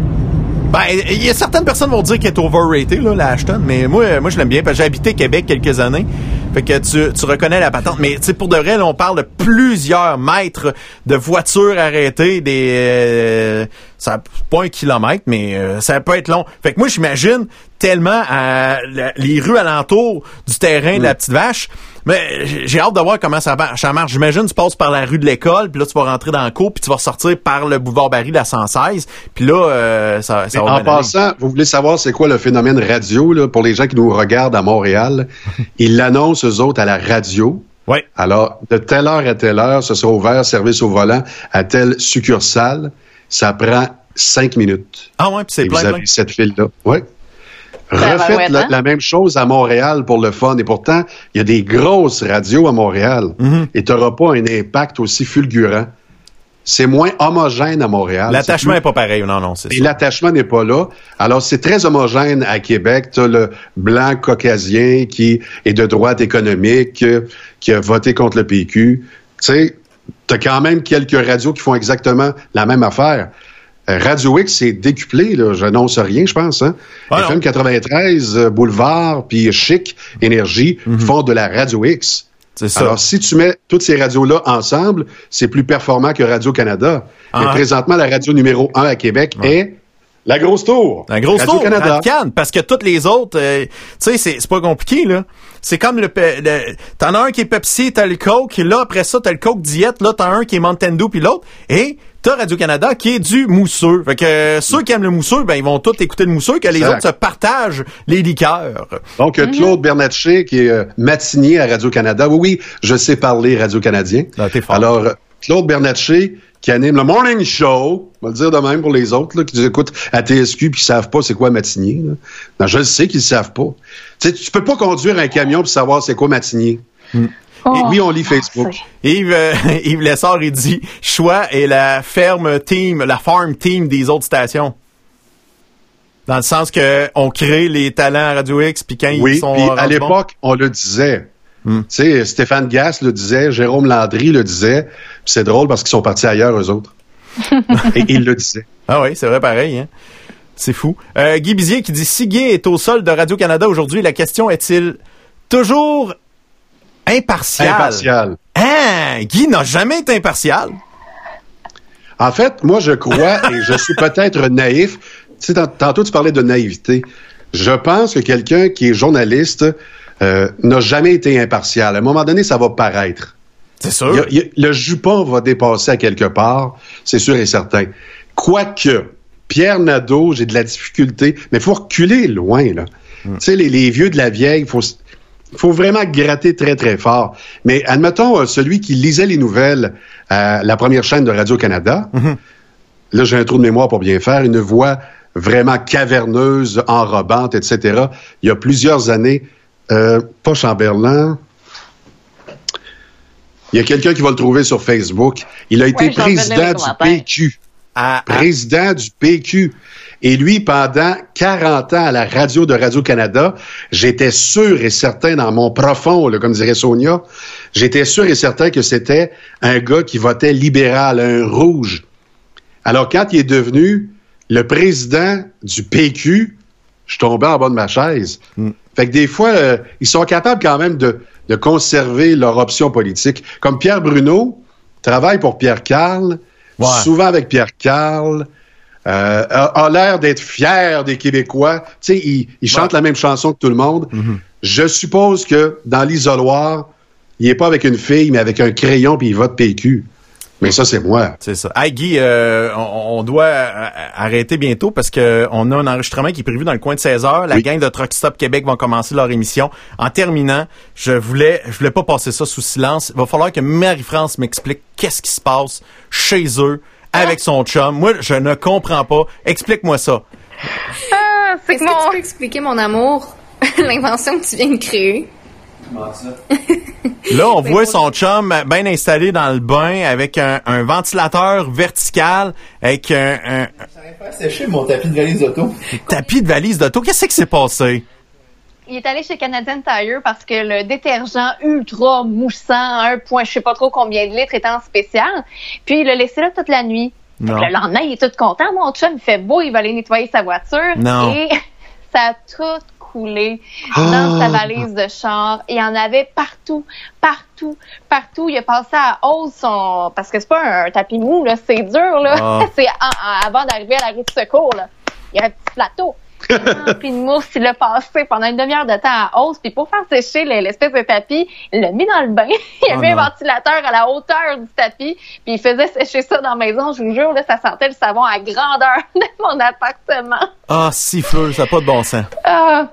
Speaker 1: Ben, il y a certaines personnes vont dire qu'elle est overrated, là, la Ashton, mais moi, moi, je l'aime bien parce que j'ai habité Québec quelques années. Fait que tu, tu reconnais la patente. Mais, tu pour de vrai, là, on parle de plusieurs mètres de voitures arrêtées, des, euh, ça, pas un kilomètre, mais euh, ça peut être long. Fait que moi, j'imagine tellement à la- les rues alentours du terrain de la petite vache. Mais j'ai- hâte de voir comment ça, ça marche. J'imagine tu passes par la rue de l'école, puis là tu vas rentrer dans le cours, puis tu vas ressortir par le boulevard Barry de la 116, puis là euh, ça, ça va
Speaker 4: En
Speaker 1: aller.
Speaker 4: passant, vous voulez savoir c'est quoi le phénomène radio là, pour les gens qui nous regardent à Montréal? Ils l'annoncent eux autres à la radio.
Speaker 1: Ouais.
Speaker 4: Alors, de telle heure à telle heure, ce sera ouvert, service au volant, à telle succursale. Ça prend cinq minutes.
Speaker 1: Ah ouais, puis c'est
Speaker 4: vous
Speaker 1: plein, plein.
Speaker 4: avez cette file-là. Oui.
Speaker 3: Ça va,
Speaker 4: Refaites la,
Speaker 3: hein?
Speaker 4: la même chose à Montréal pour le fun. Et pourtant, il y a des grosses radios à Montréal.
Speaker 1: Mhm.
Speaker 4: Et tu n'auras pas un impact aussi fulgurant. C'est moins homogène à Montréal.
Speaker 1: L'attachement
Speaker 4: C'est
Speaker 1: est pas pareil, non, non, c'est
Speaker 4: et l'attachement n'est pas là. Alors, c'est très homogène à Québec. Tu as le blanc caucasien qui est de droite économique, euh, qui a voté contre le PQ. Tu sais, tu as quand même quelques radios qui font exactement la même affaire. Radio X, c'est décuplé, là. Je n'annonce rien, je pense. Hein?
Speaker 1: Ah,
Speaker 4: FM
Speaker 1: non.
Speaker 4: 93, euh, Boulevard, puis Chic, Énergie font de la Radio X.
Speaker 1: C'est ça.
Speaker 4: Alors, si tu mets toutes ces radios-là ensemble, c'est plus performant que Radio-Canada. Mais
Speaker 1: Ah.
Speaker 4: présentement, la radio numéro un à Québec est la Grosse Tour.
Speaker 1: La grosse tour,
Speaker 4: Radio-Canada.
Speaker 1: Radio-Can, parce que toutes les autres, euh, tu sais, c'est c'est pas compliqué, là. C'est comme le, le- t'en as un qui est Pepsi, t'as le Coke, et là, après ça, t'as le Coke Diet, là, t'as un qui est Mountain Dew, puis l'autre, et t'as Radio-Canada qui est du mousseux. Fait que euh, ceux qui aiment le mousseux, ben, ils vont tous écouter le mousseux, que les
Speaker 4: Exact.
Speaker 1: autres se partagent les liqueurs.
Speaker 4: Donc, euh, Claude Bernatchez, qui est euh, matinier à Radio-Canada. Oui, oui, je sais parler radio-canadien.
Speaker 1: Ah, t'es fort.
Speaker 4: Alors, Claude Bernatchez, qui anime le Morning Show, on va le dire de même pour les autres, là, qui nous écoutent à TSQ puis qui savent pas c'est quoi matinier. là. Non, je le sais qu'ils savent pas. Tu sais, tu peux pas conduire un camion pour savoir c'est quoi matinier.
Speaker 3: Oh,
Speaker 4: Et oui, on lit Facebook.
Speaker 3: c'est-
Speaker 1: Yves, euh, Yves Lessard, il dit, choix est la ferme team, la farm team des autres stations. Dans le sens que on crée les talents à Radio X, puis quand ils
Speaker 4: Oui,
Speaker 1: sont
Speaker 4: puis à l'époque, on le disait.
Speaker 1: Hmm.
Speaker 4: Tu sais, Stéphane Gass le disait, Jérôme Landry le disait. Puis c'est drôle parce qu'ils sont partis ailleurs, eux autres. Et ils le disaient.
Speaker 1: Ah oui, c'est vrai pareil. Hein? C'est fou. Euh, Guy Bizier qui dit si Guy est au sol de Radio-Canada aujourd'hui, la question est-il toujours impartial?
Speaker 4: Impartial.
Speaker 1: Hein? Guy n'a jamais été impartial.
Speaker 4: En fait, moi, je crois, et je suis peut-être naïf, tu sais, tant- tantôt tu parlais de naïveté. Je pense que quelqu'un qui est journaliste euh, n'a jamais été impartial. À un moment donné, ça va paraître.
Speaker 1: C'est sûr.
Speaker 4: a- il le jupon va dépasser à quelque part, c'est sûr et certain. Quoique, Pierre Nadeau, j'ai de la difficulté, mais il faut reculer loin, là. Tu sais, les, les vieux de la vieille, il faut, faut vraiment gratter très, très fort. Mais admettons, euh, celui qui lisait les nouvelles à la première chaîne de Radio-Canada, là, j'ai un trou de mémoire pour bien faire, une voix vraiment caverneuse, enrobante, etc. Il y a plusieurs années, euh, pas Chamberlain, il y a quelqu'un qui va le trouver sur Facebook. Il a été
Speaker 3: Ouais,
Speaker 4: président du. PQ.
Speaker 1: À- à-
Speaker 4: Président du PQ. Et lui, pendant 40 ans à la radio de Radio-Canada, j'étais sûr et certain dans mon profond, là, comme dirait Sonia, j'étais sûr et certain que c'était un gars qui votait libéral, un rouge. Alors, quand il est devenu le président du PQ, je tombais en bas de ma chaise. Fait que des fois, euh, ils sont capables quand même de, de conserver leur option politique. Comme Pierre Bruno travaille pour Pierre Carl,
Speaker 1: Ouais.
Speaker 4: souvent avec Pierre Carl, euh, a, a l'air d'être fier des Québécois. Tu sais, il, il chante la même chanson que tout le monde. Je suppose que dans l'isoloir, il est pas avec une fille, mais avec un crayon puis il vote PQ. Mais ça, c'est moi.
Speaker 1: C'est ça. Hey Guy, euh, on, on doit euh, arrêter bientôt parce que on a un enregistrement qui est prévu dans le coin de 16 heures. La
Speaker 4: Oui.
Speaker 1: gang de Truck Stop Québec vont commencer leur émission. En terminant, je voulais je voulais pas passer ça sous silence. Il va falloir que Marie-France m'explique qu'est-ce qui se passe chez eux avec son chum. Moi, je ne comprends pas. Explique-moi ça.
Speaker 3: Ah, c'est
Speaker 7: Est-ce
Speaker 3: que
Speaker 7: tu
Speaker 3: mon...
Speaker 7: peux expliquer mon amour? L'invention que tu viens de créer.
Speaker 1: Là, on voit son chum bien installé dans le bain avec un, un ventilateur vertical avec un, un
Speaker 8: faire sécher mon tapis de valise d'auto.
Speaker 1: tapis de valise d'auto. Qu'est-ce qui s'est passé?
Speaker 3: Il est allé chez Canadian Tire parce que le détergent ultra moussant, un point, je sais pas trop combien de litres, était en spécial. Puis il l'a laissé là toute la nuit. Donc, le lendemain, il est tout content. Mon chum, il fait beau, il va aller nettoyer sa voiture.
Speaker 1: Non.
Speaker 3: Et ça a tout coulé
Speaker 4: Ah.
Speaker 3: dans sa valise de char. Il y en avait partout, partout, partout. Il a passé à hausse son... Parce que c'est pas un tapis mou, là. C'est dur, là.
Speaker 1: Ah.
Speaker 3: c'est avant d'arriver à la rue de secours, là. Il y a un petit plateau. Puis de mousse, il l'a passé pendant une demi-heure de temps à hausse. Puis pour faire sécher le- l'espèce de tapis, il l'a mis dans le bain. il a
Speaker 1: Oh
Speaker 3: mis un ventilateur à la hauteur du tapis. Puis il faisait sécher ça dans la maison. Je vous jure, là, ça sentait le savon à grandeur de mon appartement.
Speaker 1: Ah, siffleux, ça n'a pas de bon sens.
Speaker 3: Ah,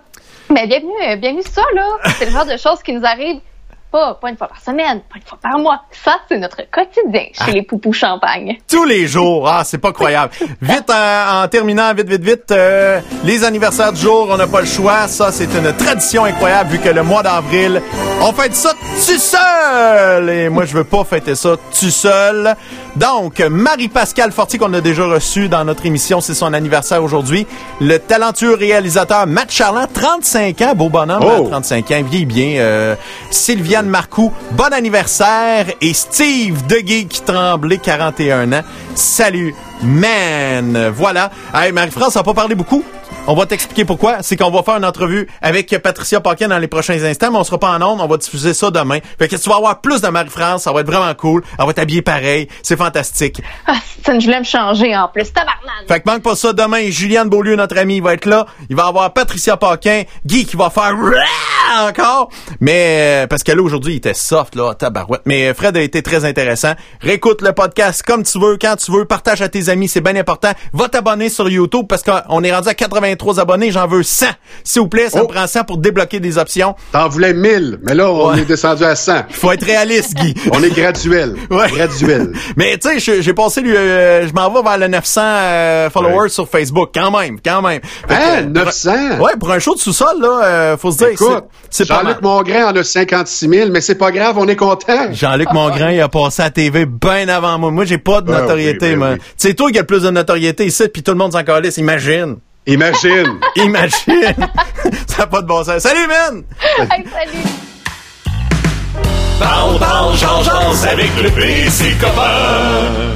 Speaker 3: mais bienvenue, euh, bienvenue ça, là. C'est le genre de choses qui nous arrivent pas, pas une fois par semaine, pas une fois par mois. Ça, c'est notre quotidien
Speaker 1: Ah.
Speaker 3: chez les poupous champagne.
Speaker 1: Tous les jours. Ah, c'est pas croyable. Vite, euh, en terminant, vite, vite, vite, euh, les anniversaires du jour, on n'a pas le choix. Ça, c'est une tradition incroyable vu que le mois d'avril, on fête ça tout seul. Et moi, je veux pas fêter ça tout seul. Donc, Marie-Pascale Fortier, qu'on a déjà reçu dans notre émission, c'est son anniversaire aujourd'hui. Le talentueux réalisateur Matt Charland, 35 ans, beau bonhomme,
Speaker 4: Oh.
Speaker 1: hein, 35 ans, vieillit bien. Euh, Sylviane Marcoux, bon anniversaire. Et Steve Deguay qui Tremblay, 41 ans. Salut, man. Voilà. Hey, Marie-France, n'a pas parlé beaucoup. On va t'expliquer pourquoi. C'est qu'on va faire une entrevue avec Patricia Paquin dans les prochains instants, mais on sera pas en ondes. On va diffuser ça demain. Fait que tu vas avoir plus de Marie-France. Ça va être vraiment cool. Elle va être habillée pareil. C'est fantastique.
Speaker 3: Ah, je voulais me changer en plus. Tabarnak!
Speaker 1: Fait que manque pas ça demain. Juliane Beaulieu, notre ami, va être là. Il va avoir Patricia Paquin, Guy qui va faire encore. Mais euh, parce que là aujourd'hui, il était soft là, tabarouette. Mais euh, Fred a été très intéressant. Réécoute le podcast comme tu veux, quand tu veux. Partage à tes amis, c'est bien important. Va t'abonner sur YouTube parce qu'on est rendu à 83 abonnés. J'en veux 100. S'il vous plaît, ça
Speaker 4: Oh.
Speaker 1: me prend 100 pour débloquer des options.
Speaker 4: T'en voulais 1000, mais là, on
Speaker 1: Ouais.
Speaker 4: est descendu à 100.
Speaker 1: Faut être réaliste, Guy.
Speaker 4: On est graduel.
Speaker 1: Ouais.
Speaker 4: Graduel.
Speaker 1: Mais tu sais, j'ai passé, euh, je m'en vais vers le 900 euh, followers
Speaker 4: Ouais.
Speaker 1: sur Facebook, quand même, quand même. Fait que,
Speaker 4: Hein,
Speaker 1: euh,
Speaker 4: 900?
Speaker 1: Ouais, pour un show de sous-sol, là, euh, faut se dire,
Speaker 4: Écoute,
Speaker 1: c'est.
Speaker 4: Jean-Luc Mongrain en a 56 000, mais c'est pas grave, on est content.
Speaker 1: Jean-Luc Mongrain, il a passé à la TV bien avant moi. Moi, j'ai pas de
Speaker 4: Ben
Speaker 1: notoriété,
Speaker 4: oui, ben
Speaker 1: moi.
Speaker 4: oui.
Speaker 1: C'est toi qui as le plus de notoriété ici, puis tout le monde s'en calisse. Imagine.
Speaker 4: Imagine.
Speaker 1: Imagine. Ça n'a pas de bon sens. Salut, man!
Speaker 3: Hey, salut!
Speaker 9: Parle, parle, change, avec le PC copain.